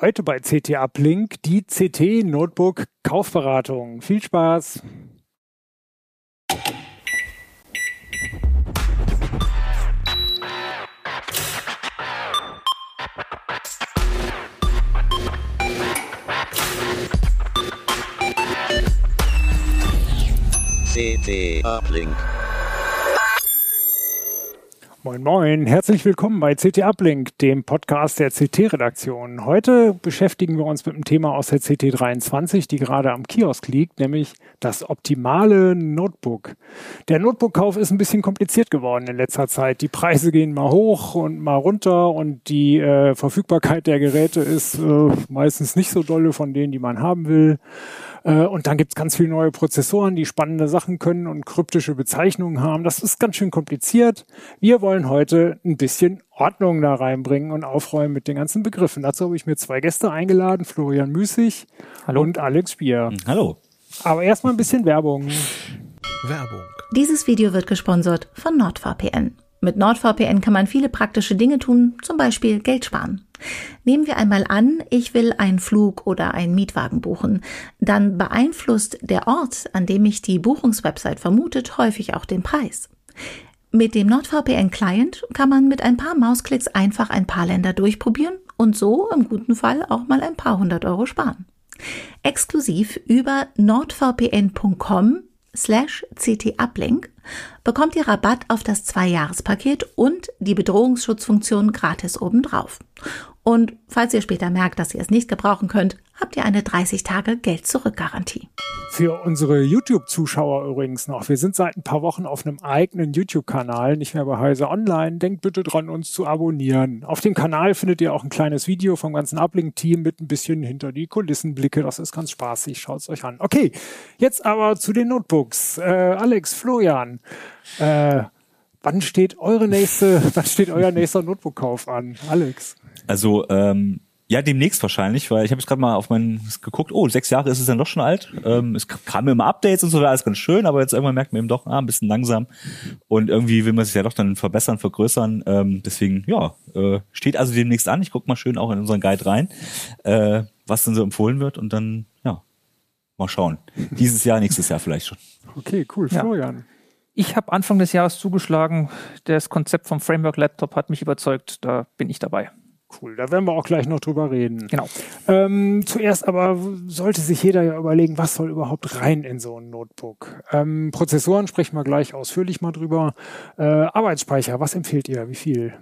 Heute bei CT Uplink die CT Notebook Kaufberatung. Viel Spaß! CT Uplink. Moin Moin, herzlich willkommen bei CT Uplink, dem Podcast der CT-Redaktion. Heute beschäftigen wir uns mit einem Thema aus der CT23, die gerade am Kiosk liegt, nämlich das optimale Notebook. Der Notebook-Kauf ist ein bisschen kompliziert geworden in letzter Zeit. Die Preise gehen mal hoch und mal runter und die äh, Verfügbarkeit der Geräte ist äh, meistens nicht so dolle von denen, die man haben will. Äh, und dann gibt's ganz viele neue Prozessoren, die spannende Sachen können und kryptische Bezeichnungen haben. Das ist ganz schön kompliziert. Wir wollen heute ein bisschen Ordnung da reinbringen und aufräumen mit den ganzen Begriffen. Dazu habe ich mir zwei Gäste eingeladen, Florian Müßig Hallo. und Alex Bier. Hallo. Aber erstmal ein bisschen Werbung. Werbung. Dieses Video wird gesponsert von NordVPN. Mit NordVPN kann man viele praktische Dinge tun, zum Beispiel Geld sparen. Nehmen wir einmal an, ich will einen Flug oder einen Mietwagen buchen. Dann beeinflusst der Ort, an dem mich die Buchungswebsite vermutet, häufig auch den Preis. Mit dem NordVPN-Client kann man mit ein paar Mausklicks einfach ein paar Länder durchprobieren und so im guten Fall auch mal ein paar hundert Euro sparen. Exklusiv über nordvpn.com slash ctuplink bekommt ihr Rabatt auf das Zwei-Jahres-Paket und die Bedrohungsschutzfunktion gratis obendrauf. Und falls ihr später merkt, dass ihr es nicht gebrauchen könnt, habt ihr eine 30 Tage Geld-Zurück-Garantie. Für unsere YouTube-Zuschauer übrigens noch. Wir sind seit ein paar Wochen auf einem eigenen YouTube-Kanal, nicht mehr bei Heise Online. Denkt bitte dran, uns zu abonnieren. Auf dem Kanal findet ihr auch ein kleines Video vom ganzen Uplink-Team mit ein bisschen hinter die Kulissenblicke. Das ist ganz spaßig. Schaut es euch an. Okay, jetzt aber zu den Notebooks. Äh, Alex, Florian, äh, wann steht eure nächste, wann steht euer nächster Notebook-Kauf an? Alex. Also ähm, ja, demnächst wahrscheinlich, weil ich habe jetzt gerade mal auf mein geguckt, oh, sechs Jahre ist es dann doch schon alt. Ähm, es kam immer Updates und so, war alles ganz schön, aber jetzt irgendwann merkt man eben doch, ah, ein bisschen langsam. Und irgendwie will man sich ja doch dann verbessern, vergrößern. Ähm, deswegen, ja, äh, steht also demnächst an. Ich guck mal schön auch in unseren Guide rein, äh, was dann so empfohlen wird und dann, ja, mal schauen. Dieses Jahr, nächstes Jahr vielleicht schon. Okay, cool. Ja. Florian. Ich habe Anfang des Jahres zugeschlagen. Das Konzept vom Framework Laptop hat mich überzeugt. Da bin ich dabei. Cool, da werden wir auch gleich noch drüber reden. Genau. Ähm, zuerst aber sollte sich jeder ja überlegen, was soll überhaupt rein in so ein Notebook. Ähm, Prozessoren sprechen wir gleich ausführlich mal drüber. Äh, Arbeitsspeicher, was empfehlt ihr? Wie viel?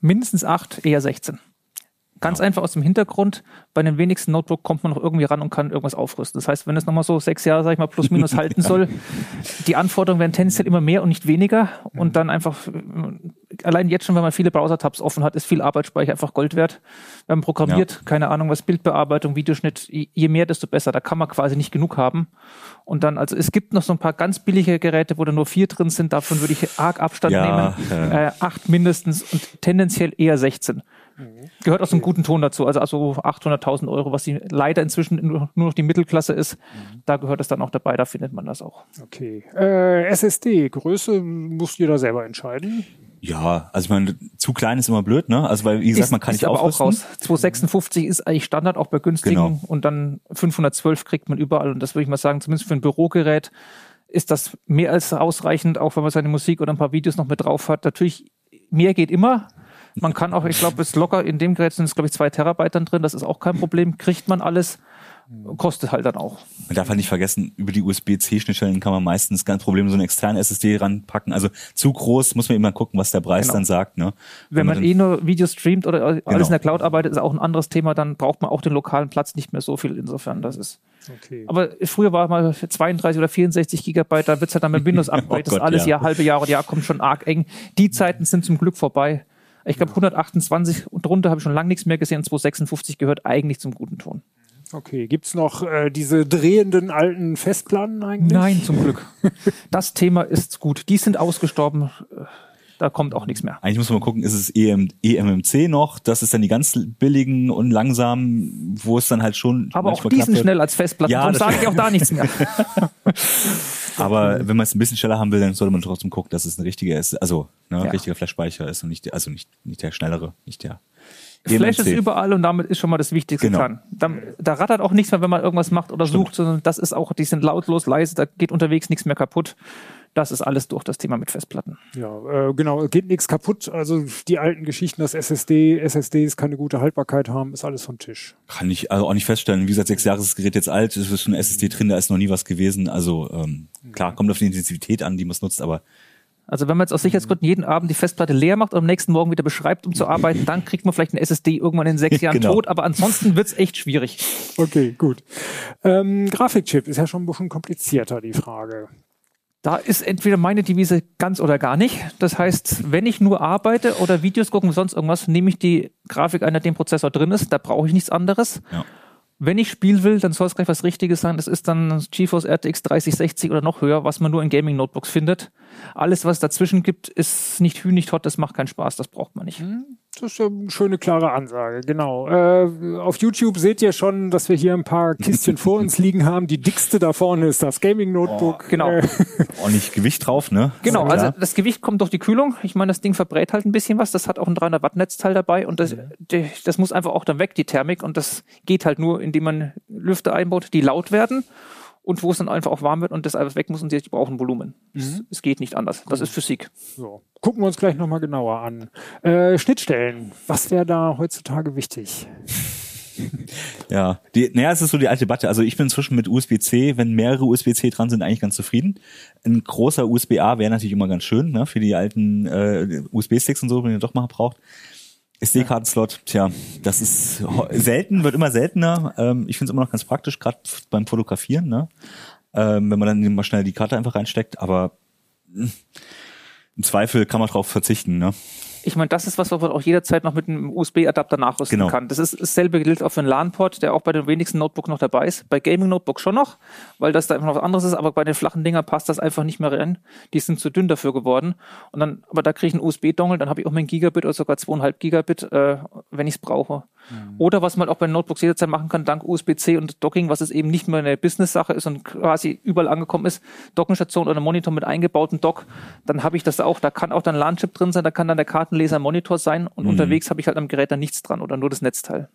Mindestens 8, eher 16. Ganz einfach aus dem Hintergrund, bei den wenigsten Notebook kommt man noch irgendwie ran und kann irgendwas aufrüsten. Das heißt, wenn es nochmal so sechs Jahre, sag ich mal, plus minus halten soll, die Anforderungen werden tendenziell immer mehr und nicht weniger. Und dann einfach, allein jetzt schon, wenn man viele Browser-Tabs offen hat, ist viel Arbeitsspeicher einfach Gold wert. Wenn man programmiert, keine Ahnung, was Bildbearbeitung, Videoschnitt, je mehr, desto besser. Da kann man quasi nicht genug haben. Und dann, also es gibt noch so ein paar ganz billige Geräte, wo da nur vier drin sind. Davon würde ich arg Abstand Ja, nehmen. Äh, acht mindestens und tendenziell eher 16. Gehört aus einem guten Ton dazu. Also, also 800.000 Euro, was die leider inzwischen nur noch die Mittelklasse ist. Da gehört es dann auch dabei. Da findet man das auch. Okay. Äh, SSD, Größe muss jeder selber entscheiden. Ja, also ich meine, zu klein ist immer blöd, ne? Also weil, wie gesagt, man kann ist nicht aber auch raus. 256 ist eigentlich Standard, auch bei günstigen. Genau. Und dann 512 kriegt man überall. Und das würde ich mal sagen, zumindest für ein Bürogerät ist das mehr als ausreichend, auch wenn man seine Musik oder ein paar Videos noch mit drauf hat. Natürlich, mehr geht immer. Man kann auch, ich glaube, es locker in dem Gerät sind es, glaube ich, zwei Terabyte dann drin. Das ist auch kein Problem. Kriegt man alles. Kostet halt dann auch. Man darf halt nicht vergessen, über die USB-C-Schnittstellen kann man meistens ganz problemlos so eine externe SSD ranpacken. Also zu groß muss man immer gucken, was der Preis Genau. dann sagt. Ne? Wenn man dann- eh nur Videos streamt oder alles Genau. in der Cloud arbeitet, ist auch ein anderes Thema. Dann braucht man auch den lokalen Platz nicht mehr so viel. Insofern, das ist. Okay. Aber früher war mal für 32 oder 64 Gigabyte, da wird's halt dann mit Windows Upgrade, das Oh Gott, alles ja. Jahr, halbe Jahr oder Jahr kommt schon arg eng. Die Zeiten sind zum Glück vorbei. Ich glaube 128 und drunter habe ich schon lange nichts mehr gesehen. 256 gehört eigentlich zum guten Ton. Okay. Gibt's noch äh, diese drehenden alten Festplatten eigentlich? Nein, zum Glück. Das Thema ist gut. Die sind ausgestorben. Da kommt auch nichts mehr. Eigentlich muss man mal gucken, ist es E EM, EMMC noch? Das ist dann die ganz billigen und langsamen, wo es dann halt schon. Aber auch die sind schnell als Festplatten. Ja, Darum sage ich auch da nichts mehr. Aber wenn man es ein bisschen schneller haben will, dann sollte man trotzdem gucken, dass es ein richtiger ist, also ne, Ja. richtiger Flash-Speicher ist und nicht, also nicht, nicht der schnellere, nicht der Flash ist überall und damit ist schon mal das Wichtigste Genau. dran. Da, da rattert auch nichts mehr, wenn man irgendwas macht oder sucht, sondern das ist auch, die sind lautlos, leise, da geht unterwegs nichts mehr kaputt. Das ist alles durch das Thema mit Festplatten. Ja, äh, genau, geht nichts kaputt. Also die alten Geschichten, dass SSD, SSDs keine gute Haltbarkeit haben, ist alles vom Tisch. Kann ich also auch nicht feststellen. Wie gesagt, sechs Jahre ist das Gerät jetzt alt, es ist schon SSD drin, da ist noch nie was gewesen. Also ähm, klar, kommt auf die Intensivität an, die man es nutzt, aber Also wenn man jetzt aus Sicherheitsgründen jeden Abend die Festplatte leer macht und am nächsten Morgen wieder beschreibt, um zu arbeiten, dann kriegt man vielleicht eine SSD irgendwann in sechs Jahren Genau. tot, aber ansonsten wird's echt schwierig. Okay, gut. Ähm, Grafikchip ist ja schon ein bisschen komplizierter, die Frage. Da ist entweder meine Devise ganz oder gar nicht. Das heißt, wenn ich nur arbeite oder Videos gucken, sonst irgendwas, nehme ich die Grafik einer, dem Prozessor drin ist. Da brauche ich nichts anderes. Ja. Wenn ich Spiel will, dann soll es gleich was Richtiges sein. Das ist dann GeForce RTX 3060 oder noch höher, was man nur in Gaming-Notebooks findet. Alles, was dazwischen gibt, ist nicht hü, nicht hot, das macht keinen Spaß, das braucht man nicht. Das ist ja eine schöne, klare Ansage, genau. Äh, auf YouTube seht ihr schon, dass wir hier ein paar Kistchen vor uns liegen haben. Die dickste da vorne ist das Gaming-Notebook. genau. Äh, ordentlich Gewicht drauf, ne? Genau, also das Gewicht kommt durch die Kühlung. Ich meine, das Ding verbrät halt ein bisschen was. Das hat auch ein 300 Watt Netzteil dabei und das, die, das muss einfach auch dann weg, die Thermik. Und das geht halt nur, indem man Lüfter einbaut, die laut werden und wo es dann einfach auch warm wird und das einfach weg muss und die brauchen Volumen. Es, es geht nicht anders. Das ist Physik. so. Gucken wir uns gleich nochmal genauer an. Äh, Schnittstellen, was wäre da heutzutage wichtig? Ja, die, naja, es ist so die alte Debatte. Also ich bin inzwischen mit USB-C, wenn mehrere USB-C dran sind, eigentlich ganz zufrieden. Ein großer USB-A wäre natürlich immer ganz schön, ne, für die alten äh, USB-Sticks und so, wenn ihr doch mal braucht. SD-Kartenslot, tja, das ist selten, wird immer seltener. Ähm, ich finde es immer noch ganz praktisch, gerade beim Fotografieren, ne? ähm, wenn man dann mal schnell die Karte einfach reinsteckt. Aber mh, im Zweifel kann man drauf verzichten. Ne? Ich meine, das ist was, was man auch jederzeit noch mit einem USB-Adapter nachrüsten Genau. kann. Das ist dasselbe gilt auch für einen LAN-Port, der auch bei den wenigsten Notebooks noch dabei ist. Bei Gaming-Notebooks schon noch, weil das da einfach noch was anderes ist, aber bei den flachen Dinger passt das einfach nicht mehr rein. Die sind zu dünn dafür geworden. Und dann, aber da kriege ich einen USB-Dongle, dann habe ich auch mein Gigabit oder sogar zweieinhalb Gigabit, äh, wenn ich es brauche. Oder was man auch bei Notebooks jederzeit machen kann, dank USB-C und Docking, was es eben nicht mehr eine Business-Sache ist und quasi überall angekommen ist, Dockenstation oder Monitor mit eingebautem Dock, dann habe ich das auch. Da kann auch dann LAN-Chip drin sein, da kann dann der Kartenleser Monitor sein und unterwegs habe ich halt am Gerät dann nichts dran oder nur das Netzteil.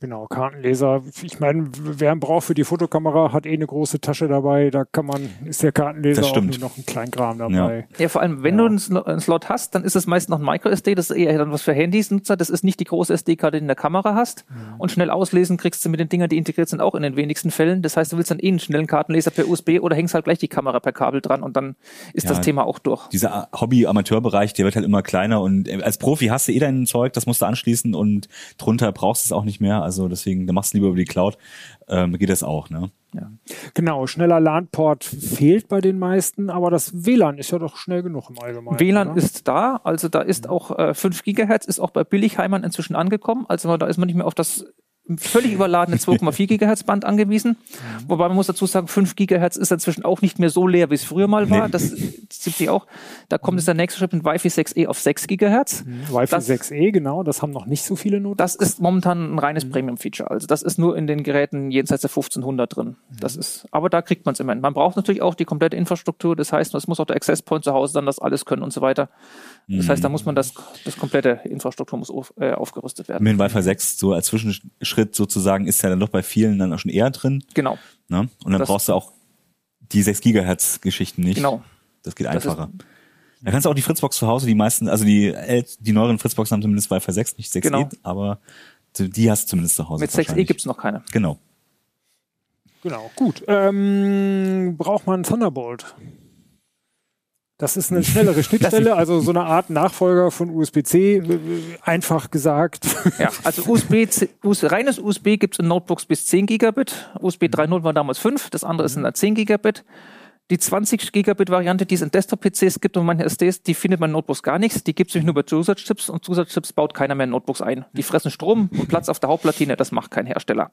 Genau, Kartenleser. Ich meine, wer einen braucht für die Fotokamera, hat eh eine große Tasche dabei. Da kann man, ist der Kartenleser auch nur noch ein Kleinkram dabei. Ja, vor allem, wenn du einen, Slo- einen Slot hast, dann ist es meist noch ein Micro-SD, das ist eher dann was für Handys-Nutzer, das ist nicht die große SD-Karte, die du in der Kamera hast. Und schnell auslesen kriegst du mit den Dingern, die integriert sind, auch in den wenigsten Fällen. Das heißt, du willst dann eh einen schnellen Kartenleser per USB oder hängst halt gleich die Kamera per Kabel dran und dann ist Ja. das Thema auch durch. dieser Hobby-Amateurbereich, der wird halt immer kleiner und äh, als Profi hast du eh dein Zeug, das musst du anschließen und drunter brauchst du es auch nicht mehr. Also deswegen, da machst du lieber über die Cloud. Ähm, geht das auch, ne? Genau, schneller LAN-Port fehlt bei den meisten, aber das WLAN ist ja doch schnell genug im Allgemeinen. WLAN oder? ist da, also da ist auch äh, 5 Gigahertz, ist auch bei Billigheimern inzwischen angekommen. Also da ist man nicht mehr auf das völlig überladene 2,4 Gigahertz Band angewiesen. Wobei man muss dazu sagen, 5 Gigahertz ist inzwischen auch nicht mehr so leer, wie es früher mal war. Nee. Das sieht sie auch. Da kommt jetzt der nächste Schritt mit Wi-Fi 6E auf 6 Gigahertz. Wi-Fi das- 6E, genau, das haben noch nicht so viele Noten. Das ist momentan ein reines Premium-Feature. Also das ist nur in den Geräten jenseits der 1500 drin. Das ist, aber da kriegt man es immerhin. Man braucht natürlich auch die komplette Infrastruktur. Das heißt, es muss auch der Access Point zu Hause dann das alles können und so weiter. Das heißt, da muss man das, das komplette Infrastruktur muss auf, äh, aufgerüstet werden. Mit dem Wi-Fi 6 so als Zwischenschritt sozusagen ist ja dann doch bei vielen dann auch schon eher drin. Genau, Ne? Und dann Das- brauchst du auch die 6 Gigahertz Geschichten nicht. genau. Das geht Das einfacher. Da kannst du auch die Fritzbox zu Hause, die meisten, also die, die neueren Fritzboxen haben zumindest Wi-Fi 6, nicht 6E, Genau. aber die hast du zumindest zu Hause. Mit 6e wahrscheinlich. gibt's noch keine. Genau. Genau, gut. Ähm, braucht man Thunderbolt? Das ist eine schnellere Schnittstelle, also so eine Art Nachfolger von USB-C, äh, einfach gesagt. Ja, also USB, reines USB gibt's in Notebooks bis 10 Gigabit. USB 3.0 war damals 5, das andere ist in der 10 Gigabit. Die 20 Gigabit Variante, die es in Desktop-PCs gibt und manche SDs, die findet man in Notebooks gar nichts. Die gibt's nämlich nur bei Zusatzchips und Zusatzchips baut keiner mehr in Notebooks ein. Die fressen Strom und Platz auf der Hauptplatine, das macht kein Hersteller.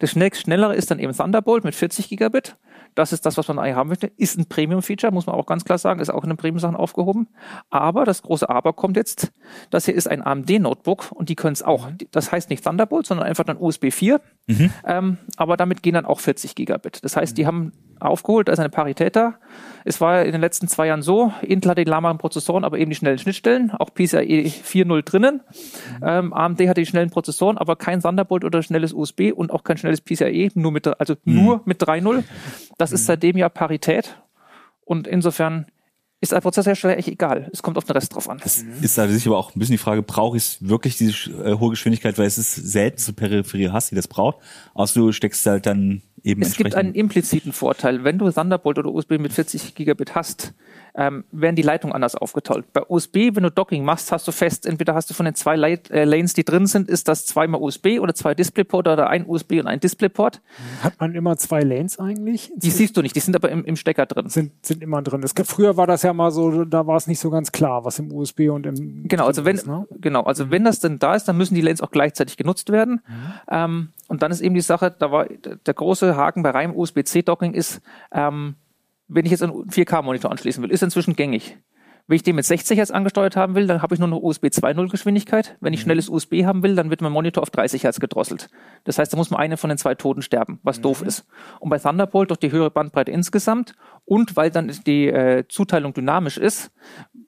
Das schnell, schnellere ist dann eben Thunderbolt mit 40 Gigabit. Das ist das, was man eigentlich haben möchte. Ist ein Premium-Feature, muss man auch ganz klar sagen, ist auch in den Premium-Sachen aufgehoben. Aber das große Aber kommt jetzt. Das hier ist ein AMD-Notebook und die können es auch. Das heißt nicht Thunderbolt, sondern einfach dann USB 4. Ähm, aber damit gehen dann auch 40 Gigabit. Das heißt, die haben aufgeholt, da ist eine Parität da. Es war in den letzten zwei Jahren so, Intel hat die lahmeren Prozessoren, aber eben die schnellen Schnittstellen, auch PCIe 4.0 drinnen. Mhm. Ähm, AMD hatte die schnellen Prozessoren, aber kein Thunderbolt oder schnelles USB und auch kein schnelles PCIe, nur mit, also mhm. nur mit 3.0. Das mhm. ist seitdem ja Parität. Und insofern ist ein Prozessorhersteller echt egal. Es kommt auf den Rest drauf an. Es ist da sicher aber auch ein bisschen die Frage, brauche ich wirklich diese äh, hohe Geschwindigkeit, weil es ist selten so Peripherie hast, die das braucht. Außer du steckst halt dann eben Es gibt einen impliziten Vorteil. Wenn du Thunderbolt oder USB mit 40 Gigabit hast, ähm, werden die Leitungen anders aufgeteilt. Bei USB, wenn du Docking machst, hast du fest, entweder hast du von den zwei Light, äh, Lanes, die drin sind, ist das zweimal USB oder zwei DisplayPort oder ein USB und ein DisplayPort. Hat man immer zwei Lanes eigentlich? Die siehst du nicht, die sind aber im, im Stecker drin. Sind, sind immer drin. Es, früher war das ja mal so, da war es nicht so ganz klar, was im USB und im Genau, also wenn, ist, ne? genau, also wenn das denn da ist, dann müssen die Lanes auch gleichzeitig genutzt werden. Mhm. Ähm, und dann ist eben die Sache, da war der große Haken bei reinem USB-C-Docking ist, ähm, wenn ich jetzt einen 4K-Monitor anschließen will, ist inzwischen gängig. Wenn ich den mit 60 Hertz angesteuert haben will, dann habe ich nur noch USB 2.0 Geschwindigkeit. Wenn ich mhm. schnelles USB haben will, dann wird mein Monitor auf 30 Hertz gedrosselt. Das heißt, da muss man eine von den zwei Toten sterben, was mhm. doof ist. Und bei Thunderbolt durch die höhere Bandbreite insgesamt und weil dann die äh, Zuteilung dynamisch ist,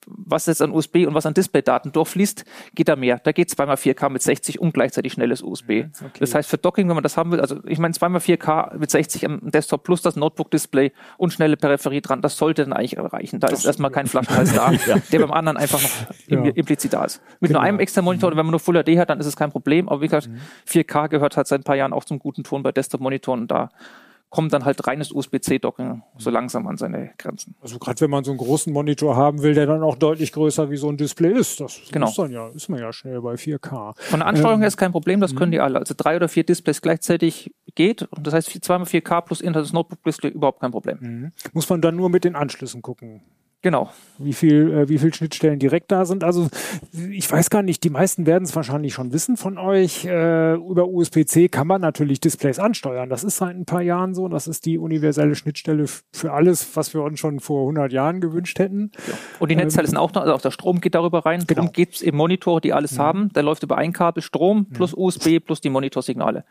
was jetzt an USB und was an Displaydaten durchfließt, geht da mehr. Da geht 2x4K mit 60 und gleichzeitig schnelles USB. Mhm, okay. Das heißt, für Docking, wenn man das haben will, also ich meine 2x4K mit 60 am Desktop plus das Notebook-Display und schnelle Peripherie dran, das sollte dann eigentlich reichen. Da das ist erstmal kein Flaschenhals da, ja. der beim anderen einfach noch ja. implizit da ist. Mit genau. nur einem extra Monitor, oder wenn man nur Full HD hat, dann ist es kein Problem. Aber wie gesagt, mhm. 4K gehört halt seit ein paar Jahren auch zum guten Ton bei Desktop-Monitoren da kommt dann halt reines USB-C-Docken so langsam an seine Grenzen. Also gerade wenn man so einen großen Monitor haben will, der dann auch deutlich größer wie so ein Display ist, das genau. ist dann ja, ist man ja schnell bei 4K. Von der Ansteuerung ähm, her ist kein Problem, das können die alle. Also drei oder vier Displays gleichzeitig geht und das heißt zweimal 4K plus internes Notebook-Display überhaupt kein Problem. Mhm. Muss man dann nur mit den Anschlüssen gucken. Genau. Wie viel, äh, wie viel Schnittstellen direkt da sind. Also ich weiß gar nicht, die meisten werden es wahrscheinlich schon wissen von euch. Äh, über USB-C kann man natürlich Displays ansteuern. Das ist seit ein paar Jahren so. Das ist die universelle Schnittstelle für alles, was wir uns schon vor 100 Jahren gewünscht hätten. Ja. Und die Netzteile ähm, sind auch noch, also auch der Strom geht darüber rein. Genau. Darum geht es im Monitor, die alles. Mhm. haben. Der läuft über ein Kabel Strom plus ja. USB plus die Monitorsignale.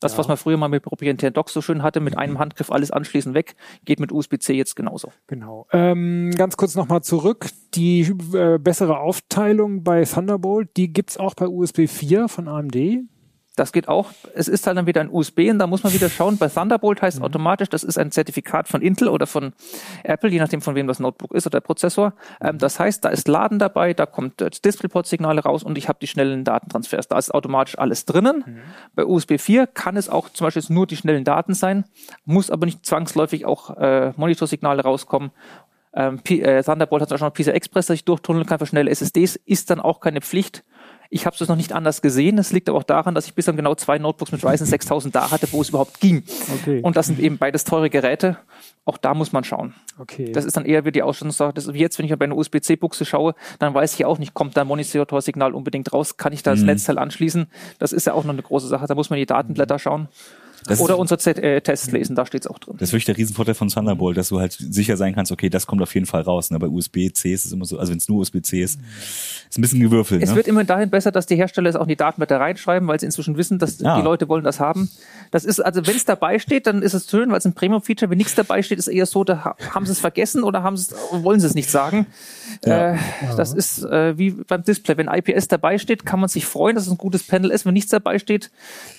Das, ja. was man früher mal mit proprietären Docks so schön hatte, mit einem Handgriff alles anschließen weg, geht mit USB-C jetzt genauso. Genau. Ähm, ganz kurz nochmal zurück. Die äh, bessere Aufteilung bei Thunderbolt, die gibt's auch bei USB 4 von AMD. Das geht auch. Es ist halt dann wieder ein USB und da muss man wieder schauen. Bei Thunderbolt heißt mhm. automatisch, das ist ein Zertifikat von Intel oder von Apple, je nachdem von wem das Notebook ist oder der Prozessor. Ähm, mhm. das heißt, da ist Laden dabei, da kommt äh, DisplayPort-Signale raus und ich habe die schnellen Datentransfers. Da ist automatisch alles drinnen. Mhm. Bei USB 4 kann es auch zum Beispiel nur die schnellen Daten sein, muss aber nicht zwangsläufig auch äh, Monitorsignale rauskommen. Ähm, äh, Thunderbolt hat auch schon PCI Express, dass ich durchtunneln kann für schnelle SSDs, ist dann auch keine Pflicht. Ich habe es noch nicht anders gesehen. Es liegt aber auch daran, dass ich bislang genau zwei Notebooks mit Ryzen 6000 da hatte, wo es überhaupt ging. Okay. Und das sind eben beides teure Geräte. Auch da muss man schauen. Okay. Das ist dann eher wie die Ausstattungssache. Das wie jetzt, wenn ich bei einer USB-C-Buchse schaue, dann weiß ich auch nicht, kommt da ein Monitorsignal unbedingt raus? Kann ich da das mhm. Netzteil anschließen? Das ist ja auch noch eine große Sache. Da muss man die Datenblätter schauen. Das Oder unsere Z äh, Tests lesen, da steht's auch drin. Das ist wirklich der Riesenvorteil von Thunderbolt, dass du halt sicher sein kannst, okay, das kommt auf jeden Fall raus. Ne? Bei USB-C ist es immer so, also wenn es nur USB-C ist, ist ein bisschen gewürfelt. Es ne? wird immer dahin besser, dass die Hersteller es auch in die Datenblätter reinschreiben, weil sie inzwischen wissen, dass ja. die Leute wollen das haben. Das ist, also wenn es dabei steht, dann ist es schön, weil es ein Premium-Feature, wenn nichts dabei steht, ist eher so, da haben sie es vergessen oder haben es, wollen sie es nicht sagen. Ja. Äh, das ist äh, wie beim Display. Wenn IPS dabei steht, kann man sich freuen, dass es ein gutes Panel ist. Wenn nichts dabei steht,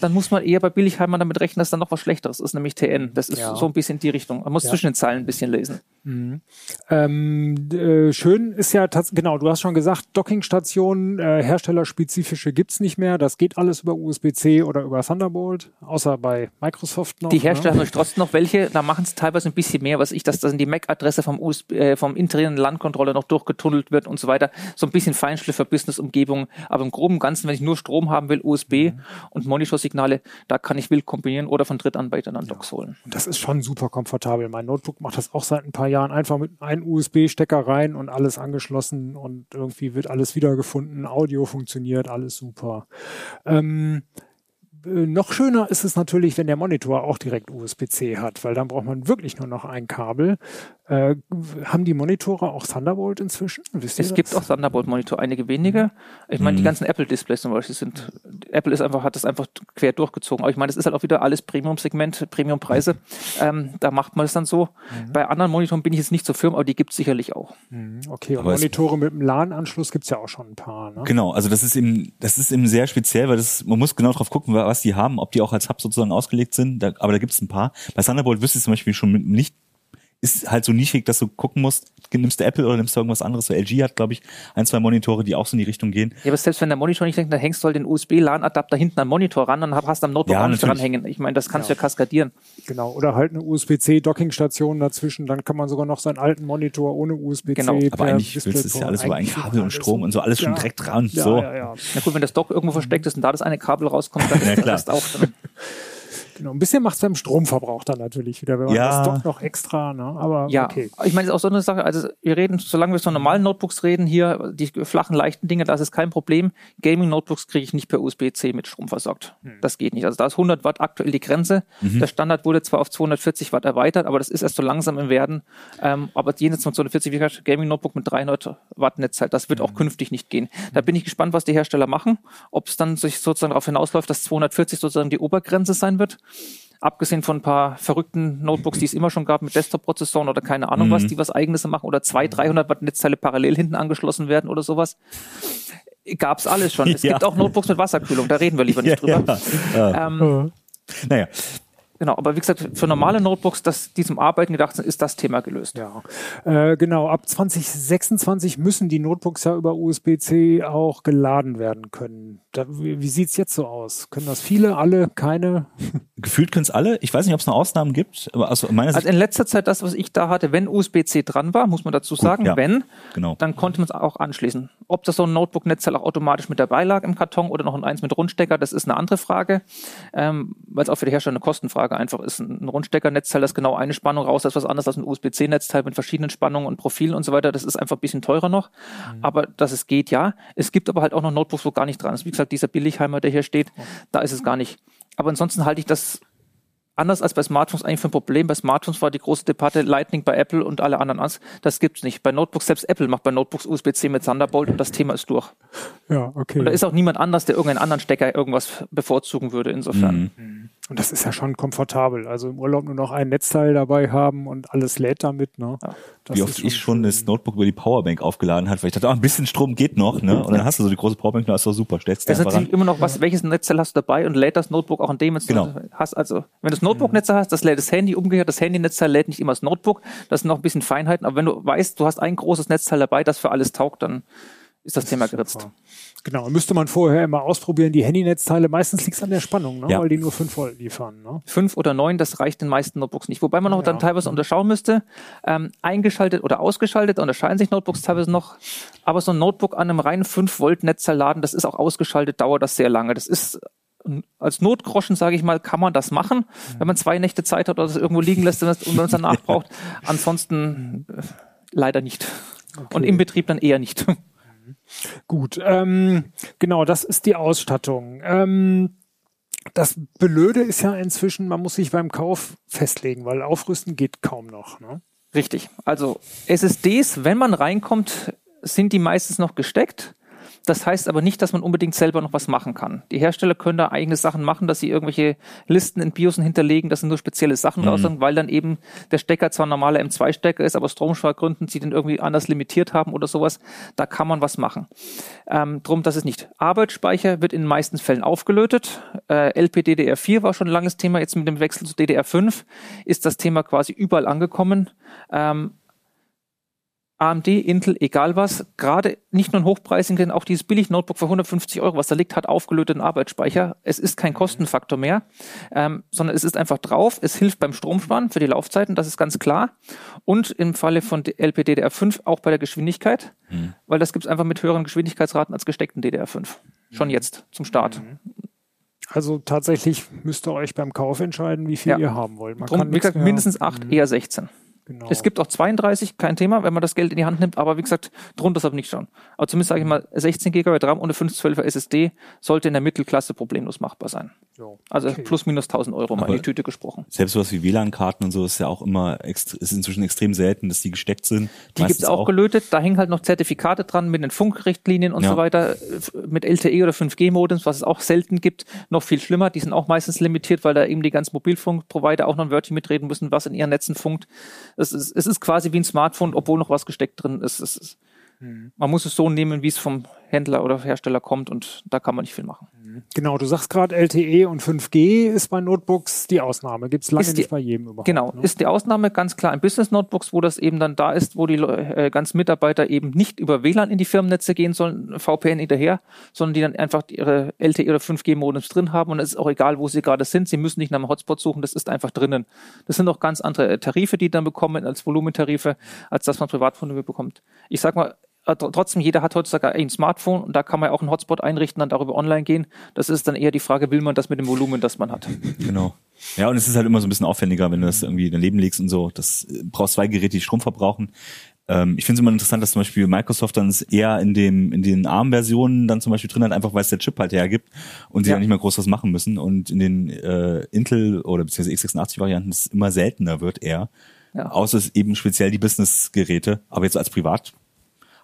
dann muss man eher bei Billigheimer damit rechnen, dass dann noch was Schlechteres ist, nämlich TN. Das ist ja. so ein bisschen die Richtung. Man muss ja. zwischen den Zeilen ein bisschen lesen. Mhm. Ähm, äh, schön ist ja genau, du hast schon gesagt, Dockingstationen, äh, herstellerspezifische gibt's nicht mehr. Das geht alles über USB-C oder über Thunderbolt, außer bei Microsoft noch. Die Hersteller ne? haben trotzdem noch welche, da machen es teilweise ein bisschen mehr, was ich, dass das in die MAC-Adresse vom, USB, äh, vom internen Landkontroller noch durchgetunnelt wird und so weiter. So ein bisschen Feinschliff für Business-Umgebung. Aber im groben Ganzen, wenn ich nur Strom haben will, USB mhm. und Monitorsignale, da kann ich wild kombinieren oder von Drittanbietern dann Docks ja. holen. Das ist schon super komfortabel. Mein Notebook macht das auch seit ein paar Jahren einfach mit einem USB-Stecker rein und alles angeschlossen und irgendwie wird alles wiedergefunden. Audio funktioniert, alles super. Ähm, äh, noch schöner ist es natürlich, wenn der Monitor auch direkt USB-C hat, weil dann braucht man wirklich nur noch ein Kabel. Äh, haben die Monitore auch Thunderbolt inzwischen? Wisst es gibt auch Thunderbolt-Monitor, einige wenige. Ich meine, mhm. die ganzen Apple-Displays zum Beispiel sind, Apple ist einfach, hat das einfach quer durchgezogen. Aber ich meine, das ist halt auch wieder alles Premium-Segment, Premium-Preise. Ähm, da macht man es dann so. Mhm. Bei anderen Monitoren bin ich jetzt nicht so firm, aber die gibt es sicherlich auch. Mhm. Okay, und aber Monitore mit einem LAN-Anschluss gibt es ja auch schon ein paar. Ne? Genau, also das ist eben, das ist eben sehr speziell, weil das, man muss genau drauf gucken, was die haben, ob die auch als Hub sozusagen ausgelegt sind. Da, aber da gibt es ein paar. Bei Thunderbolt wüsste ich zum Beispiel schon nicht ist halt so nischig, dass du gucken musst, nimmst du Apple oder nimmst du irgendwas anderes. So LG hat, glaube ich, ein, zwei Monitore, die auch so in die Richtung gehen. Ja, aber selbst wenn der Monitor nicht denkt, dann hängst du halt den USB-LAN-Adapter hinten am Monitor ran und hast am Notebook ja, auch nicht dranhängen. Ich meine, das kannst ja. du ja kaskadieren. Genau, oder halt eine USB-C-Dockingstation dazwischen, dann kann man sogar noch seinen alten Monitor ohne USB-C. Genau, aber eigentlich willst du ja alles über ein Kabel und Strom und so alles schon direkt dran. Ja, so. ja, ja. Na gut, wenn das Dock irgendwo versteckt ist und da das eine Kabel rauskommt, dann ja, klar. auch dann. Genau, ein bisschen macht es beim Stromverbrauch dann natürlich wieder, wenn man ja. das doch noch extra, ne? Aber ja, okay. ich meine, das ist auch so eine Sache, also wir reden, solange wir so normalen Notebooks reden, hier, die flachen, leichten Dinge, das ist kein Problem. Gaming-Notebooks kriege ich nicht per USB-C mit Strom versorgt. Hm. Das geht nicht. Also da ist 100 Watt aktuell die Grenze. Mhm. Der Standard wurde zwar auf 240 Watt erweitert, aber das ist erst so langsam im Werden. Ähm, aber jenseits von 240 Watt Gaming-Notebook mit 300 Watt Netzteil, das wird mhm. auch künftig nicht gehen. Da bin ich gespannt, was die Hersteller machen. Ob es dann sich sozusagen darauf hinausläuft, dass 240 sozusagen die Obergrenze sein wird abgesehen von ein paar verrückten Notebooks, die es immer schon gab mit Desktop-Prozessoren oder keine Ahnung mhm. was, die was eigenes machen oder zwei, 300 Watt Netzteile parallel hinten angeschlossen werden oder sowas. Gab's alles schon. Es ja. gibt auch Notebooks mit Wasserkühlung, da reden wir lieber nicht ja, drüber. Ja. Ähm, naja, Genau, aber wie gesagt, für normale Notebooks, das, die zum Arbeiten gedacht sind, ist das Thema gelöst. Ja, äh, genau. Ab 2026 müssen die Notebooks ja über USB-C auch geladen werden können. Da, wie wie sieht's jetzt so aus? Können das viele, alle, keine? Gefühlt können es alle. Ich weiß nicht, ob es noch Ausnahmen gibt. Aber also, meiner also in letzter Zeit, das, was ich da hatte, wenn USB-C dran war, muss man dazu sagen, Gut, ja, wenn, genau. dann konnte man es auch anschließen. Ob das so ein Notebook-Netzteil auch automatisch mit dabei lag im Karton oder noch ein eins mit Rundstecker, das ist eine andere Frage, ähm, weil es auch für die Hersteller eine Kostenfrage Frage einfach ist. Ein Rundsteckernetzteil, das genau eine Spannung raus, das ist was anderes als ein USB-C-Netzteil mit verschiedenen Spannungen und Profilen und so weiter. Das ist einfach ein bisschen teurer noch. Mhm. Aber dass es geht, ja. Es gibt aber halt auch noch Notebooks, wo gar nicht dran ist. Wie gesagt, dieser Billigheimer, der hier steht, oh. da ist es gar nicht. Aber ansonsten halte ich das anders als bei Smartphones eigentlich für ein Problem. Bei Smartphones war die große Debatte Lightning bei Apple und alle anderen ans. Das gibt's nicht. Bei Notebooks, selbst Apple macht bei Notebooks USB-C mit Thunderbolt und das Thema ist durch. Ja, okay. Und da ist auch niemand anders, der irgendeinen anderen Stecker irgendwas bevorzugen würde, insofern. Mhm. Und das ist ja schon komfortabel. Also im Urlaub nur noch ein Netzteil dabei haben und alles lädt damit. Ne? Ja. Wie oft ich schon das Notebook über die Powerbank aufgeladen hat, weil ich dachte, ah, ein bisschen Strom geht noch, ne? Und dann hast du so die große Powerbank, da ist doch super, stellst du einfach ran. immer noch, was, welches Netzteil hast du dabei und lädt das Notebook auch an dem, genau. du hast. Also, wenn du das Notebook-Netzteil hast, das lädt das Handy, umgekehrt, das Handy-Netzteil lädt nicht immer das Notebook. Das sind noch ein bisschen Feinheiten, aber wenn du weißt, du hast ein großes Netzteil dabei, das für alles taugt, dann ist das, das Thema geritzt. Super. Genau, müsste man vorher immer ausprobieren, die Handynetzteile. Meistens liegt es an der Spannung, ne? Ja. weil die nur 5 Volt liefern. Ne? 5 oder 9, das reicht den meisten Notebooks nicht. Wobei man noch ja. dann teilweise unterschauen müsste, ähm, eingeschaltet oder ausgeschaltet, unterscheiden sich Notebooks teilweise noch. Aber so ein Notebook an einem reinen 5 Volt Netzteil laden, das ist auch ausgeschaltet, dauert das sehr lange. Das ist als Notgroschen, sage ich mal, kann man das machen, wenn man zwei Nächte Zeit hat oder das irgendwo liegen lässt und man es danach braucht. Ansonsten äh, leider nicht. Okay. Und im Betrieb dann eher nicht. Gut, ähm, genau, das ist die Ausstattung. Ähm, das Blöde ist ja inzwischen, man muss sich beim Kauf festlegen, weil aufrüsten geht kaum noch. Ne? Richtig. Also SSDs, wenn man reinkommt, sind die meistens noch gesteckt. Das heißt aber nicht, dass man unbedingt selber noch was machen kann. Die Hersteller können da eigene Sachen machen, dass sie irgendwelche Listen in BIOSen hinterlegen, dass sie nur spezielle Sachen mhm. raussagen, weil dann eben der Stecker zwar ein normaler M2-Stecker ist, aber Stromspargründen sie den irgendwie anders limitiert haben oder sowas. Da kann man was machen. Ähm, drum, das ist nicht. Arbeitsspeicher wird in den meisten Fällen aufgelötet. Äh, LPDDR4 war schon ein langes Thema. Jetzt mit dem Wechsel zu DDR5 ist das Thema quasi überall angekommen. Ähm, AMD, Intel, egal was, gerade nicht nur ein hochpreisigen, denn auch dieses Billig-Notebook für 150 Euro, was da liegt, hat aufgelöteten Arbeitsspeicher. Es ist kein Kostenfaktor mehr, ähm, sondern es ist einfach drauf. Es hilft beim Stromsparen für die Laufzeiten, das ist ganz klar. Und im Falle von LPDDR5 auch bei der Geschwindigkeit, mhm. weil das gibt es einfach mit höheren Geschwindigkeitsraten als gesteckten DDR5. Schon mhm. jetzt zum Start. Mhm. Also tatsächlich müsst ihr euch beim Kauf entscheiden, wie viel ja. ihr haben wollt. Man Drum, kann wie gesagt, mindestens 8, mhm. eher 16. Genau. Es gibt auch 32, kein Thema, wenn man das Geld in die Hand nimmt, aber wie gesagt, drunter sollte nicht schauen. Aber zumindest sage ich mal, 16 GB RAM und eine 512er SSD sollte in der Mittelklasse problemlos machbar sein. So, Also okay. plus minus 1000 Euro mal in Aber- die Tüte gesprochen. Selbst sowas wie WLAN-Karten und so ist ja auch immer, ist inzwischen extrem selten, dass die gesteckt sind. Die gibt's Meistens auch, gelötet, da hängen halt noch Zertifikate dran mit den Funkrichtlinien und Ja. so weiter, f- mit LTE oder 5G-Modems, was es auch selten gibt. Noch viel schlimmer, die sind auch meistens limitiert, weil da eben die ganzen Mobilfunkprovider auch noch ein Wörtchen mitreden müssen, was in ihren Netzen funkt. Es ist, es ist quasi wie ein Smartphone, obwohl noch was gesteckt drin ist. Ist man muss es so nehmen, wie es vom Händler oder Hersteller kommt und da kann man nicht viel machen. Genau, du sagst gerade LTE und 5G ist bei Notebooks die Ausnahme. Gibt es lange die- nicht bei jedem überhaupt. Genau, ne? ist die Ausnahme ganz klar in Business Notebooks, wo das eben dann da ist, wo die äh, ganzen Mitarbeiter eben nicht über WLAN in die Firmennetze gehen sollen, VPN hinterher, sondern die dann einfach ihre LTE oder 5G Modems drin haben und es ist auch egal, wo sie gerade sind. Sie müssen nicht nach einem Hotspot suchen, das ist einfach drinnen. Das sind auch ganz andere äh, Tarife, die dann bekommen als Volumentarife, als das man privat von mir bekommt. Ich sag mal, Trotzdem, jeder hat heutzutage ein Smartphone und da kann man ja auch einen Hotspot einrichten, dann darüber online gehen. Das ist dann eher die Frage, will man das mit dem Volumen, das man hat? Genau. Ja, und es ist halt immer so ein bisschen aufwendiger, wenn du das irgendwie daneben legst und so. Das äh, brauchst zwei Geräte, die Strom verbrauchen. Ähm, ich finde es immer interessant, dass zum Beispiel Microsoft dann es eher in dem in den ARM-Versionen dann zum Beispiel drin hat, einfach weil es der Chip halt hergibt und sie Ja. dann nicht mehr groß was machen müssen. Und in den äh, Intel oder beziehungsweise x86-Varianten es immer seltener wird eher. Ja. Außer es eben speziell die Business-Geräte. Aber jetzt als Privat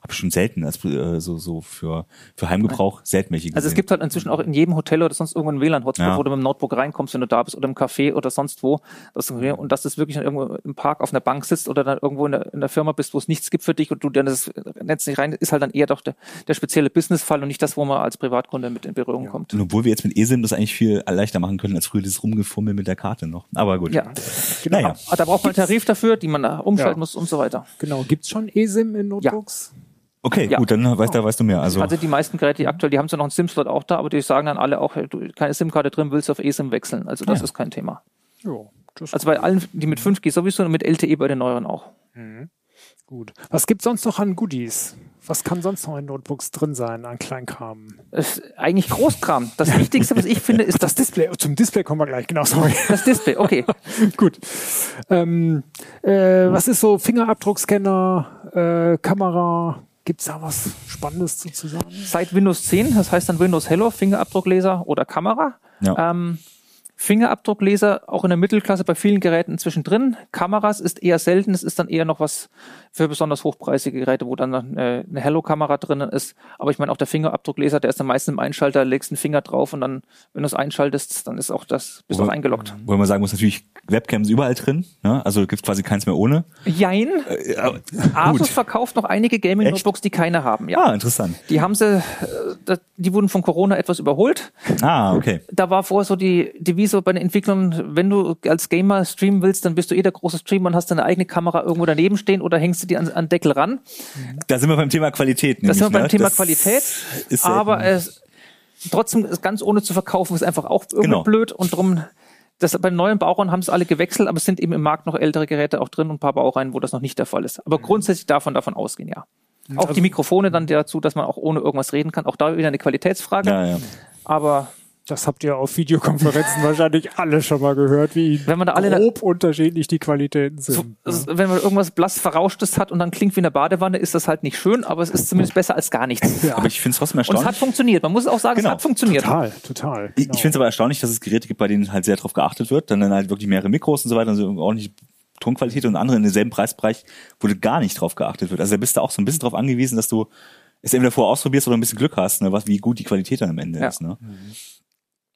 habe ich schon selten, als äh, so, so für, für Heimgebrauch selten welche gesehen. Also es gibt halt inzwischen auch in jedem Hotel oder sonst irgendwo einen WLAN-Hotspot, Ja. wo du mit dem Notebook reinkommst, wenn du da bist oder im Café oder sonst wo. Das, und dass du wirklich dann irgendwo im Park auf einer Bank sitzt oder dann irgendwo in der, in der Firma bist, wo es nichts gibt für dich und du dann das Netz nicht rein, ist halt dann eher doch der, der spezielle Businessfall und nicht das, wo man als Privatkunde mit in Berührung kommt. Und obwohl wir jetzt mit eSIM das eigentlich viel leichter machen können, als früher dieses Rumgefummel mit der Karte noch. Aber gut. Ja, Genau. Naja. da braucht man einen Tarif dafür, die man da umschalten Ja. muss und so weiter. Genau. Gibt es schon eSIM in Notebooks? Okay, Ja. gut, dann weißt, da weißt du mehr. Also, Also die meisten Geräte, die aktuell, die haben zwar noch einen SIM-Slot auch da, aber die sagen dann alle auch, du keine SIM-Karte drin, willst du auf eSIM wechseln. Also das Ja. ist kein Thema. Ja. das Also bei allen, die mit 5G sowieso und mit LTE bei den neueren auch. gut. Was gibt sonst noch an Goodies? Was kann sonst noch in Notebooks drin sein an Kleinkram? Ist eigentlich Großkram. Das Wichtigste, was ich finde, ist Das das, Display. Zum Display kommen wir gleich. Genau, sorry. das Display. Okay. Gut. Ähm, äh, was ist so Fingerabdruckscanner, äh, Kamera? Gibt's da was Spannendes zu, zu sagen? Seit Windows 10, das heißt dann Windows Hello, Fingerabdruckleser oder Kamera. Ja. Ähm, Fingerabdruckleser auch in der Mittelklasse bei vielen Geräten inzwischen drin. Kameras ist eher selten. Es ist dann eher noch was für besonders hochpreisige Geräte, wo dann äh, eine Hello-Kamera drinnen ist. Aber ich meine, auch der Fingerabdruckleser, der ist dann meistens im Einschalter, legst einen Finger drauf und dann, wenn du es einschaltest, dann ist auch das, bist du auch eingeloggt. wo man sagen muss, natürlich Webcams überall drin. Ne? Also gibt quasi keins mehr ohne. Jein. Äh, aber- Asus verkauft noch einige Gaming-Notebooks, die keine haben. Ja. Ah, interessant. Die haben sie, äh, die wurden von Corona etwas überholt. Ah, okay. Da war vorher so die Devise bei den Entwicklern, wenn du als Gamer streamen willst, dann bist du eh der große Streamer und hast deine eigene Kamera irgendwo daneben stehen oder hängst du die an, an den Deckel ran. Da sind wir beim Thema Qualität. Das nämlich, sind wir beim ne? Thema Das Qualität. Aber es trotzdem ist ganz ohne zu verkaufen, ist einfach auch irgendwie Genau. blöd und drum. Das, bei den neuen Baureihen haben es alle gewechselt, aber es sind eben im Markt noch ältere Geräte auch drin und ein paar Baureihen, wo das noch nicht der Fall ist. Aber grundsätzlich davon davon ausgehen, ja. Auch die Mikrofone dann dazu, dass man auch ohne irgendwas reden kann. Auch da wieder eine Qualitätsfrage. ja, ja. Aber Das habt ihr auf Videokonferenzen wahrscheinlich alle schon mal gehört, wie Wenn man da alle- grob unterschiedlich die Qualitäten sind. so, es- wenn man irgendwas blass Verrauschtes hat und dann klingt wie eine Badewanne, ist das halt nicht schön, aber es ist zumindest besser als gar nichts. Ja. Aber ich finde es trotzdem Und es erstaunlich. hat funktioniert. Man muss auch sagen, Genau. es hat funktioniert. Total, total. Ich, genau. ich finde es aber erstaunlich, dass es Geräte gibt, bei denen halt sehr drauf geachtet wird. Dann, dann halt wirklich mehrere Mikros und so weiter, also ordentlich Tonqualität und andere in demselben Preisbereich, wo du gar nicht drauf geachtet wird. Also da bist du auch so ein bisschen drauf angewiesen, dass du es entweder vorher ausprobierst oder ein bisschen Glück hast, ne, was, wie gut die Qualität dann am Ende Ja. ist. Ne?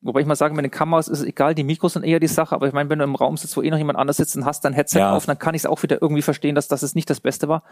Wobei ich mal sagen, mit den Kameras ist es egal, die Mikros sind eher die Sache, aber ich meine, wenn du im Raum sitzt, wo eh noch jemand anders sitzt und hast dein Headset Ja. auf, dann kann ich es auch wieder irgendwie verstehen, dass das es nicht das Beste war.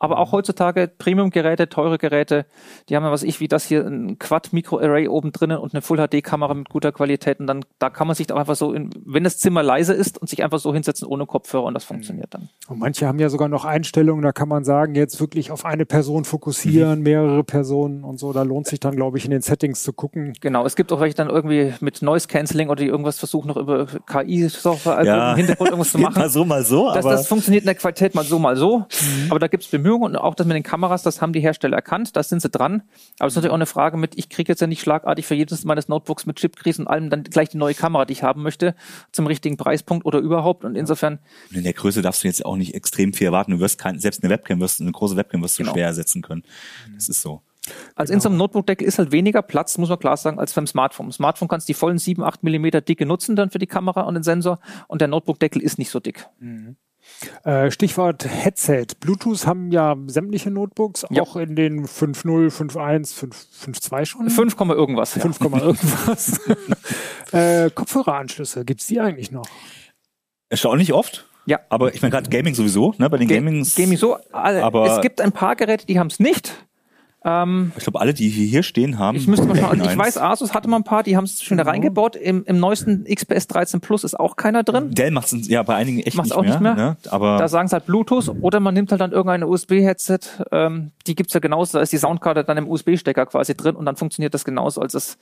Aber auch heutzutage Premium-Geräte, teure Geräte, die haben ja was ich, wie das hier, ein Quad-Micro-Array oben drinnen und eine Full-HD-Kamera mit guter Qualität und dann, da kann man sich einfach so, in, wenn das Zimmer leise ist und sich einfach so hinsetzen ohne Kopfhörer und das funktioniert dann. Und manche haben ja sogar noch Einstellungen, da kann man sagen, jetzt wirklich auf eine Person fokussieren, mehrere Personen und so. Da lohnt sich dann, glaube ich, in den Settings zu gucken. Genau, es gibt auch welche dann irgendwie mit Noise Cancelling oder die irgendwas versuchen noch über KI-Software Ja. im Hintergrund irgendwas zu machen. mal so, mal so, Das, aber das funktioniert in der Qualität mal so, mal so. Aber da gibt's Bemühungen und auch das mit den Kameras, das haben die Hersteller erkannt, da sind sie dran. Aber es ist natürlich auch eine Frage mit, ich kriege jetzt ja nicht schlagartig für jedes meines Notebooks mit Chipkrisen und allem dann gleich die neue Kamera, die ich haben möchte, zum richtigen Preispunkt oder überhaupt. Und insofern, in der Größe darfst du jetzt auch nicht extrem viel erwarten. Du wirst kein, selbst eine Webcam wirst, eine große Webcam wirst du Genau. schwer ersetzen können. Das ist so. Also in so einem Notebook-Deckel ist halt weniger Platz, muss man klar sagen, als beim Smartphone. Im Smartphone kannst du die vollen 7, 8 Millimeter Dicke nutzen dann für die Kamera und den Sensor und der Notebook-Deckel ist nicht so dick. Äh, Stichwort Headset. Bluetooth haben ja sämtliche Notebooks, Ja. auch in den 5.0, 5.1, 5 5.2 schon. 5, Komma irgendwas. Ja. 5, Komma irgendwas. äh, Kopfhöreranschlüsse, gibt's die eigentlich noch? Erstaunlich oft. Ja. Aber ich meine gerade Gaming sowieso, ne? Bei den Ga- Gamings. Gaming so, alle- Aber- es gibt ein paar Geräte, die haben es nicht. Ähm, Ich glaube, alle, die hier stehen haben. ich müsste mal schauen. Ich weiß. Asus hatte mal ein paar, die haben es schon Genau. reingebaut. Im, Im neuesten XPS 13 Plus ist auch keiner drin. Dell macht es ja bei einigen echt Macht's nicht, auch mehr, nicht mehr. Ne? Aber Da sagen sie halt Bluetooth oder man nimmt halt dann irgendein USB-Headset. Ähm, die gibt's ja genauso. Da ist die Soundkarte dann im USB-Stecker quasi drin und dann funktioniert das genauso. Also das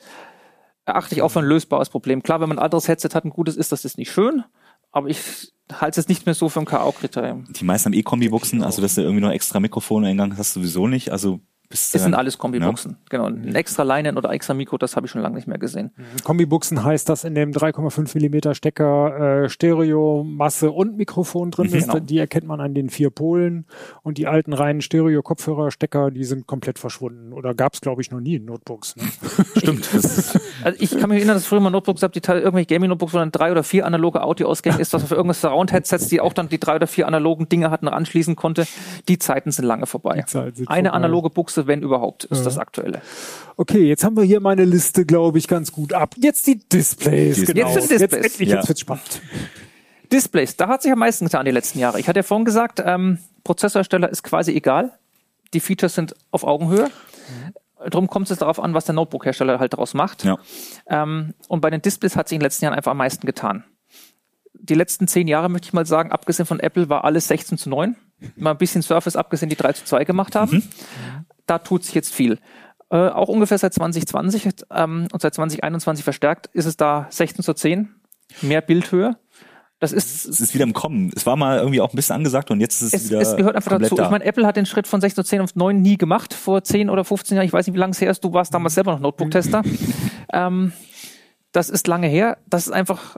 erachte ich auch für ein lösbares Problem. Klar, wenn man ein anderes Headset hat, ein gutes ist, das ist nicht schön. Aber ich halte es jetzt nicht mehr so für ein K.O.-Kriterium. die meisten haben eh Kombi-Buchsen, also dass du irgendwie noch extra Mikrofon eingang hast, sowieso nicht. Also bist Das sind alles Kombi-Buchsen. Genau. Ein extra Line oder extra Mikro, das habe ich schon lange nicht mehr gesehen. Kombibuchsen heißt, dass in dem 3,5 Millimeter Stecker äh, Stereo, Masse und Mikrofon drin ist. Genau. Die erkennt man an den vier Polen. Und die alten reinen Stereo-Kopfhörerstecker, die sind komplett verschwunden. Oder gab's glaube ich, noch nie in Notebooks. Ne? Stimmt. Das, Also ich kann mich erinnern, dass früher mal Notebooks gab, die teil- irgendwelche Gaming-Notebooks, wo dann drei oder vier analoge Audioausgänge ist, dass man für irgendwas Surround-Headsets, die auch dann die drei oder vier analogen Dinge hatten, anschließen konnte. Die Zeiten sind lange vorbei. Sind Eine vorbei. analoge Buchse, wenn überhaupt, ist das aktuelle. Okay, jetzt haben wir hier meine Liste, glaube ich, ganz gut ab. Jetzt die Displays. Jetzt genau. sind Displays. Jetzt endlich, Ja. jetzt wird's spannend. Displays, da hat sich am meisten getan die letzten Jahre. Ich hatte ja vorhin gesagt, ähm, Prozessorhersteller ist quasi egal. Die Features sind auf Augenhöhe. Drum kommt es darauf an, was der Notebook-Hersteller halt daraus macht. ja. Ähm, und bei den Displays hat sich in den letzten Jahren einfach am meisten getan. Die letzten zehn Jahre, möchte ich mal sagen, abgesehen von Apple, war alles 16 zu 9. Mal ein bisschen Surface abgesehen, die 3 zu 2 gemacht haben. Da tut sich jetzt viel. Äh, auch ungefähr seit 2020 ähm, und seit 2021 verstärkt ist es da 16 zu 10. Mehr Bildhöhe. Das ist, Es ist wieder im Kommen. Es war mal irgendwie auch ein bisschen angesagt und jetzt ist es, es, wieder es gehört einfach dazu. Da. Ich meine, Apple hat den Schritt von 16 zu 10 auf 9 nie gemacht, vor 10 oder 15 Jahren. Ich weiß nicht, wie lange es her ist. Du warst damals selber noch Notebook-Tester. ähm, das ist lange her. Das ist einfach,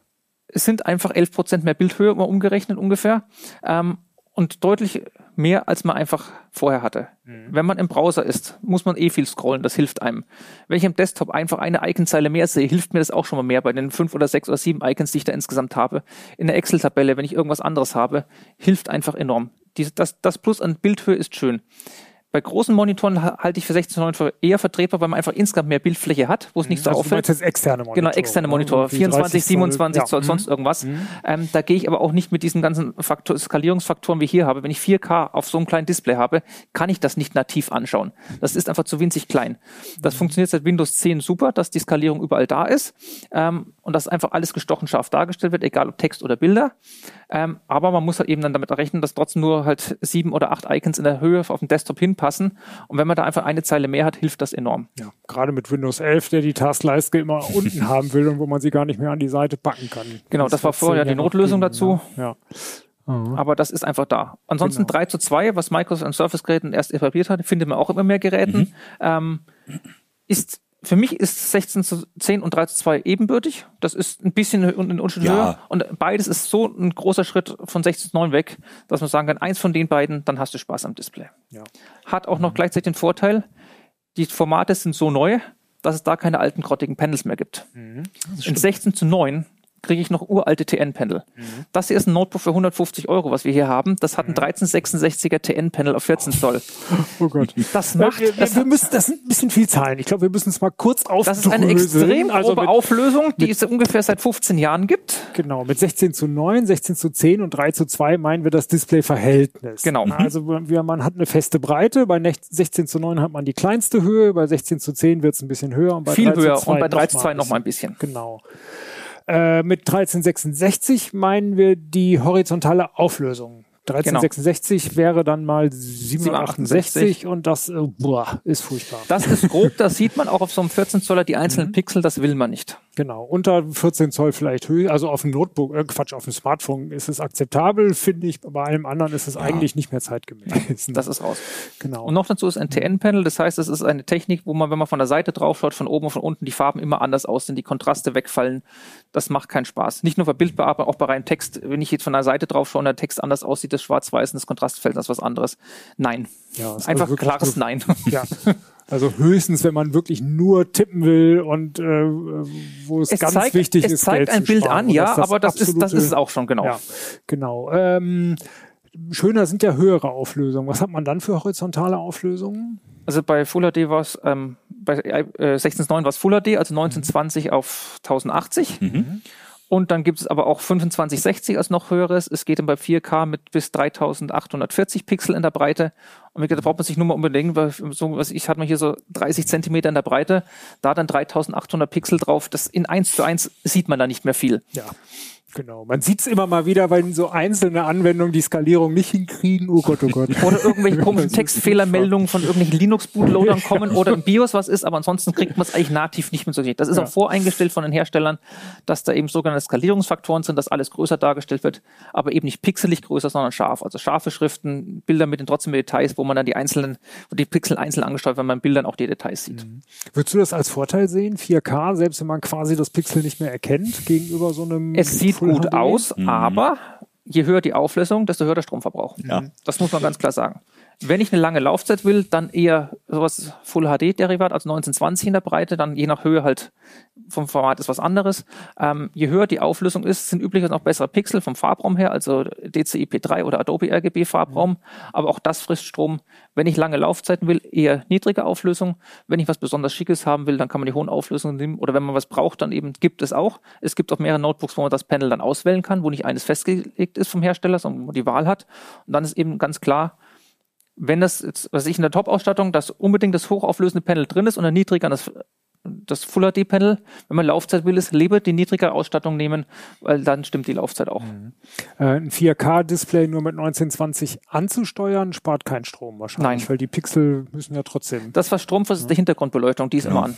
es sind einfach 11 Prozent mehr Bildhöhe mal umgerechnet ungefähr. Ähm, und deutlich mehr, als man einfach vorher hatte. Wenn man im Browser ist, muss man eh viel scrollen, das hilft einem. Wenn ich im Desktop einfach eine Iconzeile mehr sehe, hilft mir das auch schon mal mehr bei den fünf oder sechs oder sieben Icons, die ich da insgesamt habe. In der Excel-Tabelle, wenn ich irgendwas anderes habe, hilft einfach enorm. Diese, das, das Plus an Bildhöhe ist schön. Bei großen Monitoren ha- halte ich für 16 zu 9 für eher vertretbar, weil man einfach insgesamt mehr Bildfläche hat, wo es nicht so Also du auffällt. meinst jetzt externe Monitor. Genau, externe Monitor, Irgendwie 24, 30 Zoll. 27 Ja. Zoll, Mhm. sonst irgendwas. Ähm, da gehe ich aber auch nicht mit diesen ganzen Faktor Skalierungsfaktoren wie hier habe. Wenn ich 4K auf so einem kleinen Display habe, kann ich das nicht nativ anschauen. Das ist einfach zu winzig klein. Das funktioniert seit Windows 10 super, dass die Skalierung überall da ist ähm, und dass einfach alles gestochen scharf dargestellt wird, egal ob Text oder Bilder. Ähm, aber man muss halt eben dann damit rechnen, dass trotzdem nur halt sieben oder acht Icons in der Höhe auf dem Desktop hinpassen. Und wenn man da einfach eine Zeile mehr hat, hilft das enorm. Ja, gerade mit Windows 11, der die Taskleiste immer unten haben will und wo man sie gar nicht mehr an die Seite packen kann. Genau, das war wird vorher zehn die Notlösung gehen, dazu. Ja. ja. Aber das ist einfach da. Ansonsten Genau. 3 zu 2, was Microsoft an Surface-Geräten erst etabliert hat, findet man auch immer mehr Geräten. Ähm, ist, für mich ist 16 zu 10 und 3 zu 2 ebenbürtig. Das ist ein bisschen ein Unterschied Ja. höher. Und beides ist so ein großer Schritt von 16 zu 9 weg, dass man sagen kann, eins von den beiden, dann hast du Spaß am Display. Ja. Hat auch noch gleichzeitig den Vorteil, die Formate sind so neu, dass es da keine alten grottigen Panels mehr gibt. In 16 zu 9 kriege ich noch uralte TN-Panel. Das hier ist ein Notebook für 150 Euro, was wir hier haben. Das hat ein 1366er TN-Panel auf 14 Zoll. Oh Gott. Das macht, wir, das, wir, wir müssen, das sind ein bisschen viel Zahlen. Ich glaube, wir müssen es mal kurz aufdröseln. das ist eine extrem also grobe mit, Auflösung, die es ungefähr seit 15 Jahren gibt. Genau, mit 16 zu 9, 16 zu 10 und 3 zu 2 meinen wir das Display-Verhältnis. Genau. Also wir, man hat eine feste Breite, bei nech- 16 zu 9 hat man die kleinste Höhe, bei 16 zu 10 wird es ein bisschen höher und bei Viel 3 höher zu 2 und bei 3 noch zu mal 2 ein noch mal ein bisschen. Genau. Äh, mit 1366 meinen wir die horizontale Auflösung. 1366 wäre dann mal 768 und das äh, boah, ist furchtbar. Das ist grob, das sieht man auch auf so einem 14 Zoller, die einzelnen Pixel, das will man nicht. Genau, unter 14 Zoll vielleicht höher, also auf dem Notebook, äh, Quatsch, auf dem Smartphone ist es akzeptabel, finde ich, bei allem anderen ist es eigentlich nicht mehr zeitgemäß. Das ist raus. genau. Und noch dazu ist ein TN-Panel, das heißt, es ist eine Technik, wo man, wenn man von der Seite drauf schaut, von oben und von unten, die Farben immer anders aussehen, die Kontraste wegfallen. Das macht keinen Spaß. Nicht nur bei Bildbearbeitung, auch bei reinem Text. Wenn ich jetzt von der Seite drauf schaue und der Text anders aussieht, das Schwarz-Weiß und das Kontrastfeld, das ist was anderes. Nein. Ja, ist Einfach also klares so- Nein. ja. Also höchstens, wenn man wirklich nur tippen will und äh, wo es, Es ganz zeigt, wichtig es ist, zeigt Geld ein zu Bild sparen. an, ja, aber das ist, das ist es auch schon, genau. Ja, genau. Ähm, schöner sind ja höhere Auflösungen. Was hat man dann für horizontale Auflösungen? Also bei Full HD war es, ähm, bei äh, 16.9 war es Full HD, also 1920 auf 1080. Mhm. Und dann gibt es aber auch 2560 als noch höheres. Es geht dann bei 4K mit bis 3840 Pixel in der Breite. Und da braucht man sich nur mal überlegen, weil so, was ich hatte mal hier so 30 Zentimeter in der Breite, da dann 3800 Pixel drauf. Das in 1 zu 1 sieht man da nicht mehr viel. Ja, genau. Man sieht es immer mal wieder, weil so einzelne Anwendungen die Skalierung nicht hinkriegen. Oh Gott, oh Gott. Oder irgendwelche komischen Textfehlermeldungen von irgendwelchen Linux-Bootloadern kommen oder im BIOS was ist, aber ansonsten kriegt man es eigentlich nativ nicht mehr so. Das ist Ja. auch voreingestellt von den Herstellern, dass da eben sogenannte Skalierungsfaktoren sind, dass alles größer dargestellt wird, aber eben nicht pixelig größer, sondern scharf. Also scharfe Schriften, Bilder mit den trotzdem mit Details, wo man dann die einzelnen, wo die Pixel einzeln angesteuert, wenn man Bildern auch die Details sieht. Würdest du das als Vorteil sehen? 4K, selbst wenn man quasi das Pixel nicht mehr erkennt gegenüber so einem Es sieht gut aus, aber je höher die Auflösung, desto höher der Stromverbrauch. Ja. Das muss man ganz klar sagen. Wenn ich eine lange Laufzeit will, dann eher sowas Full HD Derivat, also 1920 in der Breite, dann je nach Höhe halt vom Format ist was anderes. Ähm, je höher die Auflösung ist, sind üblicherweise auch bessere Pixel vom Farbraum her, also DCI-P3 oder Adobe RGB Farbraum. Aber auch das frisst Strom. Wenn ich lange Laufzeiten will, eher niedrige Auflösung. Wenn ich was besonders Schickes haben will, dann kann man die hohen Auflösungen nehmen. Oder wenn man was braucht, dann eben gibt es auch. Es gibt auch mehrere Notebooks, wo man das Panel dann auswählen kann, wo nicht eines festgelegt ist vom Hersteller, sondern wo man die Wahl hat. Und dann ist eben ganz klar, wenn das jetzt, was ich in der Top-Ausstattung, dass unbedingt das hochauflösende Panel drin ist und dann niedriger das, das Full HD-Panel, wenn man Laufzeit will, ist lieber die niedrigere Ausstattung nehmen, weil dann stimmt die Laufzeit auch. Äh, ein 4K-Display nur mit 1920 anzusteuern, spart keinen Strom wahrscheinlich, Nein. weil die Pixel müssen ja trotzdem. Das, was Strom frisst, ist die Hintergrundbeleuchtung, die ist immer an.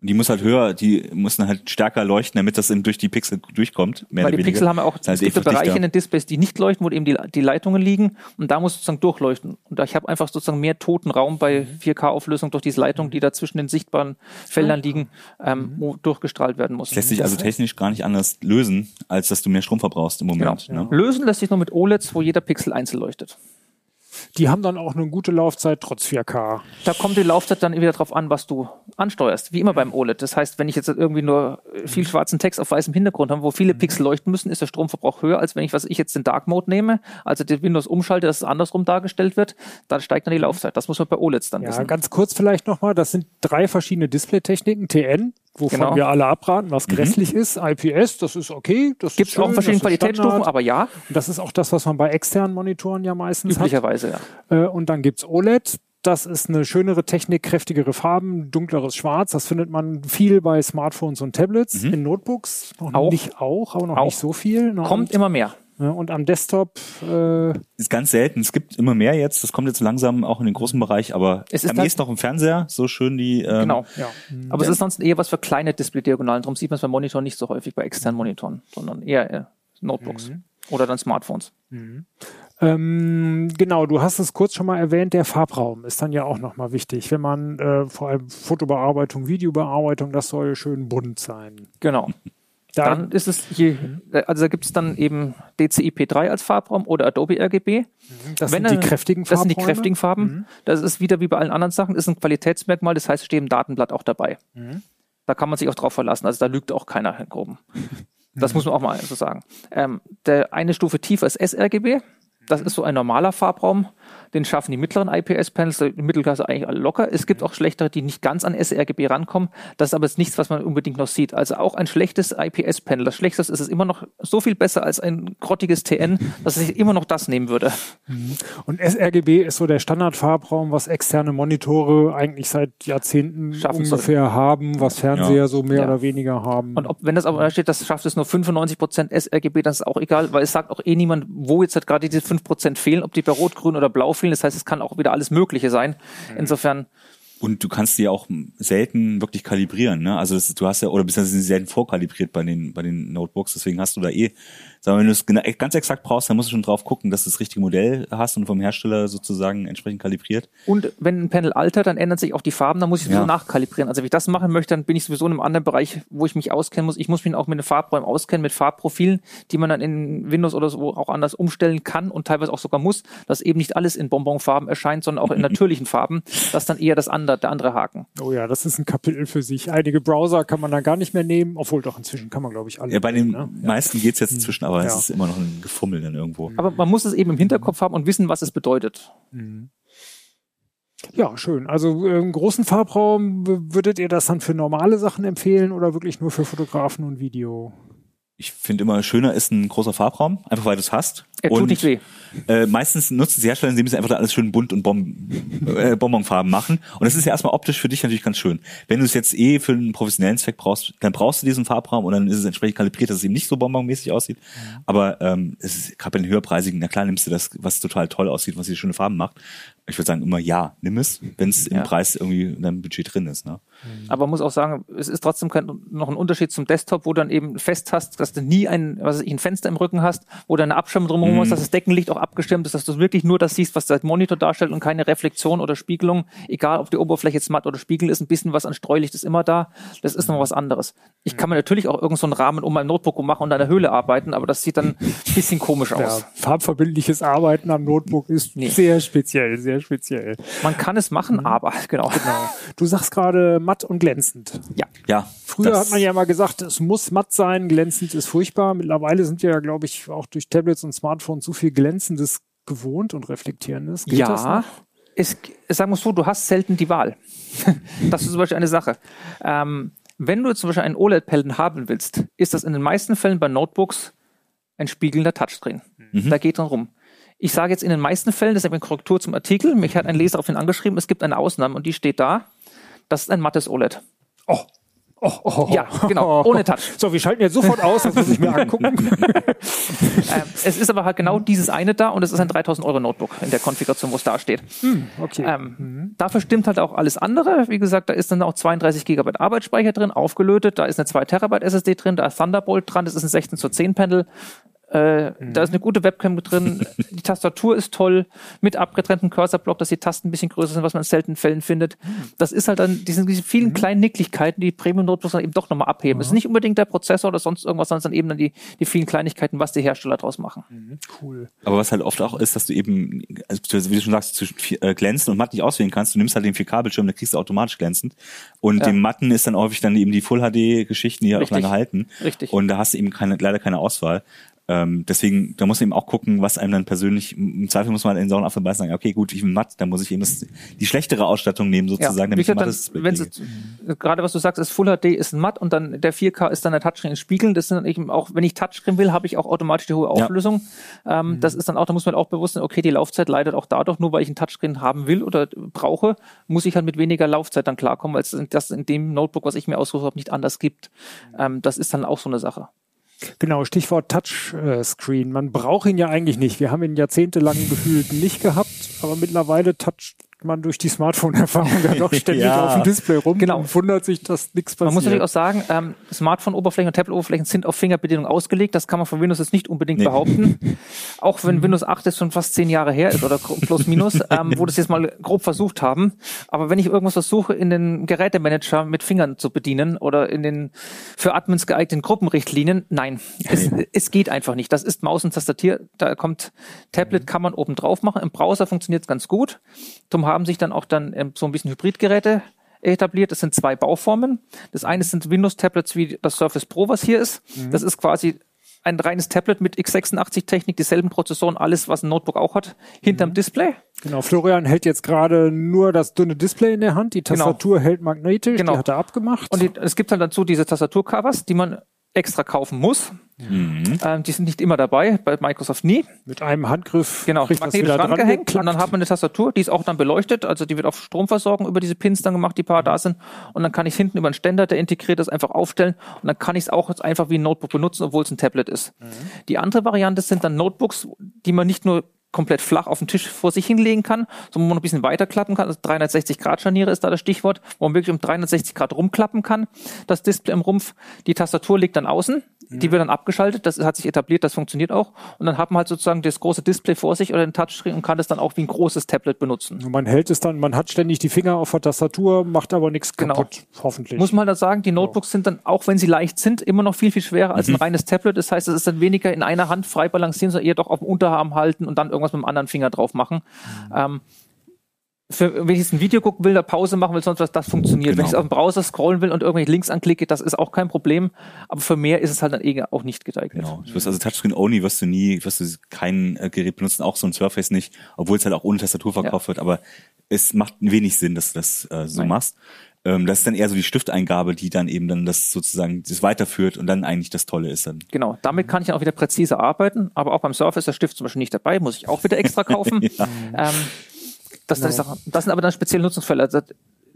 Und die muss halt höher, die müssen halt stärker leuchten, damit das eben durch die Pixel durchkommt. Mehr Weil oder die weniger. Pixel haben ja auch, Das heißt, es gibt ja dichter. Bereiche in den Displays, die nicht leuchten, wo eben die, die Leitungen liegen und da muss sozusagen durchleuchten. Und da ich habe einfach sozusagen mehr toten Raum bei 4K-Auflösung durch diese Leitungen, die da zwischen den sichtbaren Feldern liegen, ähm, wo durchgestrahlt werden muss. Das lässt sich also technisch gar nicht anders lösen, als dass du mehr Strom verbrauchst im Moment. Genau. Ne? Lösen lässt sich nur mit OLEDs, wo jeder Pixel einzeln leuchtet. Die haben dann auch eine gute Laufzeit trotz 4K. Da kommt die Laufzeit dann wieder drauf an, was du ansteuerst. Wie immer beim OLED. Das heißt, wenn ich jetzt irgendwie nur viel schwarzen Text auf weißem Hintergrund habe, wo viele Pixel leuchten müssen, ist der Stromverbrauch höher, als wenn ich, was ich jetzt den Dark Mode nehme, also den Windows umschalte, dass es andersrum dargestellt wird, dann steigt dann die Laufzeit. Das muss man bei OLEDs dann Ja, wissen. ganz kurz vielleicht nochmal, das sind drei verschiedene Displaytechniken. TN, wovon Genau. wir alle abraten, was grässlich ist. IPS, das ist okay. Das Gibt es auch verschiedene Qualitätsstufen, aber ja, Und Das ist auch das, was man bei externen Monitoren ja meistens hat. üblicherweise ja. Äh, Und dann gibt's OLED. Das ist eine schönere Technik, kräftigere Farben, dunkleres Schwarz. Das findet man viel bei Smartphones und Tablets. In Notebooks noch Auch. nicht auch, aber noch Auch. nicht so viel. Ne? Kommt immer mehr. Und am Desktop äh, Ist ganz selten. Es gibt immer mehr jetzt. Das kommt jetzt langsam auch in den großen Bereich, aber Es ist am ehesten noch im Fernseher. So schön die. Ähm, Genau. ja. Aber es ist sonst eher was für kleine Display-Diagonalen. Darum sieht man es beim Monitor nicht so häufig bei externen Monitoren, sondern eher äh, Notebooks oder dann Smartphones. Ähm, genau, du hast es kurz schon mal erwähnt, der Farbraum ist dann ja auch nochmal wichtig. Wenn man äh, vor allem Fotobearbeitung, Videobearbeitung, das soll schön bunt sein. Genau. Da, Dann ist es je, also da gibt es dann eben DCI-P3 als Farbraum oder Adobe RGB. das Wenn sind die er- kräftigen Das sind die kräftigen Farben. Das ist wieder wie bei allen anderen Sachen, ist ein Qualitätsmerkmal, das heißt, es steht im Datenblatt auch dabei. Da kann man sich auch drauf verlassen. Also da lügt auch keiner im Groben. Das muss man auch mal so sagen. Ähm, der eine Stufe tiefer ist sRGB. Das ist so ein normaler Farbraum. Den schaffen die mittleren IPS-Panels, die Mittelklasse eigentlich alle locker. Es gibt auch schlechtere, die nicht ganz an sRGB rankommen. Das ist aber jetzt nichts, was man unbedingt noch sieht. Also auch ein schlechtes IPS-Panel. Das schlechteste ist es immer noch so viel besser als ein grottiges TN, dass ich immer noch das nehmen würde. Und sRGB ist so der Standardfarbraum, was externe Monitore eigentlich seit Jahrzehnten Schaffen ungefähr haben, was Fernseher Ja. so mehr Ja. oder weniger haben. Und ob, wenn das aber da steht, das schafft es nur 95% sRGB, dann ist auch egal, weil es sagt auch eh niemand, wo jetzt halt gerade diese 5% fehlen, ob die bei Rot, Grün oder Blau fehlen. Das heißt, es kann auch wieder alles Mögliche sein. Insofern, Und du kannst die auch selten wirklich kalibrieren, ne? Also das, du hast ja, oder sind sie selten vorkalibriert bei den, bei den Notebooks, deswegen hast du da eh, sagen wir, wenn du es ganz exakt brauchst, dann musst du schon drauf gucken, dass du das richtige Modell hast und vom Hersteller sozusagen entsprechend kalibriert. und wenn ein Panel altert, dann ändern sich auch die Farben, dann muss ich sowieso Ja. nachkalibrieren. Also wenn ich das machen möchte, dann bin ich sowieso in einem anderen Bereich, wo ich mich auskennen muss. Ich muss mich auch mit den Farbräumen auskennen, mit Farbprofilen, die man dann in Windows oder so auch anders umstellen kann und teilweise auch sogar muss, dass eben nicht alles in Bonbonfarben erscheint, sondern auch in natürlichen Farben. Das ist dann eher das andere. der andere Haken. Oh ja, das ist ein Kapitel für sich. Einige Browser kann man dann gar nicht mehr nehmen, obwohl doch inzwischen kann man, glaube ich, alle. Ja, bei den nehmen, ne? meisten geht's jetzt inzwischen, aber es Ja. ist immer noch ein Gefummel dann irgendwo. Aber man muss es eben im Hinterkopf haben und wissen, was es bedeutet. Ja, schön. Also äh, im großen Farbraum würdet ihr das dann für normale Sachen empfehlen oder wirklich nur für Fotografen und Video? Ich finde immer schöner ist ein großer Farbraum, einfach weil du es hast. Er tut nicht weh. Äh, meistens nutzen sie Hersteller, indem sie einfach alles schön bunt und Bom äh, Bonbonfarben machen. Und das ist ja erstmal optisch für dich natürlich ganz schön. Wenn du es jetzt eh für einen professionellen Zweck brauchst, dann brauchst du diesen Farbraum und dann ist es entsprechend kalibriert, dass es eben nicht so bonbonmäßig aussieht. Aber ähm, es ist gerade bei den höherpreisigen, na klar nimmst du das, was total toll aussieht, was die schöne Farben macht. Ich würde sagen immer ja, nimm es, wenn es im Ja. Preis irgendwie in deinem Budget drin ist. Ne? Aber man muss auch sagen, es ist trotzdem kein, noch ein Unterschied zum Desktop, wo du dann eben fest hast, dass du nie ein, was weiß ich, ein Fenster im Rücken hast, wo du eine Abschirmung drumherum Mhm. hast, dass das Deckenlicht auch abgestimmt ist, dass du wirklich nur das siehst, was der Monitor darstellt und keine Reflexion oder Spiegelung, egal ob die Oberfläche jetzt matt oder Spiegel ist, ein bisschen was an Streulicht ist immer da. Das ist noch was anderes. Ich kann mir natürlich auch irgend so einen Rahmen um mein Notebook machen und an der Höhle arbeiten, aber das sieht dann ein bisschen komisch Ja, aus. farbverbindliches Arbeiten am Notebook ist Nee. sehr speziell, sehr speziell. Man kann es machen, aber genau. Du sagst gerade matt und glänzend. Ja. Ja. Früher hat man ja mal gesagt, es muss matt sein, glänzend ist furchtbar. Mittlerweile sind wir ja, glaube ich, auch durch Tablets und Smartphones so viel Glänzendes gewohnt und Reflektierendes. Geht das ja, noch? es, sagen wir so, du hast selten die Wahl. das ist zum Beispiel eine Sache. Ähm, wenn du zum Beispiel einen OLED-Pelden haben willst, ist das in den meisten Fällen bei Notebooks ein spiegelnder Touchscreen. Da geht dran rum. Ich sage jetzt in den meisten Fällen, das ist eine Korrektur zum Artikel, mich hat ein Leser daraufhin angeschrieben, es gibt eine Ausnahme und die steht da, das ist ein mattes OLED. Oh. Oh, oh, oh. Ja, genau, ohne Touch. So, wir schalten jetzt sofort aus, das muss ich mir angucken. Ähm, es ist aber halt genau dieses eine da und es ist ein 3000 Euro Notebook in der Konfiguration, wo es da steht. Okay. Ähm, Dafür stimmt halt auch alles andere. Wie gesagt, da ist dann auch 32 Gigabyte Arbeitsspeicher drin, aufgelötet. Da ist eine 2 Terabyte SSD drin, da ist Thunderbolt dran, das ist ein 16 zu 10 Panel. Äh, Da ist eine gute Webcam drin. Die Tastatur ist toll mit abgetrenntem Cursorblock, dass die Tasten ein bisschen größer sind, was man in seltenen Fällen findet. Das ist halt dann, die sind diese vielen kleinen Nicklichkeiten, die Premium-Notebooks dann eben doch nochmal abheben. Es ist nicht unbedingt der Prozessor oder sonst irgendwas, sondern es sind dann eben dann die, die vielen Kleinigkeiten, was die Hersteller draus machen. cool. Aber was halt oft auch ist, dass du eben, also wie du schon sagst, zwischen äh, glänzend und matt nicht auswählen kannst. Du nimmst halt den 4K-Bildschirm, da kriegst du automatisch glänzend. Und Ja. dem matten ist dann häufig dann eben die Full-HD-Geschichten, die ja auch Richtig. lange halten. Richtig. Und da hast du eben keine, leider keine Auswahl. Ähm, deswegen, da muss man eben auch gucken, was einem dann persönlich, im Zweifel muss man halt in sauren Apfel beißen sagen, okay, gut, ich bin matt, dann muss ich eben das, die schlechtere Ausstattung nehmen sozusagen, Wie damit ich mattes dann, wenn es, gerade was du sagst, ist Full HD ist ein Matt und dann der 4K ist dann der Touchscreen in Spiegeln. Das sind dann eben auch, wenn ich Touchscreen will, habe ich auch automatisch die hohe Ja. Auflösung. Ähm, Mhm. Das ist dann auch, da muss man auch bewusst sein, okay, die Laufzeit leidet auch dadurch, nur weil ich einen Touchscreen haben will oder brauche, muss ich halt mit weniger Laufzeit dann klarkommen, weil es das in dem Notebook, was ich mir ausgesucht habe, nicht anders gibt. Mhm. Ähm, das ist dann auch so eine Sache. Genau, Stichwort Touchscreen. Man braucht ihn ja eigentlich nicht. Wir haben ihn jahrzehntelang gefühlt nicht gehabt, aber mittlerweile toucht man durch die Smartphone-Erfahrung ja doch ständig Ja. auf dem Display rum Genau. und wundert sich, dass nichts passiert. Man muss natürlich auch sagen, ähm, Smartphone-Oberflächen und Tablet-Oberflächen sind auf Fingerbedienung ausgelegt. Das kann man von Windows jetzt nicht unbedingt Nee. behaupten. Auch wenn Windows 8 jetzt schon fast zehn Jahre her ist oder plus minus, ähm, wo das jetzt mal grob versucht haben. Aber wenn ich irgendwas versuche, in den Gerätemanager mit Fingern zu bedienen oder in den für Admins geeigneten Gruppenrichtlinien, nein, es, es geht einfach nicht. Das ist Maus und Tastatur. Da kommt Tablet, kann man oben drauf machen. Im Browser funktioniert es ganz gut. Darum haben sich dann auch dann ähm, so ein bisschen Hybridgeräte etabliert. Das sind zwei Bauformen. Das eine sind Windows-Tablets wie das Surface Pro, was hier ist. Das ist quasi ein reines Tablet mit x86-Technik, dieselben Prozessoren, alles, was ein Notebook auch hat, hinterm Display. Genau, Florian hält jetzt gerade nur das dünne Display in der Hand. Die Tastatur hält magnetisch, Genau. die hat er abgemacht. Und die, es gibt halt dazu diese Tastaturcovers, die man extra kaufen muss. Ähm, die sind nicht immer dabei, bei Microsoft nie. mit einem Handgriff Genau, kriegt das magnetisch wieder dran rangehängt und dann hat man eine Tastatur, die ist auch dann beleuchtet, also die wird auf Stromversorgung über diese Pins dann gemacht, die paar da sind und dann kann ich hinten über einen Ständer, der integriert ist, einfach aufstellen und dann kann ich es auch jetzt einfach wie ein Notebook benutzen, obwohl es ein Tablet ist. Die andere Variante sind dann Notebooks, die man nicht nur komplett flach auf den Tisch vor sich hinlegen kann, wo man ein bisschen weiterklappen kann. Also 360 Grad Scharniere ist da das Stichwort, wo man wirklich um 360 Grad rumklappen kann. Das Display im Rumpf, die Tastatur liegt dann außen, die wird dann abgeschaltet, das hat sich etabliert, das funktioniert auch. Und dann hat man halt sozusagen das große Display vor sich oder den Touchscreen und kann das dann auch wie ein großes Tablet benutzen. Und man hält es dann, man hat ständig die Finger auf der Tastatur, macht aber nichts Genau. kaputt, hoffentlich. Muss man halt sagen, die Notebooks sind dann, auch wenn sie leicht sind, immer noch viel, viel schwerer als ein reines Tablet. Das heißt, es ist dann weniger in einer Hand frei balancieren, sondern eher doch auf dem Unterarm halten und dann irgendwas mit dem anderen Finger drauf machen. Ähm, für, wenn ich jetzt ein Video gucken will, eine Pause machen will, sonst was, das funktioniert. Genau. Wenn ich auf dem Browser scrollen will und irgendwelche Links anklicke, das ist auch kein Problem. Aber für mehr ist es halt dann eh auch nicht geeignet. Genau. Du wirst also Touchscreen only wirst du nie, wirst du kein äh, Gerät benutzen, auch so ein Surface nicht, obwohl es halt auch ohne Tastatur verkauft wird, aber es macht wenig Sinn, dass du das äh, so Nein. machst. Ähm, das ist dann eher so die Stifteingabe, die dann eben dann das sozusagen das weiterführt und dann eigentlich das Tolle ist dann. Genau, damit kann ich dann auch wieder präzise arbeiten, aber auch beim Surface ist der Stift zum Beispiel nicht dabei, muss ich auch wieder extra kaufen. Ja. ähm, das, das, das sind aber dann spezielle Nutzungsfälle. Also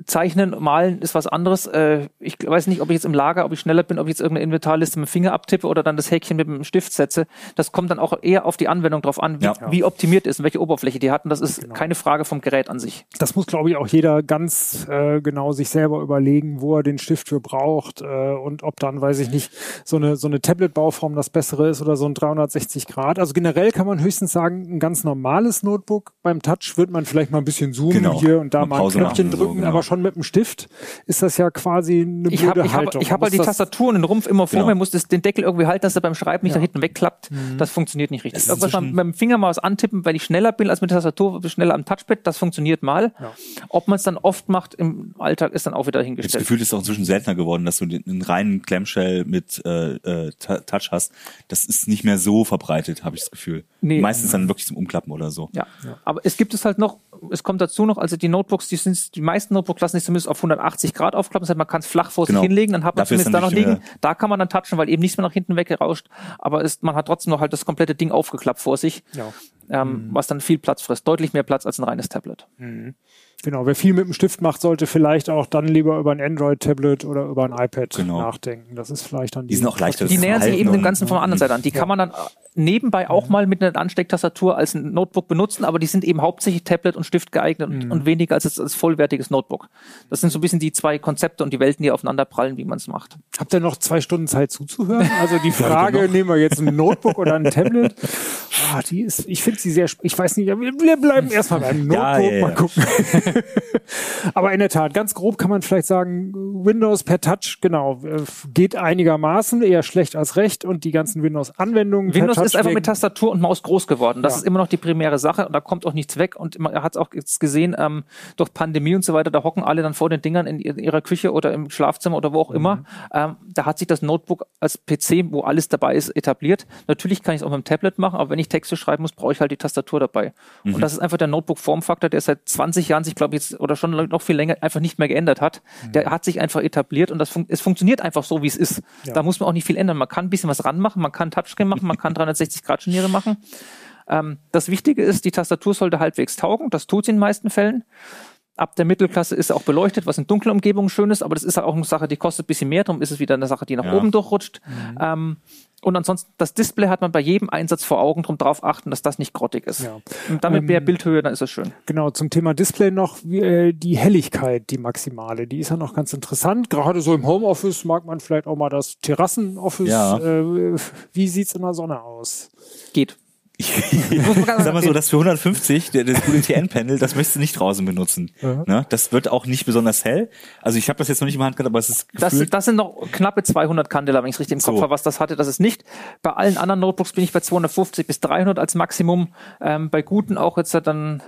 Zeichnen, Malen ist was anderes. Äh, ich weiß nicht, ob ich jetzt im Lager, ob ich schneller bin, ob ich jetzt irgendeine Inventarliste mit dem Finger abtippe oder dann das Häkchen mit dem Stift setze. Das kommt dann auch eher auf die Anwendung drauf an, wie, Ja. wie optimiert ist und welche Oberfläche die hatten. Das ist keine Frage vom Gerät an sich. Das muss, glaube ich, auch jeder ganz äh, genau sich selber überlegen, wo er den Stift für braucht äh, und ob dann, weiß ich nicht, so eine, so eine Tablet-Bauform das bessere ist oder so ein 360 Grad. Also generell kann man höchstens sagen, ein ganz normales Notebook. Beim Touch wird man vielleicht mal ein bisschen zoomen Genau. hier und da Mal mal ein Knöpfchen machen, so, drücken, genau. aber schon mit dem Stift ist das ja quasi eine Ich blöde habe ich hab, Haltung. ich hab Man halt die das- Tastatur und den Rumpf immer vor Genau. mir, muss das, den Deckel irgendwie halten, dass er beim Schreiben nicht Ja. nach hinten wegklappt. Das funktioniert nicht richtig. Irgendwas mal inzwischen- mit dem Finger mal was antippen, weil ich schneller bin als mit der Tastatur, schneller am Touchpad, das funktioniert mal. Ja. Ob man es dann oft macht im Alltag, ist dann auch wieder Das hingestellt. Gefühl ist auch inzwischen seltener geworden, dass du den, einen reinen Clamshell mit äh, äh, Touch hast. Das ist nicht mehr so verbreitet, habe ich das Gefühl. Nee. Meistens dann wirklich zum Umklappen oder so. Ja. aber es gibt es halt noch, es kommt dazu noch, also die Notebooks, die sind, die meisten Notebooks lassen sich zumindest auf 180 Grad aufklappen, das heißt, man kann es flach vor Genau. sich hinlegen, dann hat man Dafür zumindest da noch nicht liegen, mehr- da kann man dann touchen, weil eben nichts mehr nach hinten weggerauscht, aber ist, man hat trotzdem noch halt das komplette Ding aufgeklappt vor sich, Ja. ähm, was dann viel Platz frisst, deutlich mehr Platz als ein reines Tablet. Genau, wer viel mit dem Stift macht, sollte vielleicht auch dann lieber über ein Android-Tablet oder über ein iPad Genau. nachdenken. Das ist vielleicht dann Die sind auch leichter Die nähern sich eben dem Ganzen von der anderen Seite an. Die kann man dann nebenbei auch mal mit einer Anstecktastatur als ein Notebook benutzen, aber die sind eben hauptsächlich Tablet und Stift geeignet und, und weniger als, als vollwertiges Notebook. Das sind so ein bisschen die zwei Konzepte und die Welten, die aufeinander prallen, wie man es macht. Habt ihr noch zwei Stunden Zeit zuzuhören? Also die Frage, nehmen wir jetzt ein Notebook oder ein Tablet? Ah, die ist, ich finde sie sehr, sp- ich weiß nicht, wir bleiben erstmal beim Notebook, Ja, ja, ja. mal gucken. Aber in der Tat, ganz grob kann man vielleicht sagen, Windows per Touch, genau, äh, geht einigermaßen, eher schlecht als recht und die ganzen Windows-Anwendungen per Windows Touch ist einfach mit Tastatur und Maus groß geworden. Das Ja. ist immer noch die primäre Sache und da kommt auch nichts weg. Und man hat es auch jetzt gesehen, ähm, durch Pandemie und so weiter, da hocken alle dann vor den Dingern in ihr- ihrer Küche oder im Schlafzimmer oder wo auch immer. Mhm. Ähm, da hat sich das Notebook als PC, wo alles dabei ist, etabliert. Natürlich kann ich es auch mit dem Tablet machen, aber wenn ich Texte schreiben muss, brauche ich halt die Tastatur dabei. Mhm. Und das ist einfach der Notebook-Formfaktor, der seit 20 Jahren sich, glaube ich, jetzt oder schon noch viel länger einfach nicht mehr geändert hat. Mhm. Der hat sich einfach etabliert und das fun es funktioniert einfach so, wie es ist. Ja. Da muss man auch nicht viel ändern. Man kann ein bisschen was ranmachen, man kann Touchscreen machen, man kann 360-Grad-Scharniere machen. Ähm, das Wichtige ist, die Tastatur sollte halbwegs taugen. Das tut sie in den meisten Fällen. Ab der Mittelklasse ist sie auch beleuchtet, was in dunklen Umgebungen schön ist, aber das ist auch eine Sache, die kostet ein bisschen mehr, darum ist es wieder eine Sache, die nach Ja. oben durchrutscht. Ähm, und ansonsten, das Display hat man bei jedem Einsatz vor Augen, darum darauf achten, dass das nicht grottig ist. Ja. Und damit Ähm, mehr Bildhöhe, dann ist es schön. Genau, zum Thema Display noch wie, äh, die Helligkeit, die maximale, die ist ja noch ganz interessant. Gerade so im Homeoffice mag man vielleicht auch mal das Terrassenoffice. Ja. Äh, wie sieht's in der Sonne aus? Geht. Sag mal so, das für 150, der, das QTN-Panel, das möchtest du nicht draußen benutzen. Ne? Das wird auch nicht besonders hell. Also ich habe das jetzt noch nicht in der Hand gehabt, aber es ist Das, das sind noch knappe 200 Candela, wenn ich richtig im Kopf So. habe, was das hatte. Das ist nicht. Bei allen anderen Notebooks bin ich bei 250 bis 300 als Maximum. Ähm, bei guten auch jetzt dann,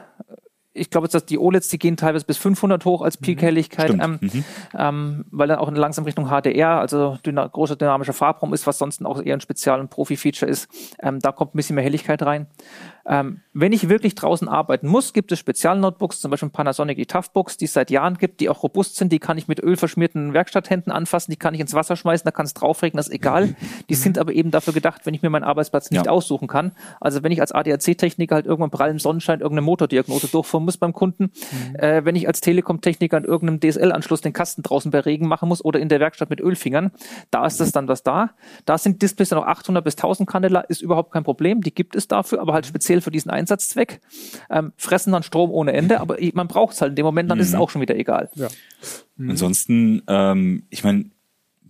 ich glaube jetzt, dass die OLEDs, die gehen teilweise bis 500 hoch als Peak-Helligkeit, Stimmt. ähm, ähm, weil dann auch langsam Richtung HDR, also dyna großer dynamischer Farbraum ist, was sonst auch eher ein Spezial- und Profi-Feature ist. Ähm, da kommt ein bisschen mehr Helligkeit rein. Ähm, wenn ich wirklich draußen arbeiten muss, gibt es Spezialnotebooks, zum Beispiel Panasonic eToughbooks, die es seit Jahren gibt, die auch robust sind, die kann ich mit ölverschmierten Werkstatthänden anfassen, die kann ich ins Wasser schmeißen, da kann es draufregen, das ist egal. Die sind aber eben dafür gedacht, wenn ich mir meinen Arbeitsplatz nicht Ja. aussuchen kann. Also wenn ich als ADAC-Techniker halt irgendwann bei prallem Sonnenschein irgendeine Motordiagnose durchführen muss beim Kunden, äh, wenn ich als Telekom-Techniker an irgendeinem DSL-Anschluss den Kasten draußen bei Regen machen muss oder in der Werkstatt mit Ölfingern, da ist das dann was da. Da sind Displays dann auch 800 bis 1000 Candela, ist überhaupt kein Problem, die gibt es dafür, aber halt speziell für diesen Einsatzzweck. Ähm, fressen dann Strom ohne Ende, aber man braucht es halt in dem Moment, dann ist es auch schon wieder egal. Ja. ansonsten, ähm, ich meine,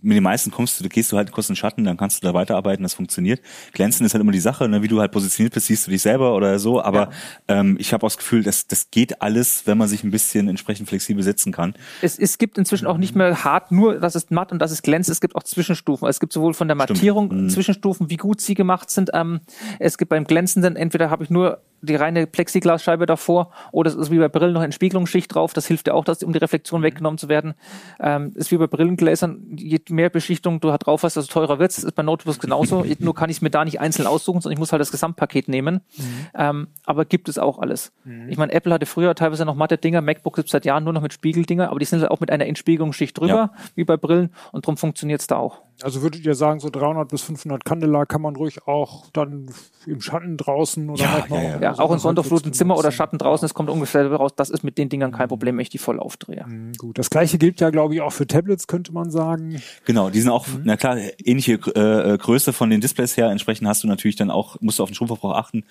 mit den meisten kommst du, da gehst du halt kurz in den Schatten, dann kannst du da weiterarbeiten, das funktioniert. Glänzen ist halt immer die Sache, ne? wie du halt positioniert bist, siehst du dich selber oder so, aber ähm, ich habe auch das Gefühl, dass das geht alles, wenn man sich ein bisschen entsprechend flexibel setzen kann. Es, es gibt inzwischen auch nicht mehr hart, nur das ist matt und das ist glänzt. Es gibt auch Zwischenstufen. Es gibt sowohl von der Mattierung Zwischenstufen, wie gut sie gemacht sind. Ähm, es gibt beim Glänzenden, entweder habe ich nur die reine Plexiglasscheibe davor oder es ist wie bei Brillen noch eine Entspiegelungsschicht drauf. Das hilft ja auch, dass, um die Reflexion weggenommen zu werden. Ähm, ist wie bei Brillengläsern, je mehr Beschichtung du drauf hast, desto teurer wird's. Ist bei Notebooks genauso. Nur kann ich es mir da nicht einzeln aussuchen, sondern ich muss halt das Gesamtpaket nehmen. Mhm. Ähm, aber gibt es auch alles. Mhm. Ich meine, Apple hatte früher teilweise noch matte Dinger, MacBook gibt seit Jahren nur noch mit Spiegeldinger, aber die sind halt auch mit einer Entspiegelungsschicht drüber, ja. wie bei Brillen und darum funktioniert's da auch. Also würdet ihr sagen, so 300 bis 500 Candela kann man ruhig auch dann im Schatten draußen oder ja, manchmal ja, ja. auch, ja, auch in Zimmer oder Schatten draußen, es kommt ungefähr raus. Das ist mit den Dingern kein Problem, wenn ich die voll aufdrehe. Mhm, gut, das gleiche gilt ja, glaube ich, auch für Tablets, könnte man sagen. Genau, die sind auch, mhm. na klar, ähnliche äh, äh, Größe von den Displays her. Entsprechend hast du natürlich dann auch, musst du auf den Stromverbrauch achten.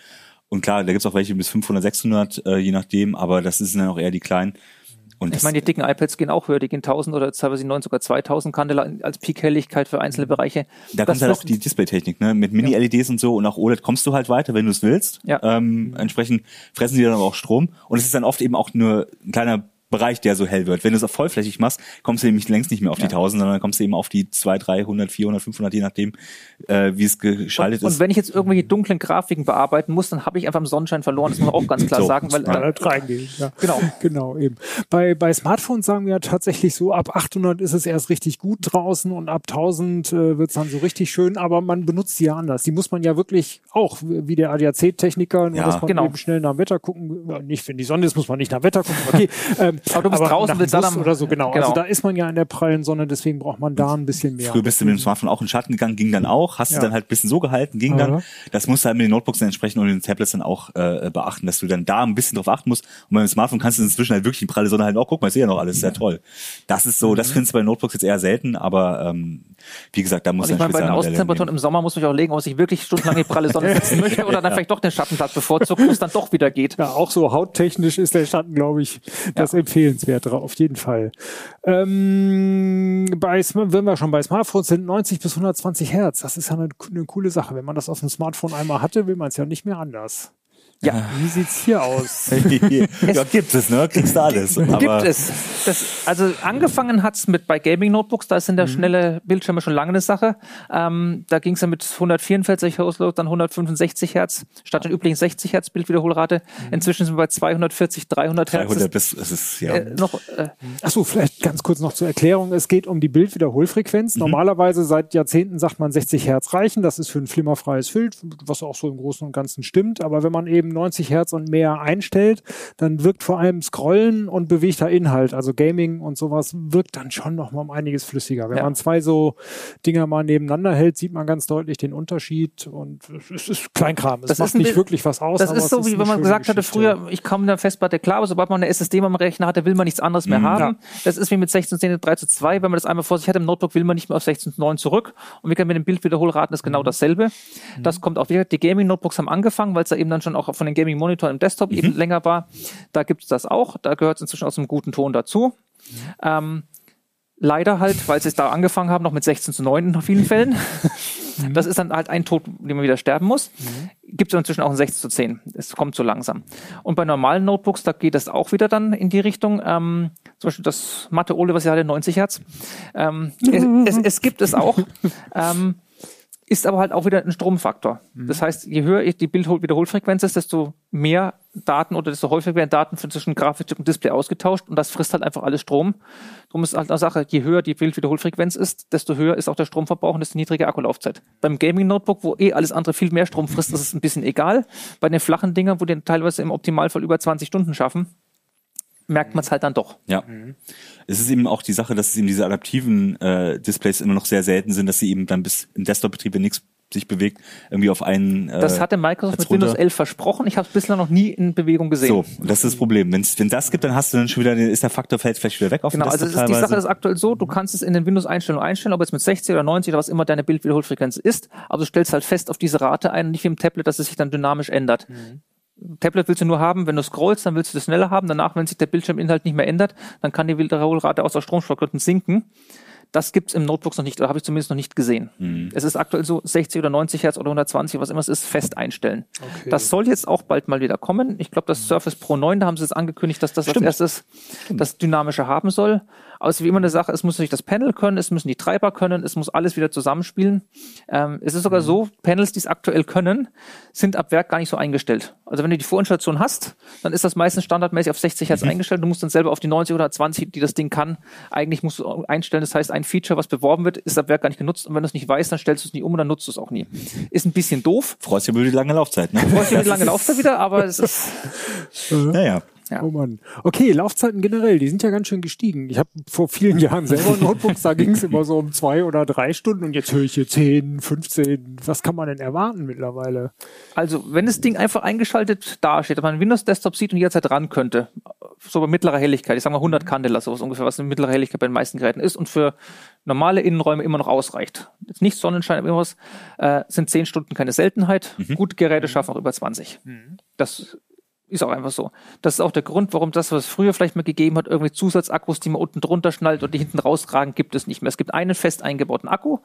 Und klar, da gibt's auch welche bis 500, 600, äh, je nachdem, aber das sind dann auch eher die kleinen. Und ich meine, die dicken iPads gehen auch höher, die gehen 1000 oder teilweise 9, sogar 2000 Candela als Peak-Helligkeit für einzelne Bereiche. Da kommt halt auch die Display-Technik, ne? Mit Mini-LEDs und so und auch OLED kommst du halt weiter, wenn du es willst. Ja. Ähm, entsprechend fressen die dann aber auch Strom. Und es ist dann oft eben auch nur ein kleiner Bereich, der so hell wird. Wenn du es auf vollflächig machst, kommst du nämlich längst nicht mehr auf ja. die 1000, sondern kommst du eben auf die 2, 300, 400, 500, je nachdem, äh, wie es geschaltet und, ist. Und wenn ich jetzt irgendwelche dunklen Grafiken bearbeiten muss, dann habe ich einfach im Sonnenschein verloren. Das muss man auch ganz klar so, sagen. Weil, äh, reingehen. Ja. Genau. Genau, eben. Bei, bei Smartphones sagen wir ja tatsächlich so, ab 800 ist es erst richtig gut draußen und ab 1000 äh, wird es dann so richtig schön, aber man benutzt die ja anders. Die muss man ja wirklich auch, wie der ADAC-Techniker, nur ja, dass man genau. eben schnell nach Wetter gucken, nicht wenn die Sonne ist, muss man nicht nach Wetter gucken, okay. Ähm, aber du bist aber draußen willst Bus oder so, genau. genau. Also da ist man ja in der prallen Sonne, deswegen braucht man da ein bisschen mehr. Früher bist du mit dem Smartphone auch in Schatten gegangen, ging dann auch, hast ja. du dann halt ein bisschen so gehalten, ging dann. Das musst du halt mit den Notebooks dann entsprechend und den Tablets dann auch äh, beachten, dass du dann da ein bisschen drauf achten musst. Und beim Smartphone kannst du inzwischen halt wirklich in pralle Sonne halt auch, guck mal, ich sehe ja noch alles, sehr toll. Das ist so, das mhm. findest du bei Notebooks jetzt eher selten, aber ähm, wie gesagt, da muss man ich meine, bei den Außentemperaturen im Sommer muss man auch legen, ob ich wirklich stundenlang in die pralle Sonne sitzen möchte oder dann vielleicht doch den Schattenplatz bevorzugt, wo es dann doch wieder geht. Ja, auch so hauttechnisch ist der Schatten, glaube ich, das ja. Empfehlenswertere, auf jeden Fall. Ähm, bei, wenn wir schon bei Smartphones sind, 90 bis 120 Hertz, das ist ja eine, eine coole Sache. Wenn man das auf dem Smartphone einmal hatte, will man es ja nicht mehr anders. Ja, wie sieht's hier aus? ja, gibt es, ne? Kriegst du alles. Aber gibt es. Das, also angefangen hat's mit bei Gaming Notebooks, da sind ja mhm. schnelle Bildschirme schon lange eine Sache. Ähm, da ging's ja mit 144 Hertz los, dann 165 Hertz, statt den üblichen 60 Hertz Bildwiederholrate. Mhm. Inzwischen sind wir bei 240, 300 Hertz. 300, das ist, ja. Äh, noch, äh, Achso, vielleicht ganz kurz noch zur Erklärung. Es geht um die Bildwiederholfrequenz. Mhm. Normalerweise seit Jahrzehnten sagt man 60 Hertz reichen. Das ist für ein flimmerfreies Bild, was auch so im Großen und Ganzen stimmt. Aber wenn man eben 90 Hertz und mehr einstellt, dann wirkt vor allem Scrollen und bewegter Inhalt, also Gaming und sowas, wirkt dann schon noch mal um einiges flüssiger. Wenn ja. man zwei so Dinger mal nebeneinander hält, sieht man ganz deutlich den Unterschied und es ist Kleinkram. Es das macht nicht wirklich was aus. Das ist so, wie wenn man gesagt hatte früher, ich komme der Festplatte klar, aber sobald man eine SSD am Rechner hatte, will man nichts anderes mehr mhm, haben. Ja. Das ist wie mit 16 3 zu 2. Wenn man das einmal vor sich hat im Notebook, will man nicht mehr auf 16 zu 9 zurück. Und wir können mit dem Bildwiederholraten ist genau mhm. dasselbe. Mhm. Das kommt auch wieder. Die Gaming-Notebooks haben angefangen, weil es da eben dann schon auch von den Gaming Monitor im Desktop mhm. eben länger war. Da gibt es das auch. Da gehört es inzwischen aus einem guten Ton dazu. Mhm. Ähm, leider halt, weil sie es da angefangen haben, noch mit 16 zu 9 in vielen Fällen. Mhm. Das ist dann halt ein Tod, den man wieder sterben muss. Mhm. Gibt es inzwischen auch ein 16 zu 10. Es kommt so langsam. Und bei normalen Notebooks, da geht das auch wieder dann in die Richtung. Ähm, zum Beispiel das Mathe Ole, was ich hatte, 90 Hertz. Ähm, es, es, es, gibt es auch. ähm, ist aber halt auch wieder ein Stromfaktor. Mhm. Das heißt, je höher die Bildwiederholfrequenz ist, desto mehr Daten oder desto häufiger werden Daten zwischen Grafikchip und Display ausgetauscht und das frisst halt einfach alles Strom. Darum ist halt eine Sache, je höher die Bildwiederholfrequenz ist, desto höher ist auch der Stromverbrauch und desto niedriger Akkulaufzeit. Beim Gaming-Notebook, wo eh alles andere viel mehr Strom frisst, ist es ein bisschen egal. Bei den flachen Dingern, wo die teilweise im Optimalfall über 20 Stunden schaffen, merkt man es halt dann doch. Ja. Mhm. Es ist eben auch die Sache, dass es eben diese adaptiven äh, Displays immer noch sehr selten sind, dass sie eben dann bis im Desktop-Betrieb, wenn nichts sich bewegt, irgendwie auf einen. Äh, das hatte Microsoft mit. Windows 11 versprochen. Ich habe es bislang noch nie in Bewegung gesehen. So, das ist das Problem. Wenn's, wenn das gibt, dann hast du dann schon wieder, ist der Faktor fällt vielleicht wieder weg auf Genau, also ist, die Sache ist aktuell so, du kannst es in den Windows-Einstellungen einstellen, ob jetzt mit 60 oder 90 oder was immer deine Bildwiederholfrequenz ist, aber du stellst halt fest auf diese Rate ein, nicht wie im Tablet, dass es sich dann dynamisch ändert. Mhm. Tablet willst du nur haben, wenn du scrollst, dann willst du das schneller haben. Danach, wenn sich der Bildschirminhalt nicht mehr ändert, dann kann die Wiederholrate aus der Stromspargründen sinken. Das gibt's im Notebooks noch nicht, oder habe ich zumindest noch nicht gesehen. Mhm. Es ist aktuell so 60 oder 90 Hertz oder 120, was immer es ist, fest einstellen. Okay. Das soll jetzt auch bald mal wieder kommen. Ich glaube, das Surface Pro 9, da haben sie jetzt angekündigt, dass das Stimmt. als erstes das Dynamische haben soll. Also wie immer eine Sache, es muss natürlich das Panel können, es müssen die Treiber können, es muss alles wieder zusammenspielen. Ähm, es ist sogar so, Panels, die es aktuell können, sind ab Werk gar nicht so eingestellt. Also wenn du die Vorinstallation hast, dann ist das meistens standardmäßig auf 60 Hertz mhm. eingestellt. Du musst dann selber auf die 90 oder 20, die das Ding kann, eigentlich musst du einstellen. Das heißt, ein Feature, was beworben wird, ist ab Werk gar nicht genutzt. Und wenn du es nicht weißt, dann stellst du es nie um und dann nutzt du es auch nie. Ist ein bisschen doof. Freust dich über die lange Laufzeit, ne? Freust dich über die lange Laufzeit wieder, aber es ist... naja. Ja. Oh Mann. Okay, Laufzeiten generell, die sind ja ganz schön gestiegen. Ich habe vor vielen Jahren selber Notebooks, da ging es immer so um zwei oder drei Stunden und jetzt höre ich hier zehn, 15. Was kann man denn erwarten mittlerweile? Also, wenn das Ding einfach eingeschaltet dasteht, dass man einen Windows-Desktop sieht und jederzeit ran könnte, so bei mittlerer Helligkeit, ich sage mal 100 mhm. Candela, sowas ungefähr, was eine mittlere Helligkeit bei den meisten Geräten ist und für normale Innenräume immer noch ausreicht. Jetzt nicht Sonnenschein, aber irgendwas, äh, sind zehn Stunden keine Seltenheit. Mhm. Gute Geräte schaffen auch über 20. Mhm. Das ist auch einfach so. Das ist auch der Grund, warum das, was es früher vielleicht mal gegeben hat, irgendwie Zusatzakkus, die man unten drunter schnallt und die hinten rausragen, gibt es nicht mehr. Es gibt einen fest eingebauten Akku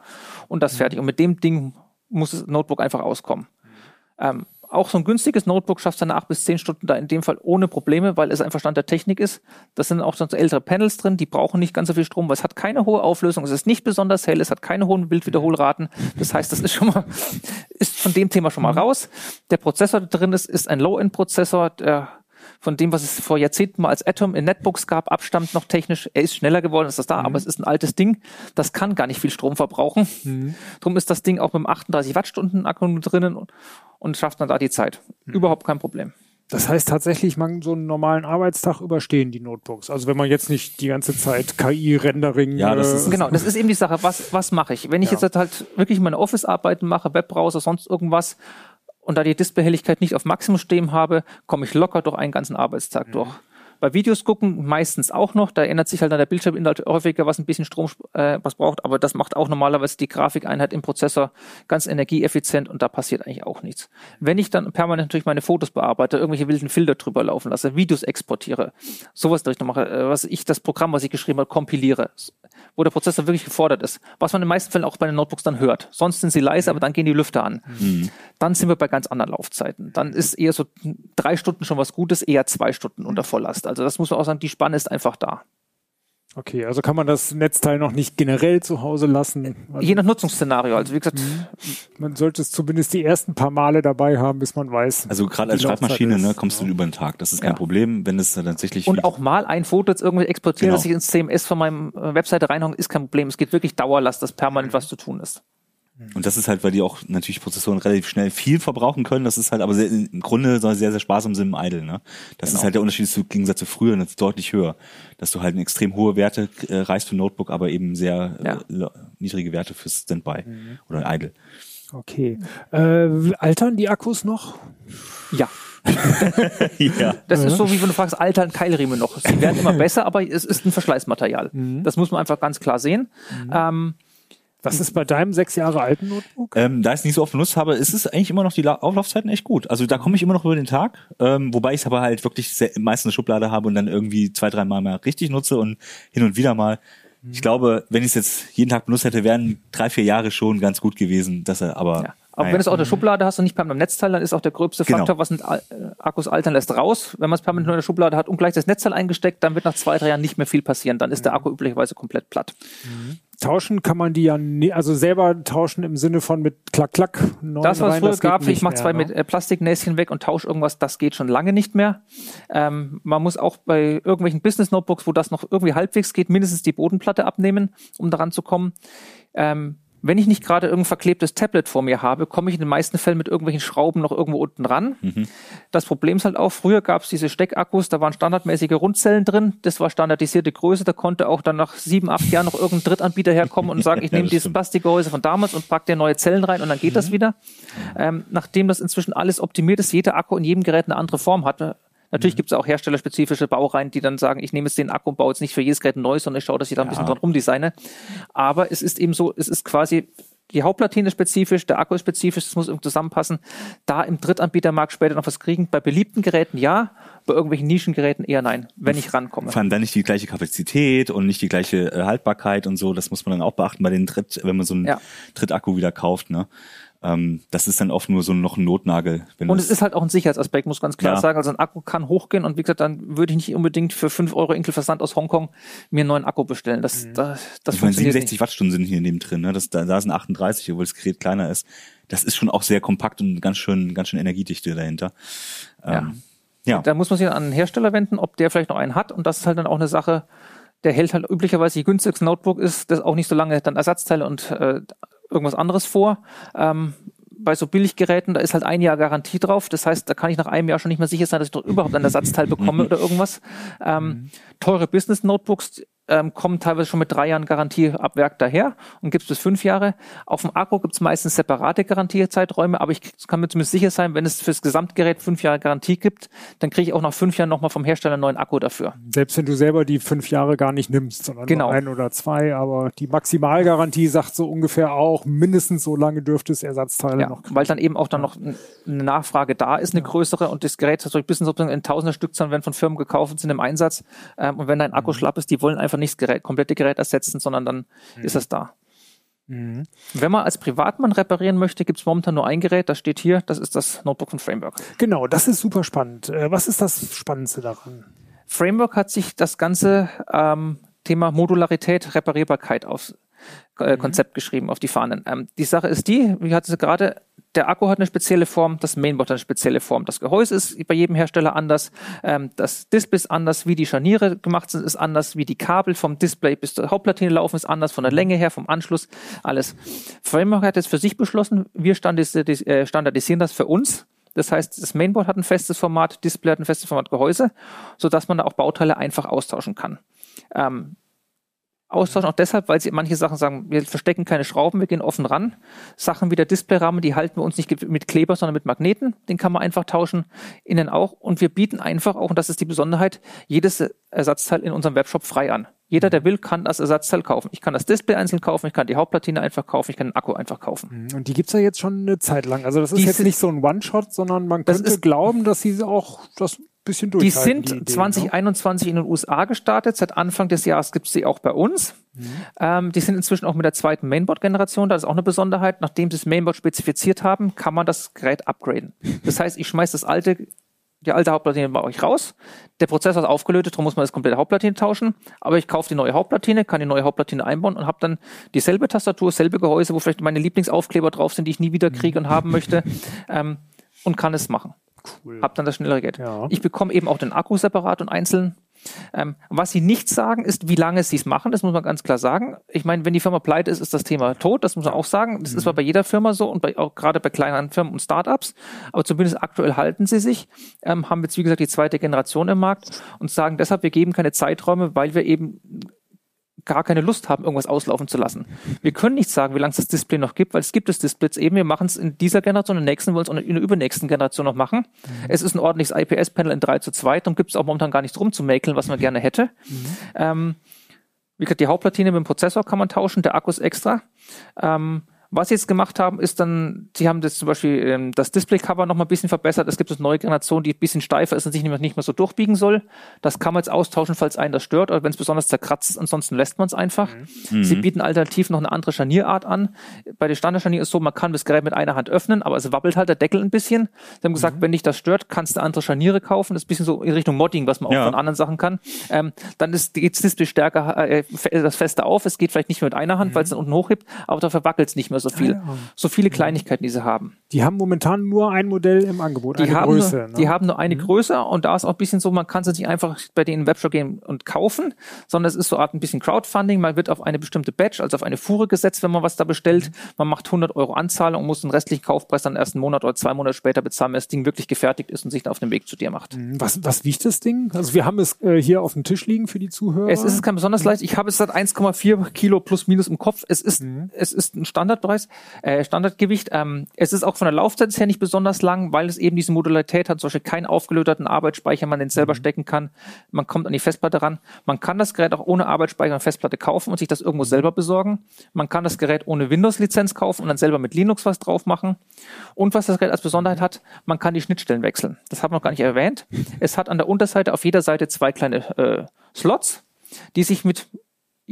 und das mhm. fertig. Und mit dem Ding muss das Notebook einfach auskommen. Ähm, auch so ein günstiges Notebook schafft dann acht bis zehn Stunden da in dem Fall ohne Probleme, weil es einfach Stand der Technik ist. Das sind auch so ältere Panels drin, die brauchen nicht ganz so viel Strom, weil es hat keine hohe Auflösung, es ist nicht besonders hell, es hat keine hohen Bildwiederholraten. Das heißt, das ist schon mal, ist von dem Thema schon mal raus. Der Prozessor da drin ist, ist ein Low-End-Prozessor, der von dem, was es vor Jahrzehnten mal als Atom in Netbooks gab, abstammt noch technisch. Er ist schneller geworden, ist das da, mhm. aber es ist ein altes Ding. Das kann gar nicht viel Strom verbrauchen. Mhm. Drum ist das Ding auch mit einem 38 Wattstunden Akku drinnen und, schafft dann da die Zeit. Mhm. Überhaupt kein Problem. Das heißt tatsächlich, man so einen normalen Arbeitstag überstehen die Notebooks. Also wenn man jetzt nicht die ganze Zeit KI-Rendering. Ja, das ist, äh, genau, das ist eben die Sache. Was, was mache ich? Wenn ich ja. jetzt halt wirklich meine Office-Arbeiten mache, Webbrowser, sonst irgendwas, und da die Displayhelligkeit nicht auf Maximum stehen habe, komme ich locker durch einen ganzen Arbeitstag mhm. durch. Bei Videos gucken meistens auch noch, da ändert sich halt dann der Bildschirminhalt häufiger, was ein bisschen Strom äh, was braucht, aber das macht auch normalerweise die Grafikeinheit im Prozessor ganz energieeffizient und da passiert eigentlich auch nichts. Wenn ich dann permanent natürlich meine Fotos bearbeite, irgendwelche wilden Filter drüber laufen lasse, Videos exportiere, sowas durch noch mache, äh, was ich das Programm, was ich geschrieben habe, kompiliere, wo der Prozessor wirklich gefordert ist, was man in den meisten Fällen auch bei den Notebooks dann hört. Sonst sind sie leise, aber dann gehen die Lüfter an. Mhm. Dann sind wir bei ganz anderen Laufzeiten. Dann ist eher so drei Stunden schon was Gutes, eher zwei Stunden unter Volllast. Also das muss man auch sagen, die Spanne ist einfach da. Okay, also kann man das Netzteil noch nicht generell zu Hause lassen? Also Je nach Nutzungsszenario. Also wie gesagt, mhm. man sollte es zumindest die ersten paar Male dabei haben, bis man weiß. Also gerade als Schreibmaschine ne, kommst du über den Tag. Das ist kein ja. Problem, wenn es tatsächlich und auch mal ein Foto jetzt irgendwie exportieren, genau. dass ich ins CMS von meinem äh, Webseite reinhauen, ist kein Problem. Es geht wirklich Dauerlast, dass permanent was zu tun ist. Mhm. Und das ist halt, weil die auch natürlich Prozessoren relativ schnell viel verbrauchen können. Das ist halt aber sehr, im Grunde sehr, sehr sparsam sind im Idle. Ne? Das genau. ist halt der Unterschied zu Gegensatz zu früher, das ist deutlich höher. Dass du halt extrem hohe Werte äh, reichst für Notebook, aber eben sehr ja. äh, niedrige Werte fürs Standby mhm. oder Idle. Okay. Äh, altern die Akkus noch? Ja. ja. Das ist so, wie wenn du fragst, altern Keilriemen noch. Sie werden immer besser, aber es ist ein Verschleißmaterial. Mhm. Das muss man einfach ganz klar sehen. Mhm. Ähm, was ist bei deinem sechs Jahre alten Notebook? Ähm, da ich es nicht so oft benutzt habe, ist es eigentlich immer noch die La Auflaufzeiten echt gut. Also da komme ich immer noch über den Tag, ähm, wobei ich es aber halt wirklich sehr, meistens eine Schublade habe und dann irgendwie zwei, drei Mal mal richtig nutze und hin und wieder mal. Ich mhm. glaube, wenn ich es jetzt jeden Tag benutzt hätte, wären drei, vier Jahre schon ganz gut gewesen, dass er aber. Ja. Aber naja. wenn du es auch in der Schublade hast und nicht permanent am Netzteil, dann ist auch der gröbste genau. Faktor, was sind äh, Akkus altern lässt, raus. Wenn man es permanent nur in der Schublade hat und gleich das Netzteil eingesteckt, dann wird nach zwei, drei Jahren nicht mehr viel passieren. Dann ist der mhm. Akku üblicherweise komplett platt. Mhm. Tauschen kann man die ja, nie, also selber tauschen im Sinne von mit Klack, Klack. Das, was es früher gab, ich mache zwei ne? mit äh, Plastiknäschen weg und tausche irgendwas, das geht schon lange nicht mehr. Ähm, man muss auch bei irgendwelchen Business-Notebooks, wo das noch irgendwie halbwegs geht, mindestens die Bodenplatte abnehmen, um daran zu kommen. Ähm, wenn ich nicht gerade irgendein verklebtes Tablet vor mir habe, komme ich in den meisten Fällen mit irgendwelchen Schrauben noch irgendwo unten ran. Mhm. Das Problem ist halt auch, früher gab es diese Steckakkus, da waren standardmäßige Rundzellen drin, das war standardisierte Größe, da konnte auch dann nach sieben, acht Jahren noch irgendein Drittanbieter herkommen und sagen, ich nehme dieses Plastikgehäuse von damals und packe dir neue Zellen rein und dann geht mhm. das wieder. Ähm, nachdem das inzwischen alles optimiert ist, jeder Akku in jedem Gerät eine andere Form hatte, Natürlich mhm. gibt es auch herstellerspezifische Baureihen, die dann sagen, ich nehme jetzt den Akku und baue jetzt nicht für jedes Gerät neu, sondern ich schaue, dass ich da ein ja. bisschen dran rumdesigne. Aber es ist eben so, es ist quasi die Hauptplatine ist spezifisch, der Akku ist spezifisch, das muss irgendwie zusammenpassen. Da im Drittanbietermarkt später noch was kriegen. Bei beliebten Geräten ja, bei irgendwelchen Nischengeräten eher nein, wenn ich rankomme. Vor allem dann nicht die gleiche Kapazität und nicht die gleiche äh, Haltbarkeit und so. Das muss man dann auch beachten bei den Dritt, wenn man so einen ja. Drittakku wieder kauft. Ne? Ähm, das ist dann oft nur so noch ein Notnagel. und es ist halt auch ein Sicherheitsaspekt, muss ganz klar ja. sagen. Also ein Akku kann hochgehen und wie gesagt, dann würde ich nicht unbedingt für 5 Euro Inkel-Versand aus Hongkong mir einen neuen Akku bestellen. Das, mhm. das, das ich meine, 67 nicht. Wattstunden sind hier neben drin, ne? Das, da, da sind 38, obwohl das Gerät kleiner ist. Das ist schon auch sehr kompakt und ganz schön, ganz schön Energiedichte dahinter. Ja. Ähm, ja. Da muss man sich an einen Hersteller wenden, ob der vielleicht noch einen hat. Und das ist halt dann auch eine Sache, der hält halt üblicherweise, je günstigste Notebook ist, das auch nicht so lange dann Ersatzteile und äh, irgendwas anderes vor. Ähm, bei so Billiggeräten, da ist halt ein Jahr Garantie drauf. Das heißt, da kann ich nach einem Jahr schon nicht mehr sicher sein, dass ich doch überhaupt ein Ersatzteil bekomme oder irgendwas. Ähm, mhm. Teure Business-Notebooks, ähm, kommen teilweise schon mit drei Jahren Garantie ab Werk daher und gibt es bis fünf Jahre. Auf dem Akku gibt es meistens separate Garantiezeiträume, aber ich kann mir zumindest sicher sein, wenn es fürs Gesamtgerät fünf Jahre Garantie gibt, dann kriege ich auch nach fünf Jahren nochmal vom Hersteller einen neuen Akku dafür. Selbst wenn du selber die fünf Jahre gar nicht nimmst, sondern genau. nur ein oder zwei, aber die Maximalgarantie sagt so ungefähr auch, mindestens so lange dürfte es Ersatzteile ja, noch kriegen. Weil dann eben auch dann noch eine Nachfrage da ist, eine ja. größere und das Gerät soll ein bisschen sozusagen in tausender Stückzahlen werden von Firmen gekauft und sind im Einsatz. Ähm, und wenn dein Akku mhm. schlapp ist, die wollen einfach nicht das Gerät, komplette Gerät ersetzen, sondern dann mhm. ist es da. Mhm. Wenn man als Privatmann reparieren möchte, gibt es momentan nur ein Gerät, das steht hier, das ist das Notebook von Framework. Genau, das ist super spannend. Äh, was ist das Spannendste daran? Framework hat sich das ganze ähm, Thema Modularität, Reparierbarkeit aufs äh, mhm. Konzept geschrieben, auf die Fahnen. Ähm, die Sache ist die, wie hat sie gerade der Akku hat eine spezielle Form, das Mainboard hat eine spezielle Form. Das Gehäuse ist bei jedem Hersteller anders, ähm, das Display ist anders, wie die Scharniere gemacht sind, ist anders, wie die Kabel vom Display bis zur Hauptplatine laufen, ist anders, von der Länge her, vom Anschluss, alles. Framework hat jetzt für sich beschlossen, wir äh, standardisieren das für uns. Das heißt, das Mainboard hat ein festes Format, Display hat ein festes Format Gehäuse, sodass man da auch Bauteile einfach austauschen kann. Ähm, austauschen, auch deshalb, weil sie manche Sachen sagen, wir verstecken keine Schrauben, wir gehen offen ran. Sachen wie der Displayrahmen, die halten wir uns nicht mit Kleber, sondern mit Magneten. Den kann man einfach tauschen, innen auch. Und wir bieten einfach auch, und das ist die Besonderheit, jedes Ersatzteil in unserem Webshop frei an. Jeder, der will, kann das Ersatzteil kaufen. Ich kann das Display einzeln kaufen, ich kann die Hauptplatine einfach kaufen, ich kann den Akku einfach kaufen. Mhm. Und die gibt's ja jetzt schon eine Zeit lang. Also das ist die jetzt nicht so ein One-Shot, sondern man könnte glauben, dass sie auch das bisschen Die sind die Ideen, 2021 ne? in den USA gestartet. Seit Anfang des Jahres gibt es sie auch bei uns. Mhm. Ähm, die sind inzwischen auch mit der zweiten Mainboard-Generation. Das ist auch eine Besonderheit. Nachdem sie das Mainboard spezifiziert haben, kann man das Gerät upgraden. Das heißt, ich schmeiße das alte die alte Hauptplatine bei euch raus. Der Prozessor ist aufgelötet, darum muss man das komplette Hauptplatine tauschen. Aber ich kaufe die neue Hauptplatine, kann die neue Hauptplatine einbauen und habe dann dieselbe Tastatur, selbe Gehäuse, wo vielleicht meine Lieblingsaufkleber drauf sind, die ich nie wieder kriege und haben möchte, ähm, und kann es machen. Cool. Hab dann das schnellere Geld. Ja. Ich bekomme eben auch den Akku separat und einzeln. Ähm, was sie nicht sagen, ist, wie lange sie es machen. Das muss man ganz klar sagen. Ich meine, wenn die Firma pleite ist, ist das Thema tot. Das muss man auch sagen. Das mhm. ist zwar bei jeder Firma so und bei, auch gerade bei kleineren Firmen und Startups. Aber zumindest aktuell halten sie sich, ähm, haben jetzt, wie gesagt, die zweite Generation im Markt und sagen deshalb, wir geben keine Zeiträume, weil wir eben gar keine Lust haben, irgendwas auslaufen zu lassen. Wir können nicht sagen, wie lange es das Display noch gibt, weil es gibt das Display eben. Wir machen es in dieser Generation, in der nächsten wollen es in der übernächsten Generation noch machen. Mhm. Es ist ein ordentliches IPS-Panel in 3 zu 2, darum gibt es auch momentan gar nichts rumzumäkeln, was man gerne hätte. Mhm. Ähm, wie gesagt, die Hauptplatine mit dem Prozessor kann man tauschen, der Akku ist extra. Ähm, was sie jetzt gemacht haben, ist dann, sie haben das zum Beispiel ähm, das Display-Cover noch mal ein bisschen verbessert. Es gibt eine neue Generation, die ein bisschen steifer ist und sich nicht mehr, nicht mehr so durchbiegen soll. Das kann man jetzt austauschen, falls einen das stört oder wenn es besonders zerkratzt ist. Ansonsten lässt man es einfach. Mhm. Sie bieten alternativ noch eine andere Scharnierart an. Bei der Standardscharnier ist so, man kann das Gerät mit einer Hand öffnen, aber es wabbelt halt der Deckel ein bisschen. Sie haben gesagt, mhm. wenn dich das stört, kannst du andere Scharniere kaufen. Das ist ein bisschen so in Richtung Modding, was man auch ja. von anderen Sachen kann. Ähm, dann ist, geht das Display stärker, äh, das fester auf. Es geht vielleicht nicht mehr mit einer Hand, mhm. weil es dann unten hochhebt, aber dafür wackelt es nicht mehr so viel. Ah, ja. So viele Kleinigkeiten, die sie haben. Die haben momentan nur ein Modell im Angebot, die eine haben Größe. Nur, ne? Die haben nur eine mhm. Größe und da ist auch ein bisschen so, man kann es nicht einfach bei denen im Webshop gehen und kaufen, sondern es ist so Art ein bisschen Crowdfunding. Man wird auf eine bestimmte Batch, also auf eine Fuhre gesetzt, wenn man was da bestellt. Mhm. Man macht 100 Euro Anzahlung und muss den restlichen Kaufpreis dann erst einen Monat oder zwei Monate später bezahlen, wenn das Ding wirklich gefertigt ist und sich dann auf den Weg zu dir macht. Mhm. Was, was wiegt das Ding? Also wir haben es äh, hier auf dem Tisch liegen für die Zuhörer. Es ist kein besonders leicht. Ich habe es seit 1,4 Kilo plus minus im Kopf. Es ist, mhm. es ist ein Standardpreis, äh, Standardgewicht. Ähm, es ist auch von der Laufzeit her nicht besonders lang, weil es eben diese Modularität hat, zum Beispiel keinen aufgelöterten Arbeitsspeicher, man den selber mhm. stecken kann. Man kommt an die Festplatte ran. Man kann das Gerät auch ohne Arbeitsspeicher und Festplatte kaufen und sich das irgendwo selber besorgen. Man kann das Gerät ohne Windows-Lizenz kaufen und dann selber mit Linux was drauf machen. Und was das Gerät als Besonderheit hat, man kann die Schnittstellen wechseln. Das haben wir noch gar nicht erwähnt. Es hat an der Unterseite auf jeder Seite zwei kleine äh, Slots, die sich mit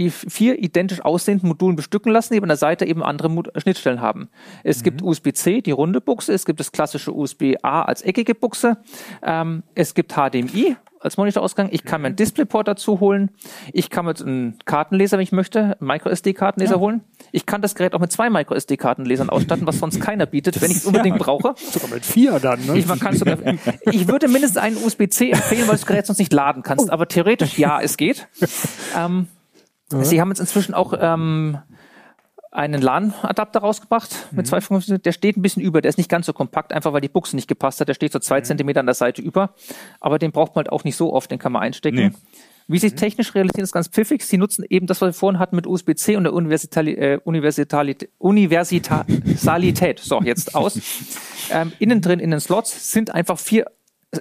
vier identisch aussehenden Modulen bestücken lassen, die an der Seite eben andere Mod Schnittstellen haben. Es mhm. gibt USB-C, die runde Buchse, es gibt das klassische USB-A als eckige Buchse, ähm, es gibt HDMI, als Monitorausgang. Ich kann mir einen Displayport dazu holen. Ich kann mit einem Kartenleser, wenn ich möchte, einen MicroSD-Kartenleser ja. holen. Ich kann das Gerät auch mit zwei MicroSD-Kartenlesern ausstatten, was sonst keiner bietet, wenn ich es unbedingt ja, brauche. Sogar mit vier dann, ne? Ich, man kann sogar, ich würde mindestens einen USB-C empfehlen, weil du das Gerät sonst nicht laden kannst. Oh. Aber theoretisch ja, es geht. Ähm, ja. Sie haben jetzt inzwischen auch ähm, einen LAN-Adapter rausgebracht mit mhm. zwei Funktionen. Der steht ein bisschen über, der ist nicht ganz so kompakt, einfach weil die Buchse nicht gepasst hat. Der steht so zwei mhm. Zentimeter an der Seite über. Aber den braucht man halt auch nicht so oft, den kann man einstecken. Nee. Wie sich mhm. technisch realisiert, ist ganz pfiffig. Sie nutzen eben das, was wir vorhin hatten mit USB-C und der Universitali äh, Universalität. So, jetzt aus. ähm, innen drin in den Slots sind einfach vier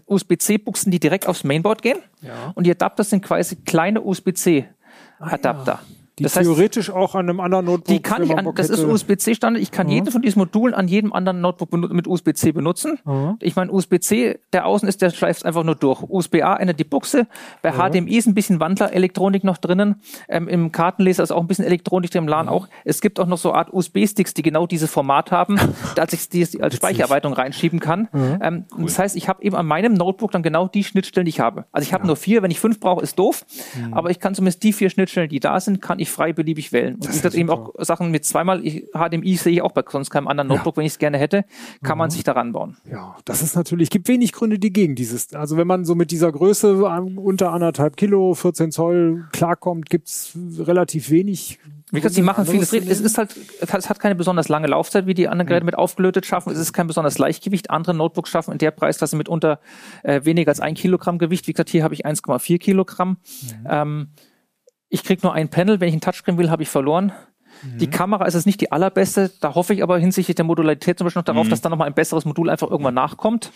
USB-C-Buchsen, die direkt aufs Mainboard gehen. Ja. Und die Adapter sind quasi kleine USB-C-Adapter. Ah, ja. Die das heißt, theoretisch auch an einem anderen Notebook. Die kann ich an, das ist USB-C-Standard. Ich kann mhm. jeden von diesen Modulen an jedem anderen Notebook mit USB-C benutzen. Mhm. Ich meine, USB-C, der außen ist, der schleift einfach nur durch. USB-A ändert die Buchse. Bei mhm. HDMI ist ein bisschen Wandler-Elektronik noch drinnen. Ähm, Im Kartenleser ist auch ein bisschen Elektronik drin, im LAN auch. Es gibt auch noch so eine Art USB-Sticks, die genau dieses Format haben, dass ich die als Speichererweiterung reinschieben kann. Ähm, cool. Das heißt, ich habe eben an meinem Notebook dann genau die Schnittstellen, die ich habe. Also ich habe ja. nur vier. Wenn ich fünf brauche, ist doof. Mhm. Aber ich kann zumindest die vier Schnittstellen, die da sind, kann ich frei beliebig wählen. Und das, das eben auch Sachen mit zweimal ich, HDMI sehe ich auch bei sonst keinem anderen Notebook, ja. wenn ich es gerne hätte, kann mhm. man sich daran bauen. Ja, das ist natürlich, gibt wenig Gründe, die gegen dieses, also wenn man so mit dieser Größe unter anderthalb Kilo, 14 Zoll klarkommt, gibt's relativ wenig wie gesagt, sie machen vieles. Es ist halt, es hat keine besonders lange Laufzeit, wie die anderen Geräte mit aufgelötet schaffen. Es ist kein besonders Leichtgewicht. Andere Notebooks schaffen in der Preisklasse mit unter äh, weniger als ein Kilogramm Gewicht. Wie gesagt, hier habe ich 1,4 Kilogramm. Mhm. Ähm, ich krieg nur ein Panel, wenn ich ein Touchscreen will, habe ich verloren. Mhm. Die Kamera ist es nicht die allerbeste. Da hoffe ich aber hinsichtlich der Modularität zum Beispiel noch darauf, mhm. dass da nochmal ein besseres Modul einfach irgendwann nachkommt.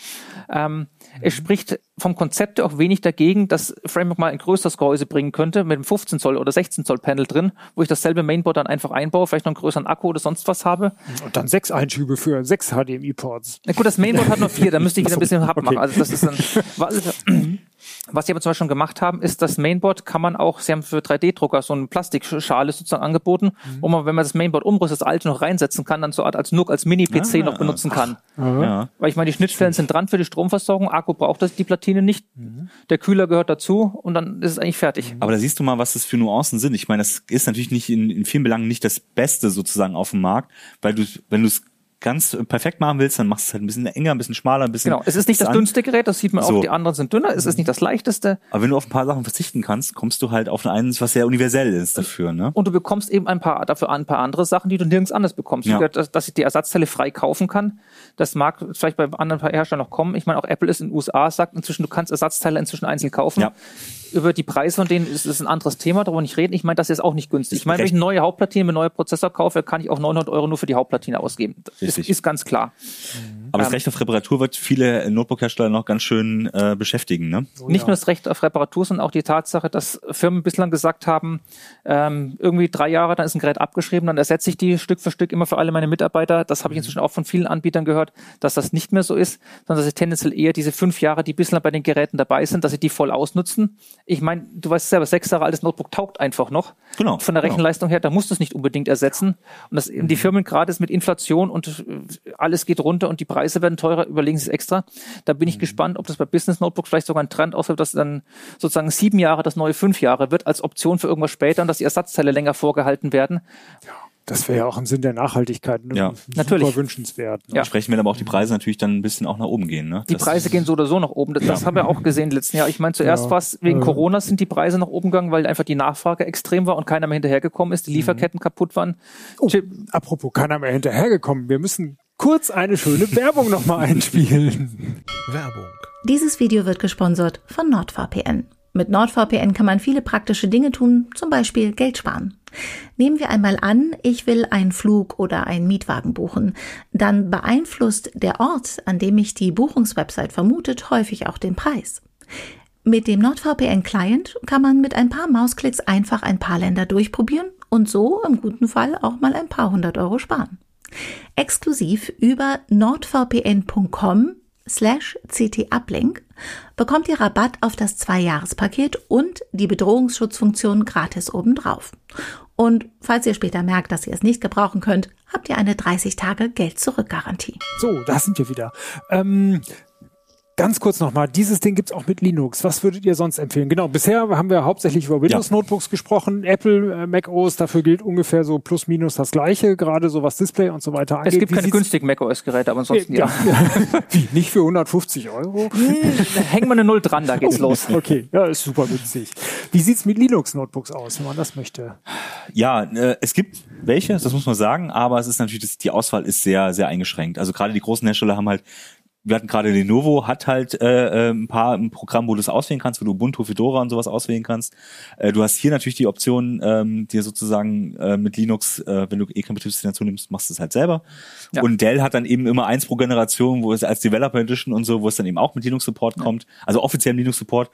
Ähm, mhm. Es spricht vom Konzept auch wenig dagegen, dass Framework mal ein größeres Gehäuse bringen könnte mit einem 15 Zoll oder 16 Zoll Panel drin, wo ich dasselbe Mainboard dann einfach einbaue, vielleicht noch einen größeren Akku oder sonst was habe. Und dann sechs Einschübe für sechs HDMI-Ports. Na gut, das Mainboard hat nur vier, da müsste ich wieder ein bisschen Hub okay. machen. Also das ist dann, Was sie aber zum Beispiel schon gemacht haben, ist das Mainboard kann man auch, sie haben für 3D-Drucker so eine Plastikschale sozusagen angeboten, mhm. wo man, wenn man das Mainboard umrüstet, das alte noch reinsetzen kann, dann so Art als NUC, als Mini-PC ah, noch benutzen kann. Ja. Weil ich meine, die Schnittstellen sind dran für die Stromversorgung, Akku braucht das, die Platine nicht, mhm. der Kühler gehört dazu und dann ist es eigentlich fertig. Aber da siehst du mal, was das für Nuancen sind. Ich meine, das ist natürlich nicht in, in vielen Belangen nicht das Beste sozusagen auf dem Markt, weil du, wenn du es ganz perfekt machen willst, dann machst du es halt ein bisschen enger, ein bisschen schmaler, ein bisschen. Genau, es ist nicht das an. dünnste Gerät, das sieht man so. auch, die anderen sind dünner, es ist nicht das leichteste. Aber wenn du auf ein paar Sachen verzichten kannst, kommst du halt auf eins, was sehr universell ist dafür, ne? Und du bekommst eben ein paar, dafür ein paar andere Sachen, die du nirgends anders bekommst. Ja. Dass, dass ich die Ersatzteile frei kaufen kann, das mag vielleicht bei anderen Herstellern noch kommen. Ich meine, auch Apple ist in den USA, sagt inzwischen, du kannst Ersatzteile inzwischen einzeln kaufen. Ja über die Preise von denen ist, ist ein anderes Thema, darüber nicht reden. Ich meine, das ist auch nicht günstig. Ich meine, wenn ich eine neue Hauptplatine mit neuer Prozessor kaufe, kann ich auch 900 Euro nur für die Hauptplatine ausgeben. Das ist, ist, ganz klar. Aber das ähm, Recht auf Reparatur wird viele Notebook-Hersteller noch ganz schön äh, beschäftigen. Ne? Oh, nicht ja. nur das Recht auf Reparatur, sondern auch die Tatsache, dass Firmen bislang gesagt haben, ähm, irgendwie drei Jahre, dann ist ein Gerät abgeschrieben, dann ersetze ich die Stück für Stück immer für alle meine Mitarbeiter. Das habe ich inzwischen auch von vielen Anbietern gehört, dass das nicht mehr so ist, sondern dass sie tendenziell eher diese fünf Jahre, die bislang bei den Geräten dabei sind, dass sie die voll ausnutzen. Ich meine, du weißt selber, sechs Jahre altes Notebook taugt einfach noch. Genau. Von der genau. Rechenleistung her, da musst du es nicht unbedingt ersetzen. Und das, die Firmen gerade ist mit Inflation und alles geht runter und die Preise werden teurer, überlegen sie es extra. Da bin ich mhm. gespannt, ob das bei Business Notebooks vielleicht sogar ein Trend auswirkt, dass dann sozusagen sieben Jahre das neue fünf Jahre wird als Option für irgendwas später und dass die Ersatzteile länger vorgehalten werden. Ja. Das wäre ja auch im Sinn der Nachhaltigkeit ne? ja. natürlich wünschenswert. Ne? Ja. Sprechen wir aber auch die Preise natürlich dann ein bisschen auch nach oben gehen. Ne? Die das Preise gehen so oder so nach oben. Das, ja. das haben wir auch gesehen letzten Jahr. Ich meine, zuerst ja. war es wegen Corona sind die Preise nach oben gegangen, weil einfach die Nachfrage extrem war und keiner mehr hinterhergekommen ist, die mhm. Lieferketten mhm. kaputt waren. Oh, apropos, keiner mehr hinterhergekommen. Wir müssen kurz eine schöne Werbung nochmal einspielen. Werbung. Dieses Video wird gesponsert von NordVPN. Mit NordVPN kann man viele praktische Dinge tun, zum Beispiel Geld sparen. Nehmen wir einmal an, ich will einen Flug oder einen Mietwagen buchen. Dann beeinflusst der Ort, an dem mich die Buchungswebsite vermutet, häufig auch den Preis. Mit dem NordVPN-Client kann man mit ein paar Mausklicks einfach ein paar Länder durchprobieren und so im guten Fall auch mal ein paar hundert Euro sparen. Exklusiv über nordvpn.com slash ctuplink bekommt ihr Rabatt auf das Zwei-Jahres-Paket und die Bedrohungsschutzfunktion gratis obendrauf. Und falls ihr später merkt, dass ihr es nicht gebrauchen könnt, habt ihr eine 30-Tage-Geld-Zurück-Garantie. So, da sind wir wieder. Ähm, Ganz kurz nochmal, dieses Ding gibt's auch mit Linux. Was würdet ihr sonst empfehlen? Genau, bisher haben wir hauptsächlich über Windows-Notebooks gesprochen. Apple, äh, Mac OS, dafür gilt ungefähr so plus minus das Gleiche, gerade so was Display und so weiter angeht. Es gibt Wie keine günstigen Mac OS-Geräte, aber ansonsten ja. ja. Wie, nicht für 150 Euro? Hängen wir eine Null dran, da geht's oh, los. Okay, ja, ist super günstig. Wie sieht's mit Linux-Notebooks aus, wenn man das möchte? Ja, äh, es gibt welche, das muss man sagen, aber es ist natürlich, die Auswahl ist sehr, sehr eingeschränkt. Also gerade die großen Hersteller haben halt wir hatten gerade Lenovo, hat halt äh, äh, ein paar ein Programm, wo du es auswählen kannst, wo du Ubuntu, Fedora und sowas auswählen kannst. Äh, du hast hier natürlich die Option, ähm, dir sozusagen äh, mit Linux, äh, wenn du eh kein Betriebssystem dazu nimmst, machst du es halt selber. Ja. Und Dell hat dann eben immer eins pro Generation, wo es als Developer Edition und so, wo es dann eben auch mit Linux Support ja. kommt, also offiziell Linux Support.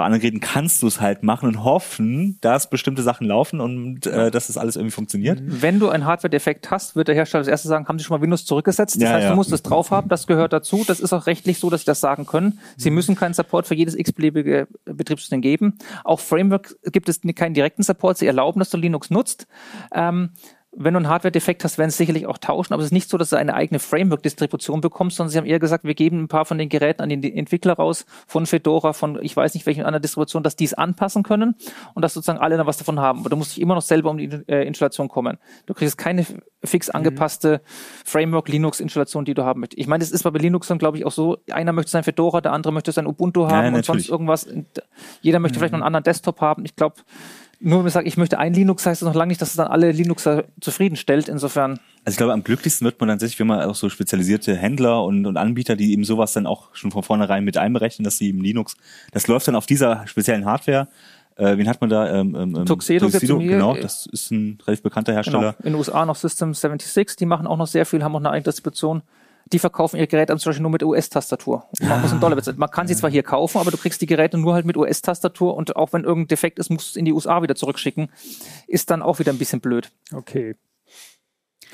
Bei anderen Geräten kannst du es halt machen und hoffen, dass bestimmte Sachen laufen und äh, dass das alles irgendwie funktioniert. Wenn du einen Hardware-Defekt hast, wird der Hersteller das erste sagen, haben Sie schon mal Windows zurückgesetzt? Das ja, heißt, ja. du musst es drauf haben, das gehört dazu. Das ist auch rechtlich so, dass sie das sagen können. Sie mhm. müssen keinen Support für jedes x-beliebige Betriebssystem geben. Auch Framework gibt es keinen direkten Support. Sie erlauben, dass du Linux nutzt. Ähm, wenn du einen Hardware-Defekt hast, werden es sicherlich auch tauschen, aber es ist nicht so, dass du eine eigene Framework-Distribution bekommst, sondern sie haben eher gesagt, wir geben ein paar von den Geräten an die Entwickler raus, von Fedora, von ich weiß nicht welchen anderen Distribution, dass die es anpassen können und dass sozusagen alle dann was davon haben. Aber du musst dich immer noch selber um die äh, Installation kommen. Du kriegst keine fix mhm. angepasste mhm. Framework-Linux-Installation, die du haben möchtest. Ich meine, das ist bei Linux dann, glaube ich, auch so, einer möchte sein Fedora, der andere möchte sein Ubuntu haben ja, und sonst irgendwas. Jeder möchte mhm. vielleicht noch einen anderen Desktop haben. Ich glaube, nur wenn man sagt, ich möchte ein Linux, heißt das noch lange nicht, dass es dann alle Linuxer zufriedenstellt. Insofern. Also ich glaube, am glücklichsten wird man dann tatsächlich, wenn man auch so spezialisierte Händler und, und Anbieter, die eben sowas dann auch schon von vornherein mit einberechnen, dass sie eben Linux, das läuft dann auf dieser speziellen Hardware. Äh, wen hat man da? Ähm, ähm, ähm Tuxedo, Tuxedo genau, das ist ein relativ bekannter Hersteller. Genau. In den USA noch System 76, die machen auch noch sehr viel, haben auch eine eigene Distribution die verkaufen ihr Gerät zum Beispiel nur mit US-Tastatur. Man muss einen Dollar bezahlen. Man kann sie zwar hier kaufen, aber du kriegst die Geräte nur halt mit US-Tastatur und auch wenn irgendein Defekt ist, musst du es in die USA wieder zurückschicken. Ist dann auch wieder ein bisschen blöd. Okay.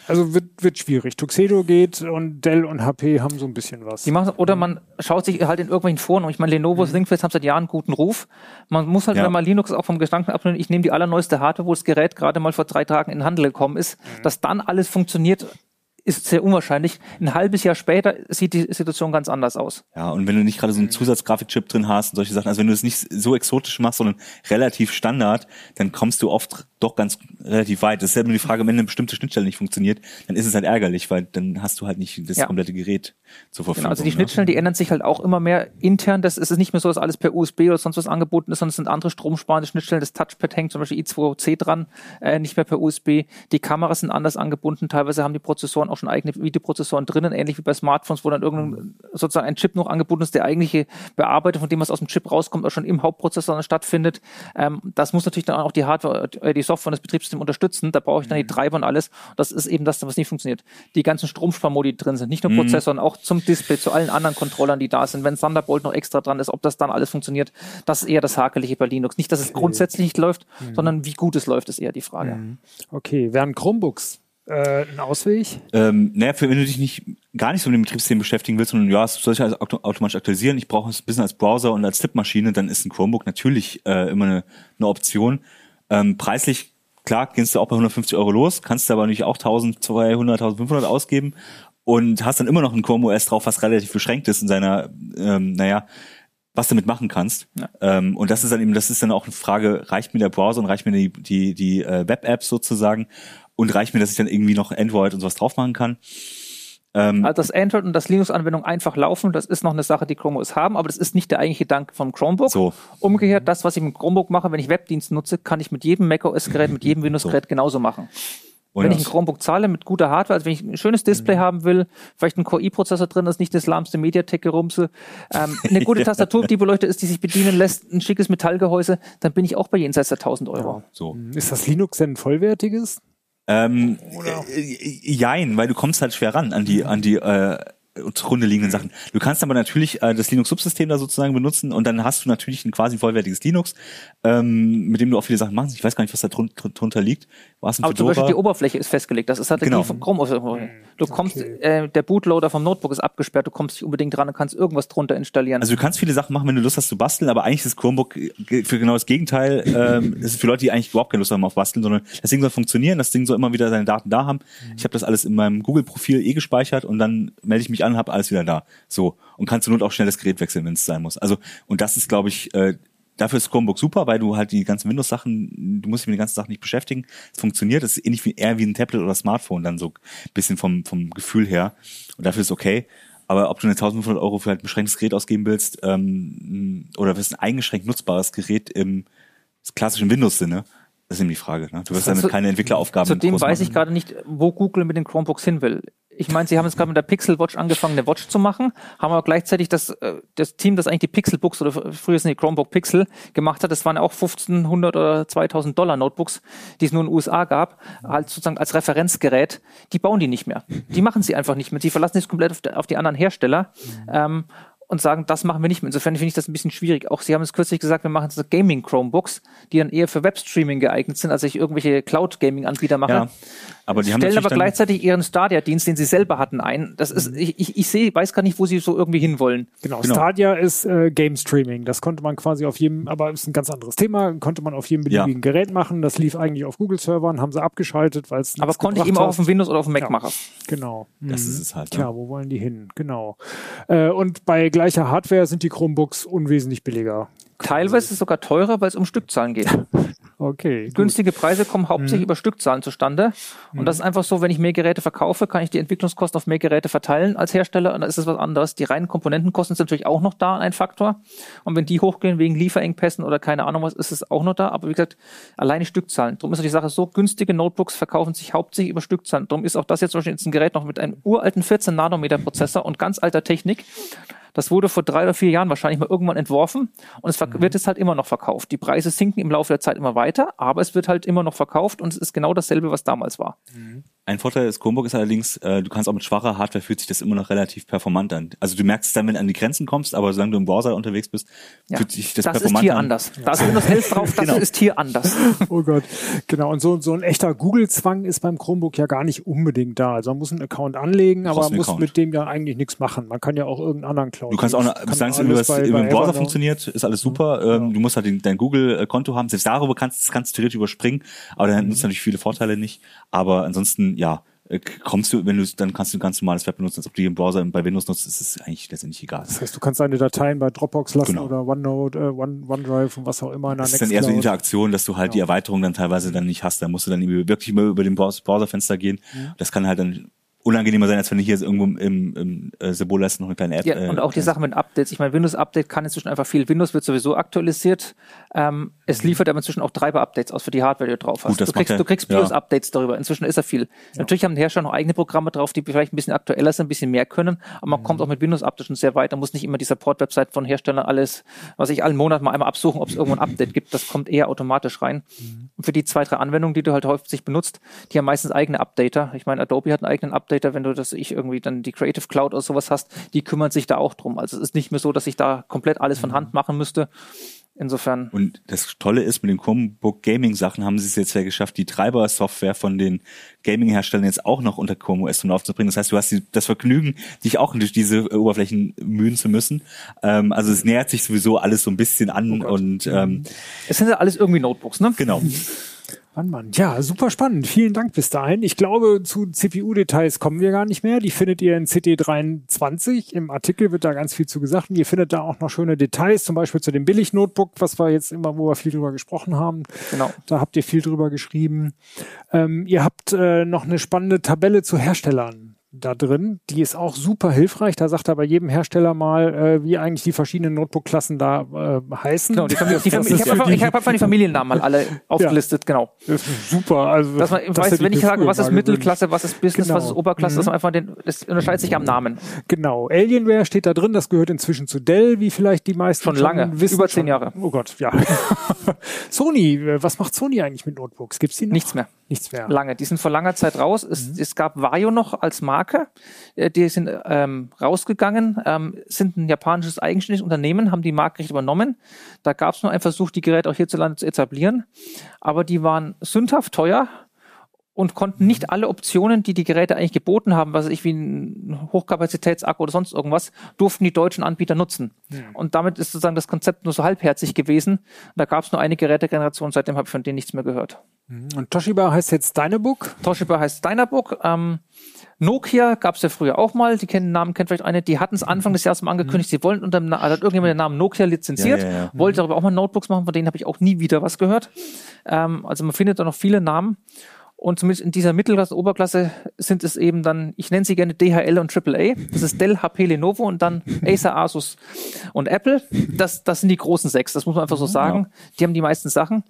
Also wird, wird schwierig. Tuxedo geht und Dell und HP haben so ein bisschen was. Die machen, oder man schaut sich halt in irgendwelchen Foren und ich meine, Lenovo, mhm. ThinkFest haben seit Jahren einen guten Ruf. Man muss halt, ja. wenn man Linux auch vom Gedanken abnehmen, ich nehme die allerneueste Hardware, wo das Gerät gerade mal vor drei Tagen in den Handel gekommen ist, mhm. dass dann alles funktioniert, ist sehr unwahrscheinlich. Ein halbes Jahr später sieht die Situation ganz anders aus. Ja, und wenn du nicht gerade so einen Zusatzgrafikchip drin hast und solche Sachen, also wenn du es nicht so exotisch machst, sondern relativ Standard, dann kommst du oft doch ganz relativ weit. Das ist ja nur die Frage, wenn eine bestimmte Schnittstelle nicht funktioniert, dann ist es halt ärgerlich, weil dann hast du halt nicht das ja. komplette Gerät zur Verfügung. Genau, also die ne? Schnittstellen, die ändern sich halt auch immer mehr intern. Das ist nicht mehr so, dass alles per USB oder sonst was angeboten ist, sondern es sind andere stromsparende Schnittstellen. Das Touchpad hängt zum Beispiel i2C dran, äh, nicht mehr per USB. Die Kameras sind anders angebunden. Teilweise haben die Prozessoren auch schon eigene Videoprozessoren drinnen, ähnlich wie bei Smartphones, wo dann irgendein sozusagen ein Chip noch angebunden ist, der eigentliche Bearbeitung von dem, was aus dem Chip rauskommt, auch schon im Hauptprozessor stattfindet. Ähm, das muss natürlich dann auch die Hardware, äh, die Software und das Betriebssystem unterstützen. Da brauche ich dann die mhm. Treiber und alles. Das ist eben das, was nicht funktioniert. Die ganzen Stromsparmodi die drin sind, nicht nur mhm. Prozessoren, auch zum Display, zu allen anderen Controllern, die da sind. Wenn Thunderbolt noch extra dran ist, ob das dann alles funktioniert, das ist eher das Hakelige bei Linux. Nicht, dass es grundsätzlich nicht läuft, mhm. sondern wie gut es läuft, ist eher die Frage. Mhm. Okay, wären Chromebooks äh, ein Ausweg? Ähm, naja, für, wenn du dich nicht gar nicht so mit dem Betriebssystem beschäftigen willst, sondern ja, es soll sich also automatisch aktualisieren, ich brauche es ein bisschen als Browser und als Tippmaschine, dann ist ein Chromebook natürlich äh, immer eine, eine Option. Ähm, preislich klar, gehst du auch bei 150 Euro los, kannst du aber natürlich auch 1200, 1500 ausgeben und hast dann immer noch ein Chrome OS drauf, was relativ beschränkt ist in seiner, ähm, naja, was du damit machen kannst. Ja. Ähm, und das ist dann eben, das ist dann auch eine Frage, reicht mir der Browser und reicht mir die, die, die äh, Web-Apps sozusagen und reicht mir, dass ich dann irgendwie noch Android und sowas drauf machen kann. Ähm, also das Android und das Linux-Anwendung einfach laufen, das ist noch eine Sache, die Chrome OS haben, aber das ist nicht der eigentliche Gedanke vom Chromebook. So. Umgekehrt, das, was ich mit Chromebook mache, wenn ich Webdienst nutze, kann ich mit jedem macOS-Gerät, mit jedem Windows-Gerät so. genauso machen. Und wenn ich ein Chromebook zahle mit guter Hardware, also wenn ich ein schönes Display mhm. haben will, vielleicht ein Core-i-Prozessor drin ist, nicht das lahmste MediaTek-Gerumse, ähm, eine gute Tastatur, die beleuchtet ist, die sich bedienen lässt, ein schickes Metallgehäuse, dann bin ich auch bei jenseits der 1000 Euro. Ja, so. Ist das Linux denn ein vollwertiges? Ähm, äh, jein, weil du kommst halt schwer ran an die, an die, äh, zugrunde liegenden Sachen. Du kannst aber natürlich äh, das Linux-Subsystem da sozusagen benutzen und dann hast du natürlich ein quasi vollwertiges Linux, ähm, mit dem du auch viele Sachen machst. Ich weiß gar nicht, was da drun drunter liegt. Was aber zum Beispiel die Oberfläche ist festgelegt. Das ist halt genau. die Chrome. Du kommst, okay. äh, der Bootloader vom Notebook ist abgesperrt. Du kommst nicht unbedingt dran und kannst irgendwas drunter installieren. Also du kannst viele Sachen machen, wenn du Lust hast zu basteln, aber eigentlich ist Chromebook für genau das Gegenteil. ähm, das ist für Leute, die eigentlich überhaupt keine Lust haben auf basteln, sondern das Ding soll funktionieren. Das Ding soll immer wieder seine Daten da haben. Mhm. Ich habe das alles in meinem Google-Profil eh gespeichert und dann melde ich mich an habe alles wieder da. So und kannst zur Not auch schnell das Gerät wechseln, wenn es sein muss. Also und das ist, glaube ich, äh, dafür ist Chromebook super, weil du halt die ganzen Windows-Sachen, du musst dich mit den ganzen Sachen nicht beschäftigen. Es funktioniert, es ist ähnlich wie eher wie ein Tablet oder Smartphone dann so bisschen vom vom Gefühl her und dafür ist okay. Aber ob du eine 1500 Euro für halt ein beschränktes Gerät ausgeben willst ähm, oder willst ein eingeschränkt nutzbares Gerät im klassischen Windows-Sinne, das ist eben die Frage. Ne? Du wirst damit keine Entwickleraufgaben Zudem weiß ich gerade nicht, wo Google mit den Chromebooks hin will. Ich meine, sie haben jetzt gerade mit der Pixel Watch angefangen, eine Watch zu machen, haben aber gleichzeitig das, äh, das Team, das eigentlich die Pixel Books oder früher sind die Chromebook Pixel gemacht hat, das waren auch 1500 oder 2000 Dollar Notebooks, die es nur in den USA gab, halt sozusagen als Referenzgerät. Die bauen die nicht mehr. Die machen sie einfach nicht mehr. Sie verlassen sich komplett auf, die, auf die anderen Hersteller. Mhm. Ähm, und sagen, das machen wir nicht mehr. Insofern finde ich das ein bisschen schwierig. Auch Sie haben es kürzlich gesagt, wir machen so Gaming Chromebooks, die dann eher für Webstreaming geeignet sind, als ich irgendwelche Cloud Gaming Anbieter mache. Ja, aber die haben stellen aber gleichzeitig ihren Stadia Dienst, den sie selber hatten, ein. Das ist mhm. ich, ich, ich sehe, weiß gar nicht, wo sie so irgendwie hinwollen. Genau, genau. Stadia ist äh, Game Streaming. Das konnte man quasi auf jedem, aber ist ein ganz anderes Thema, konnte man auf jedem beliebigen ja. Gerät machen. Das lief eigentlich auf Google Servern, haben sie abgeschaltet, weil es Aber konnte ich eben auch auf dem Windows oder auf dem Mac ja. machen. Genau. Das mhm. ist es halt. Tja, wo wollen die hin? Genau. Äh, und bei gleicher Hardware sind die Chromebooks unwesentlich billiger. Teilweise sogar teurer, weil es um Stückzahlen geht. Okay. Günstige Preise kommen hauptsächlich mhm. über Stückzahlen zustande. Und mhm. das ist einfach so, wenn ich mehr Geräte verkaufe, kann ich die Entwicklungskosten auf mehr Geräte verteilen als Hersteller. Und dann ist es was anderes. Die reinen Komponentenkosten sind natürlich auch noch da, ein Faktor. Und wenn die hochgehen wegen Lieferengpässen oder keine Ahnung was, ist es auch noch da. Aber wie gesagt, alleine Stückzahlen. Darum ist die Sache so, günstige Notebooks verkaufen sich hauptsächlich über Stückzahlen. Darum ist auch das jetzt zum Beispiel jetzt ein Gerät noch mit einem uralten 14 Nanometer Prozessor und ganz alter Technik. Das wurde vor drei oder vier Jahren wahrscheinlich mal irgendwann entworfen und es mhm. wird jetzt halt immer noch verkauft. Die Preise sinken im Laufe der Zeit immer weiter, aber es wird halt immer noch verkauft und es ist genau dasselbe, was damals war. Mhm. Ein Vorteil des Chromebook ist allerdings, äh, du kannst auch mit schwacher Hardware fühlt sich das immer noch relativ performant an. Also du merkst es dann, wenn du an die Grenzen kommst, aber solange du im Browser unterwegs bist, ja. fühlt sich das, das performant an. Das ist hier anders. Da ist Windows 11 drauf, das genau. ist hier anders. Oh Gott, genau. Und so, so ein echter Google-Zwang ist beim Chromebook ja gar nicht unbedingt da. Also man muss einen Account anlegen, aber man muss Account. mit dem ja eigentlich nichts machen. Man kann ja auch irgendeinen anderen Cloud. Du kannst auch, solange es über, über den Browser funktioniert, ist alles super. Mhm. Ähm, du musst halt den, dein Google-Konto haben. Selbst darüber kannst, kannst du theoretisch überspringen, aber dann mhm. nutzt natürlich viele Vorteile nicht. Aber ansonsten, ja, äh, kommst du, wenn du dann kannst du ein ganz normales Web benutzen, als ob du im Browser bei Windows nutzt, ist es eigentlich letztendlich egal. Das heißt, du kannst deine Dateien bei Dropbox lassen genau. oder OneNote, äh, One, OneDrive und was auch immer in der Das ist dann eher so Interaktion, dass du halt genau. die Erweiterung dann teilweise dann nicht hast. Da musst du dann wirklich mal über den Browserfenster gehen. Mhm. Das kann halt dann unangenehmer sein, als wenn du hier irgendwo im, im äh, Symbol hast noch eine kleine App. Ja, und auch die Sache mit Updates. Ich meine, Windows Update kann inzwischen einfach viel. Windows wird sowieso aktualisiert. Ähm, es mhm. liefert aber inzwischen auch Treiber-Updates aus für die Hardware, die du drauf hast. Gut, du kriegst, ja, du kriegst BIOS-Updates ja. darüber. Inzwischen ist er viel. Ja. Natürlich haben die Hersteller noch eigene Programme drauf, die vielleicht ein bisschen aktueller sind, ein bisschen mehr können. Aber man mhm. kommt auch mit Windows-Updates schon sehr weit. Da muss nicht immer die Support-Website von Herstellern alles, was ich allen Monat mal einmal absuchen, ob es irgendwo ein Update gibt. Das kommt eher automatisch rein. Mhm. Und für die zwei, drei Anwendungen, die du halt häufig benutzt, die haben meistens eigene Updater. Ich meine, Adobe hat einen eigenen Updater, wenn du das ich irgendwie dann die Creative Cloud oder sowas hast, die kümmern sich da auch drum. Also es ist nicht mehr so, dass ich da komplett alles von Hand machen müsste. Insofern. Und das Tolle ist, mit den Chromebook Gaming Sachen haben sie es jetzt ja geschafft, die Treiber-Software von den Gaming-Herstellern jetzt auch noch unter Chrome OS aufzubringen. Das heißt, du hast die, das Vergnügen, dich auch durch diese Oberflächen mühen zu müssen. Ähm, also es nähert sich sowieso alles so ein bisschen an oh und ähm, es sind ja alles irgendwie Notebooks, ne? Genau. Mann, Mann. Ja, super spannend. Vielen Dank bis dahin. Ich glaube, zu CPU-Details kommen wir gar nicht mehr. Die findet ihr in CT23. Im Artikel wird da ganz viel zu gesagt. Und ihr findet da auch noch schöne Details, zum Beispiel zu dem Billig-Notebook, was wir jetzt immer, wo wir viel drüber gesprochen haben. Genau. Da habt ihr viel drüber geschrieben. Ähm, ihr habt äh, noch eine spannende Tabelle zu Herstellern da drin. Die ist auch super hilfreich. Da sagt er bei jedem Hersteller mal, äh, wie eigentlich die verschiedenen Notebook-Klassen da äh, heißen. Genau, die Familie, die Familie, ich habe einfach, hab einfach die Familiennamen mal alle aufgelistet, ja. genau. super. Also, dass man das weiß, wenn ich sage, was ist Mittelklasse, was ist Business, genau. was ist Oberklasse, mhm. dass man einfach den, das unterscheidet sich am Namen. Genau. Alienware steht da drin, das gehört inzwischen zu Dell, wie vielleicht die meisten schon lange, wissen. Über zehn Jahre. Oh Gott, ja. Sony, äh, was macht Sony eigentlich mit Notebooks? Gibt's die noch? Nichts mehr. Nichts mehr. Lange. Die sind vor langer Zeit raus. Es, mhm. es gab Vario noch als Marke Marke. Äh, die sind ähm, rausgegangen, ähm, sind ein japanisches eigenständiges Unternehmen, haben die Markenrechte übernommen. Da gab es nur einen Versuch, die Geräte auch hierzulande zu etablieren. Aber die waren sündhaft teuer und konnten nicht alle Optionen, die die Geräte eigentlich geboten haben, was ich wie ein Hochkapazitätsakku oder sonst irgendwas, durften die deutschen Anbieter nutzen. Ja. Und damit ist sozusagen das Konzept nur so halbherzig gewesen. Da gab es nur eine Gerätegeneration, seitdem habe ich von denen nichts mehr gehört. Mhm. Und Toshiba heißt jetzt Dynabook? Toshiba heißt Dynabook. Ähm, Nokia gab es ja früher auch mal, die kennen den Namen, kennt vielleicht eine, die hatten es Anfang des Jahres mal angekündigt, mhm. sie wollen unter dem also hat irgendjemand den Namen Nokia lizenziert, ja, ja, ja. wollte darüber auch mal Notebooks machen, von denen habe ich auch nie wieder was gehört. Ähm, also man findet da noch viele Namen. Und zumindest in dieser Mittelklasse, Oberklasse sind es eben dann, ich nenne sie gerne DHL und AAA. Das ist Dell, HP, Lenovo und dann Acer, Asus und Apple. Das, das sind die großen sechs. Das muss man einfach so sagen. Ja. Die haben die meisten Sachen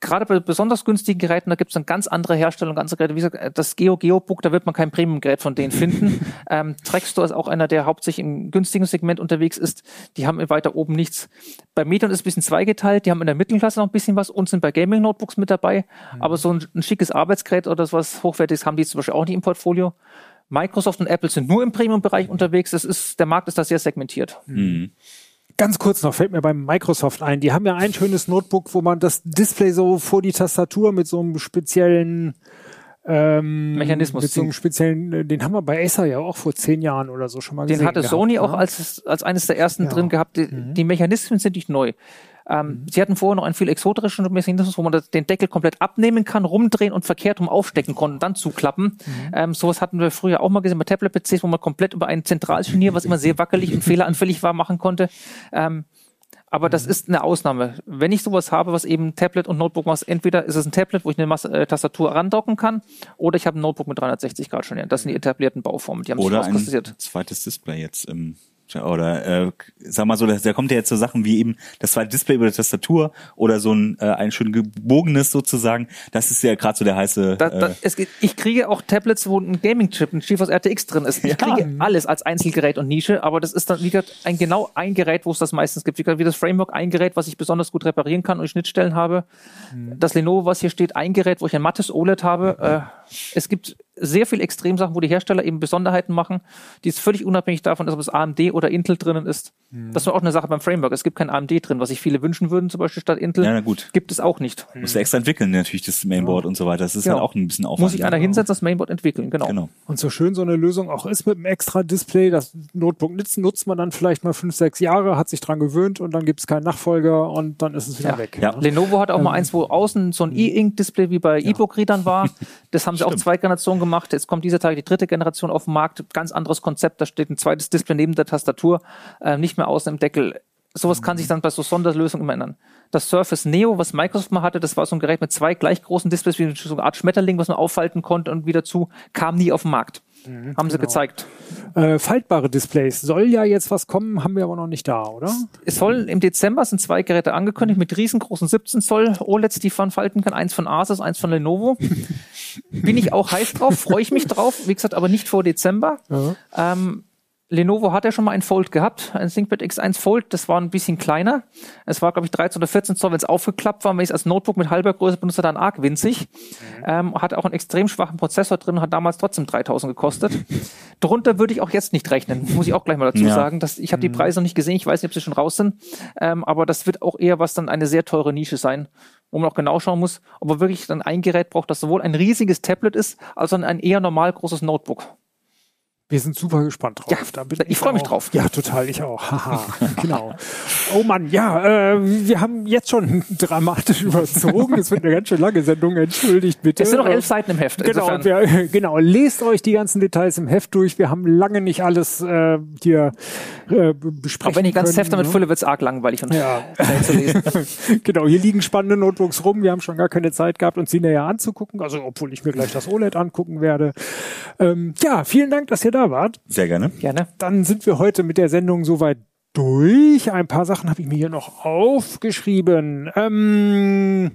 gerade bei besonders günstigen Geräten, da gibt es dann ganz andere Hersteller und ganz andere Geräte. Wie gesagt, das Geo Geobook, da wird man kein Premium-Gerät von denen finden. ähm, Trackstore ist auch einer, der hauptsächlich im günstigen Segment unterwegs ist. Die haben weiter oben nichts. Bei Medion ist es ein bisschen zweigeteilt. Die haben in der Mittelklasse noch ein bisschen was und sind bei Gaming-Notebooks mit dabei. Mhm. Aber so ein, ein, schickes Arbeitsgerät oder sowas Hochwertiges haben die zum Beispiel auch nicht im Portfolio. Microsoft und Apple sind nur im Premium-Bereich unterwegs. Das ist, der Markt ist da sehr segmentiert. Mhm. Ganz kurz noch, fällt mir beim Microsoft ein. Die haben ja ein schönes Notebook, wo man das Display so vor die Tastatur mit so einem speziellen ähm, Mechanismus. Mit so einem speziellen, äh, den haben wir bei Acer ja auch vor zehn Jahren oder so schon mal den gesehen. Den hatte Sony gehabt, auch ne? als, als eines der ersten ja. drin gehabt. Die, mhm. die Mechanismen sind nicht neu. Ähm, mhm. Sie hatten vorher noch einen viel exoterischen Mechanismus, wo man das, den Deckel komplett abnehmen kann, rumdrehen und verkehrt rum aufstecken konnte und dann zuklappen. Mhm. Ähm, sowas hatten wir früher auch mal gesehen bei Tablet-PCs, wo man komplett über ein Zentralscharnier, was immer sehr wackelig und fehleranfällig war, machen konnte. Ähm, aber das mhm. ist eine Ausnahme. Wenn ich sowas habe, was eben Tablet und Notebook macht, entweder ist es ein Tablet, wo ich eine Mas äh, Tastatur randocken kann, oder ich habe ein Notebook mit 360 Grad Scharnieren. Das sind die etablierten Bauformen. Die haben oder sich ein zweites Display jetzt im oder äh, sag mal so, da kommt ja jetzt so Sachen wie eben das zweite Display über der Tastatur oder so ein, äh, ein schön gebogenes sozusagen. Das ist ja gerade so der heiße. Da, da, äh, es geht, ich kriege auch Tablets, wo ein Gaming-Chip, ein GeForce RTX drin ist. Ich ja. kriege alles als Einzelgerät und Nische, aber das ist dann wieder ein genau ein Gerät, wo es das meistens gibt. Wie, wie das Framework ein Gerät, was ich besonders gut reparieren kann und Schnittstellen habe. Mhm. Das Lenovo, was hier steht, ein Gerät, wo ich ein mattes OLED habe. Äh, es gibt sehr viel Extremsachen, wo die Hersteller eben Besonderheiten machen, die ist völlig unabhängig davon, ob es AMD oder Intel drinnen ist. Mhm. Das ist auch eine Sache beim Framework. Es gibt kein AMD drin, was sich viele wünschen würden, zum Beispiel statt Intel. Ja, na gut. Gibt es auch nicht. Mhm. Muss ja extra entwickeln, natürlich, das Mainboard ja. und so weiter. Das ist ja. dann auch ein bisschen Aufwand. Muss sich einer hinsetzen, das Mainboard entwickeln, genau. genau. Und so schön so eine Lösung auch ist mit einem extra Display, das Notebook nutzt, nutzt man dann vielleicht mal fünf, sechs Jahre, hat sich dran gewöhnt und dann gibt es keinen Nachfolger und dann ist es wieder ja. weg. Ja. Lenovo hat auch ähm, mal eins, wo außen so ein E-Ink-Display wie bei E-Book-Readern war. Das haben sie auch zwei Generationen gemacht. Jetzt kommt dieser Tag die dritte Generation auf den Markt. Ganz anderes Konzept. Da steht ein zweites Display neben der Tastatur, äh, nicht mehr außen im Deckel. Sowas kann sich dann bei so Sonderlösungen immer ändern. Das Surface Neo, was Microsoft mal hatte, das war so ein Gerät mit zwei gleich großen Displays, wie so eine Art Schmetterling, was man auffalten konnte und wieder zu, kam nie auf den Markt. Mhm, haben sie genau. gezeigt. Äh, faltbare Displays. Soll ja jetzt was kommen, haben wir aber noch nicht da, oder? Es soll im Dezember sind zwei Geräte angekündigt mit riesengroßen 17 Zoll OLEDs, die man falten kann. Eins von Asus, eins von Lenovo. Bin ich auch heiß drauf, freue ich mich drauf. Wie gesagt, aber nicht vor Dezember. Ja. Ähm, Lenovo hat ja schon mal ein Fold gehabt, ein ThinkPad X1 Fold, das war ein bisschen kleiner. Es war, glaube ich, 13 oder 14 Zoll, wenn es aufgeklappt war, wenn ich es als Notebook mit halber Größe benutze, dann arg winzig. Mhm. Ähm, hat auch einen extrem schwachen Prozessor drin, hat damals trotzdem 3000 gekostet. Drunter würde ich auch jetzt nicht rechnen, muss ich auch gleich mal dazu ja. sagen. Dass, ich habe die mhm. Preise noch nicht gesehen, ich weiß nicht, ob sie schon raus sind, ähm, aber das wird auch eher was dann eine sehr teure Nische sein, wo man auch genau schauen muss, ob man wirklich dann ein Gerät braucht, das sowohl ein riesiges Tablet ist, als auch ein eher normal großes Notebook. Wir sind super gespannt drauf. Ja, ich, ich freue mich drauf. Ja, total, ich auch. Haha, genau. Oh Mann, ja, äh, wir haben jetzt schon dramatisch überzogen. Es wird eine ganz schön lange Sendung, entschuldigt bitte. Es sind noch elf Seiten im Heft. Genau, wir, genau, lest euch die ganzen Details im Heft durch. Wir haben lange nicht alles äh, hier äh, besprechen Aber wenn ich ganz Heft damit ne? fülle, wird es arg langweilig und ja. zu lesen. genau, hier liegen spannende Notebooks rum. Wir haben schon gar keine Zeit gehabt, uns die näher anzugucken. Also, obwohl ich mir gleich das OLED angucken werde. Ähm, ja, vielen Dank, dass ihr da da wart. Sehr gerne. Gerne. Dann sind wir heute mit der Sendung soweit durch. Ein paar Sachen habe ich mir hier noch aufgeschrieben. Ähm,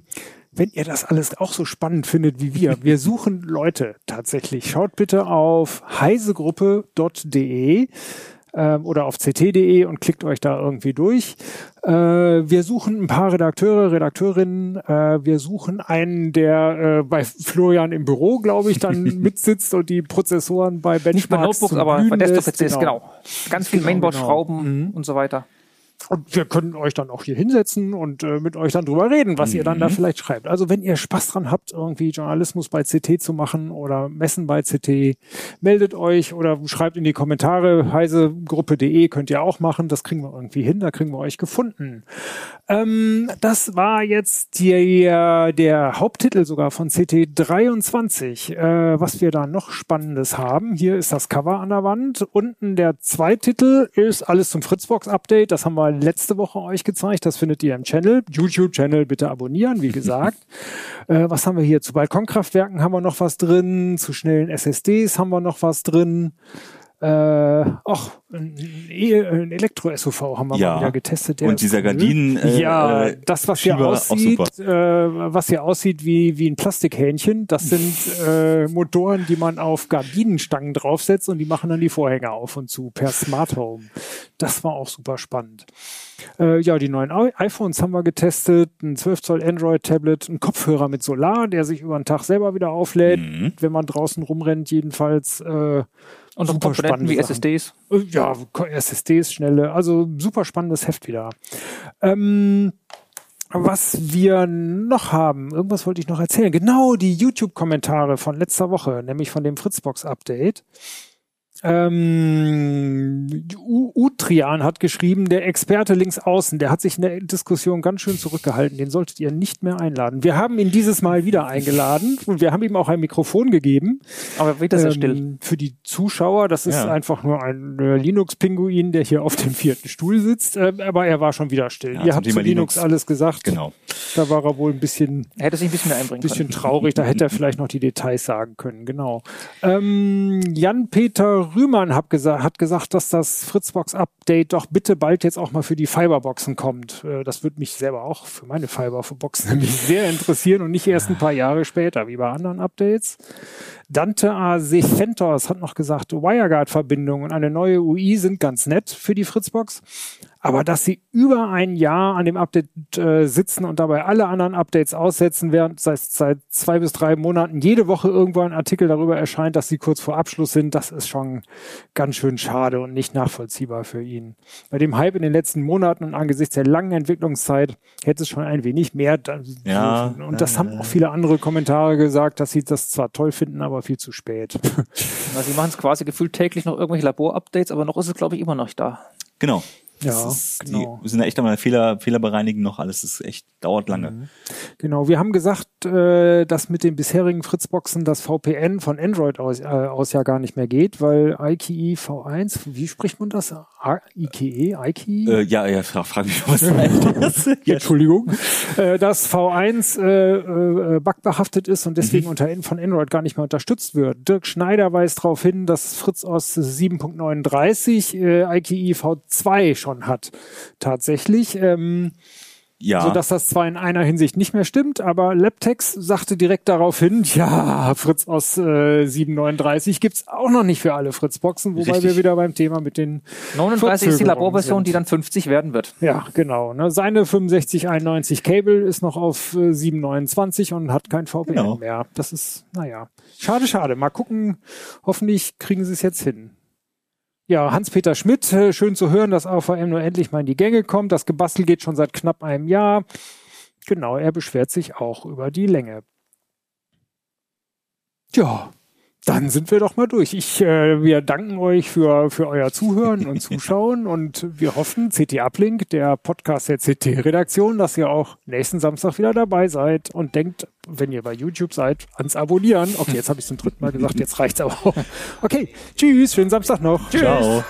wenn ihr das alles auch so spannend findet wie wir, wir suchen Leute tatsächlich. Schaut bitte auf heisegruppe.de. ähm, oder auf ct.de und klickt euch da irgendwie durch. Äh, wir suchen ein paar Redakteure, Redakteurinnen. Äh, wir suchen einen, der äh, bei Florian im Büro, glaube ich, dann mitsitzt und die Prozessoren bei Benchmarks Nicht bei Notebooks, aber bei Desktop-PCs, genau. Ganz viel Genau, Mainboard-Schrauben genau. Mhm. und so weiter. Und wir können euch dann auch hier hinsetzen und äh, mit euch dann drüber reden, was ihr dann da vielleicht schreibt. Also wenn ihr Spaß dran habt, irgendwie Journalismus bei CT zu machen oder Messen bei CT, meldet euch oder schreibt in die Kommentare. Heisegruppe.de könnt ihr auch machen. Das kriegen wir irgendwie hin. Da kriegen wir euch gefunden. Ähm, das war jetzt der, der Haupttitel sogar von CT 23. Äh, was wir da noch Spannendes haben. Hier ist das Cover an der Wand. Unten der Zweititel ist alles zum Fritzbox-Update. Das haben wir letzte Woche euch gezeigt. Das findet ihr im Channel. YouTube-Channel bitte abonnieren, wie gesagt. äh, was haben wir hier? Zu Balkonkraftwerken haben wir noch was drin. Zu schnellen SSDs haben wir noch was drin. Äh, ach, ein, ein Elektro-SUV haben wir Ja. mal wieder getestet. Und dieser. Gardinen, äh, ja, äh, das, was hier Schieber, aussieht, äh, was hier aussieht wie, wie ein Plastikhähnchen, das sind äh, Motoren, die man auf Gardinenstangen draufsetzt und die machen dann die Vorhänge auf und zu per Smart Home. Das war auch super spannend. Äh, ja, die neuen I iPhones haben wir getestet, ein 12 Zoll Android-Tablet, ein Kopfhörer mit Solar, der sich über den Tag selber wieder auflädt, Mhm. wenn man draußen rumrennt, jedenfalls. Äh, Und noch Komponenten wie. SSDs. äh, Ja, SSDs, schnelle, also super spannendes Heft wieder. Ähm, was wir noch haben, irgendwas wollte ich noch erzählen. Genau, die YouTube-Kommentare von letzter Woche, nämlich von dem Fritzbox-Update. Ähm, Utrian hat geschrieben, der Experte links außen, der hat sich in der Diskussion ganz schön zurückgehalten. Den solltet ihr nicht mehr einladen. Wir haben ihn dieses Mal wieder eingeladen und wir haben ihm auch ein Mikrofon gegeben. Aber wieder sehr Ähm, still. Für die Zuschauer, das ist Ja. einfach nur ein äh, Linux-Pinguin, der hier auf dem vierten Stuhl sitzt, äh, aber er war schon wieder still. Ja, Ihr habt zu Linux, Linux. alles gesagt. Genau. Da war er wohl ein bisschen, Er hätte sich ein bisschen mehr einbringen bisschen können. traurig, da hätte er vielleicht noch die Details sagen können, genau. Ähm, Jan-Peter Rühmann hat, gesa hat gesagt, dass das Fritzbox-Update doch bitte bald jetzt auch mal für die Fiberboxen kommt. Äh, das würde mich selber auch für meine Fiberboxen nämlich sehr interessieren und nicht erst ein paar Jahre später, wie bei anderen Updates. Dante A. Sefentos hat noch gesagt, WireGuard-Verbindung und eine neue UI sind ganz nett für die Fritzbox. Aber dass sie über ein Jahr an dem Update äh, sitzen und dabei alle anderen Updates aussetzen, während seit, seit zwei bis drei Monaten jede Woche irgendwo ein Artikel darüber erscheint, dass sie kurz vor Abschluss sind, das ist schon ganz schön schade und nicht nachvollziehbar für ihn. Bei dem Hype in den letzten Monaten und angesichts der langen Entwicklungszeit hätte es schon ein wenig mehr Ja. Und das haben auch viele andere Kommentare gesagt, dass sie das zwar toll finden, aber viel zu spät. Also sie machen es quasi gefühlt täglich noch irgendwelche Labor-Updates, aber noch ist es, glaube ich, immer noch da. Genau. Ja, ist, genau. Die sind da echt einmal Fehler, Fehler bereinigen noch alles. Das ist echt, dauert lange. Mhm. Genau, wir haben gesagt, äh, dass mit den bisherigen Fritzboxen das VPN von Android aus, äh, aus ja gar nicht mehr geht, weil IKE V1, wie spricht man das? IKE? IKE? Äh, ja, ja, frag, frag mich, was das heißt. Entschuldigung, äh, dass V1 äh, äh, bugbehaftet ist und deswegen unter von Android gar nicht mehr unterstützt wird. Dirk Schneider weist darauf hin, dass Fritz aus 7.39 äh, IKE V2 schon hat. Tatsächlich. Ähm, ja. so dass das zwar in einer Hinsicht nicht mehr stimmt, aber Labtex sagte direkt darauf hin, ja, Fritz aus äh, 739 gibt's auch noch nicht für alle Fritzboxen, wobei Richtig. wir wieder beim Thema mit den 39 ist die Laborversion, die dann 50 werden wird. ja, genau. Ne? Seine 6591 Cable ist noch auf äh, 729 und hat kein VPN Genau. mehr. Das ist, naja, schade, schade. Mal gucken. Hoffentlich kriegen sie es jetzt hin. Ja, Hans-Peter Schmidt, äh, schön zu hören, dass AVM nur endlich mal in die Gänge kommt. Das Gebastel geht schon seit knapp einem Jahr. Genau, er beschwert sich auch über die Länge. Ja, dann sind wir doch mal durch. Ich, äh, wir danken euch für, für euer Zuhören und Zuschauen und wir hoffen, CT Uplink, der Podcast der CT-Redaktion, dass ihr auch nächsten Samstag wieder dabei seid und denkt, wenn ihr bei YouTube seid, ans Abonnieren. Okay, jetzt habe ich es zum dritten Mal gesagt, jetzt reicht's aber auch. Okay, tschüss, schönen Samstag noch. Ciao.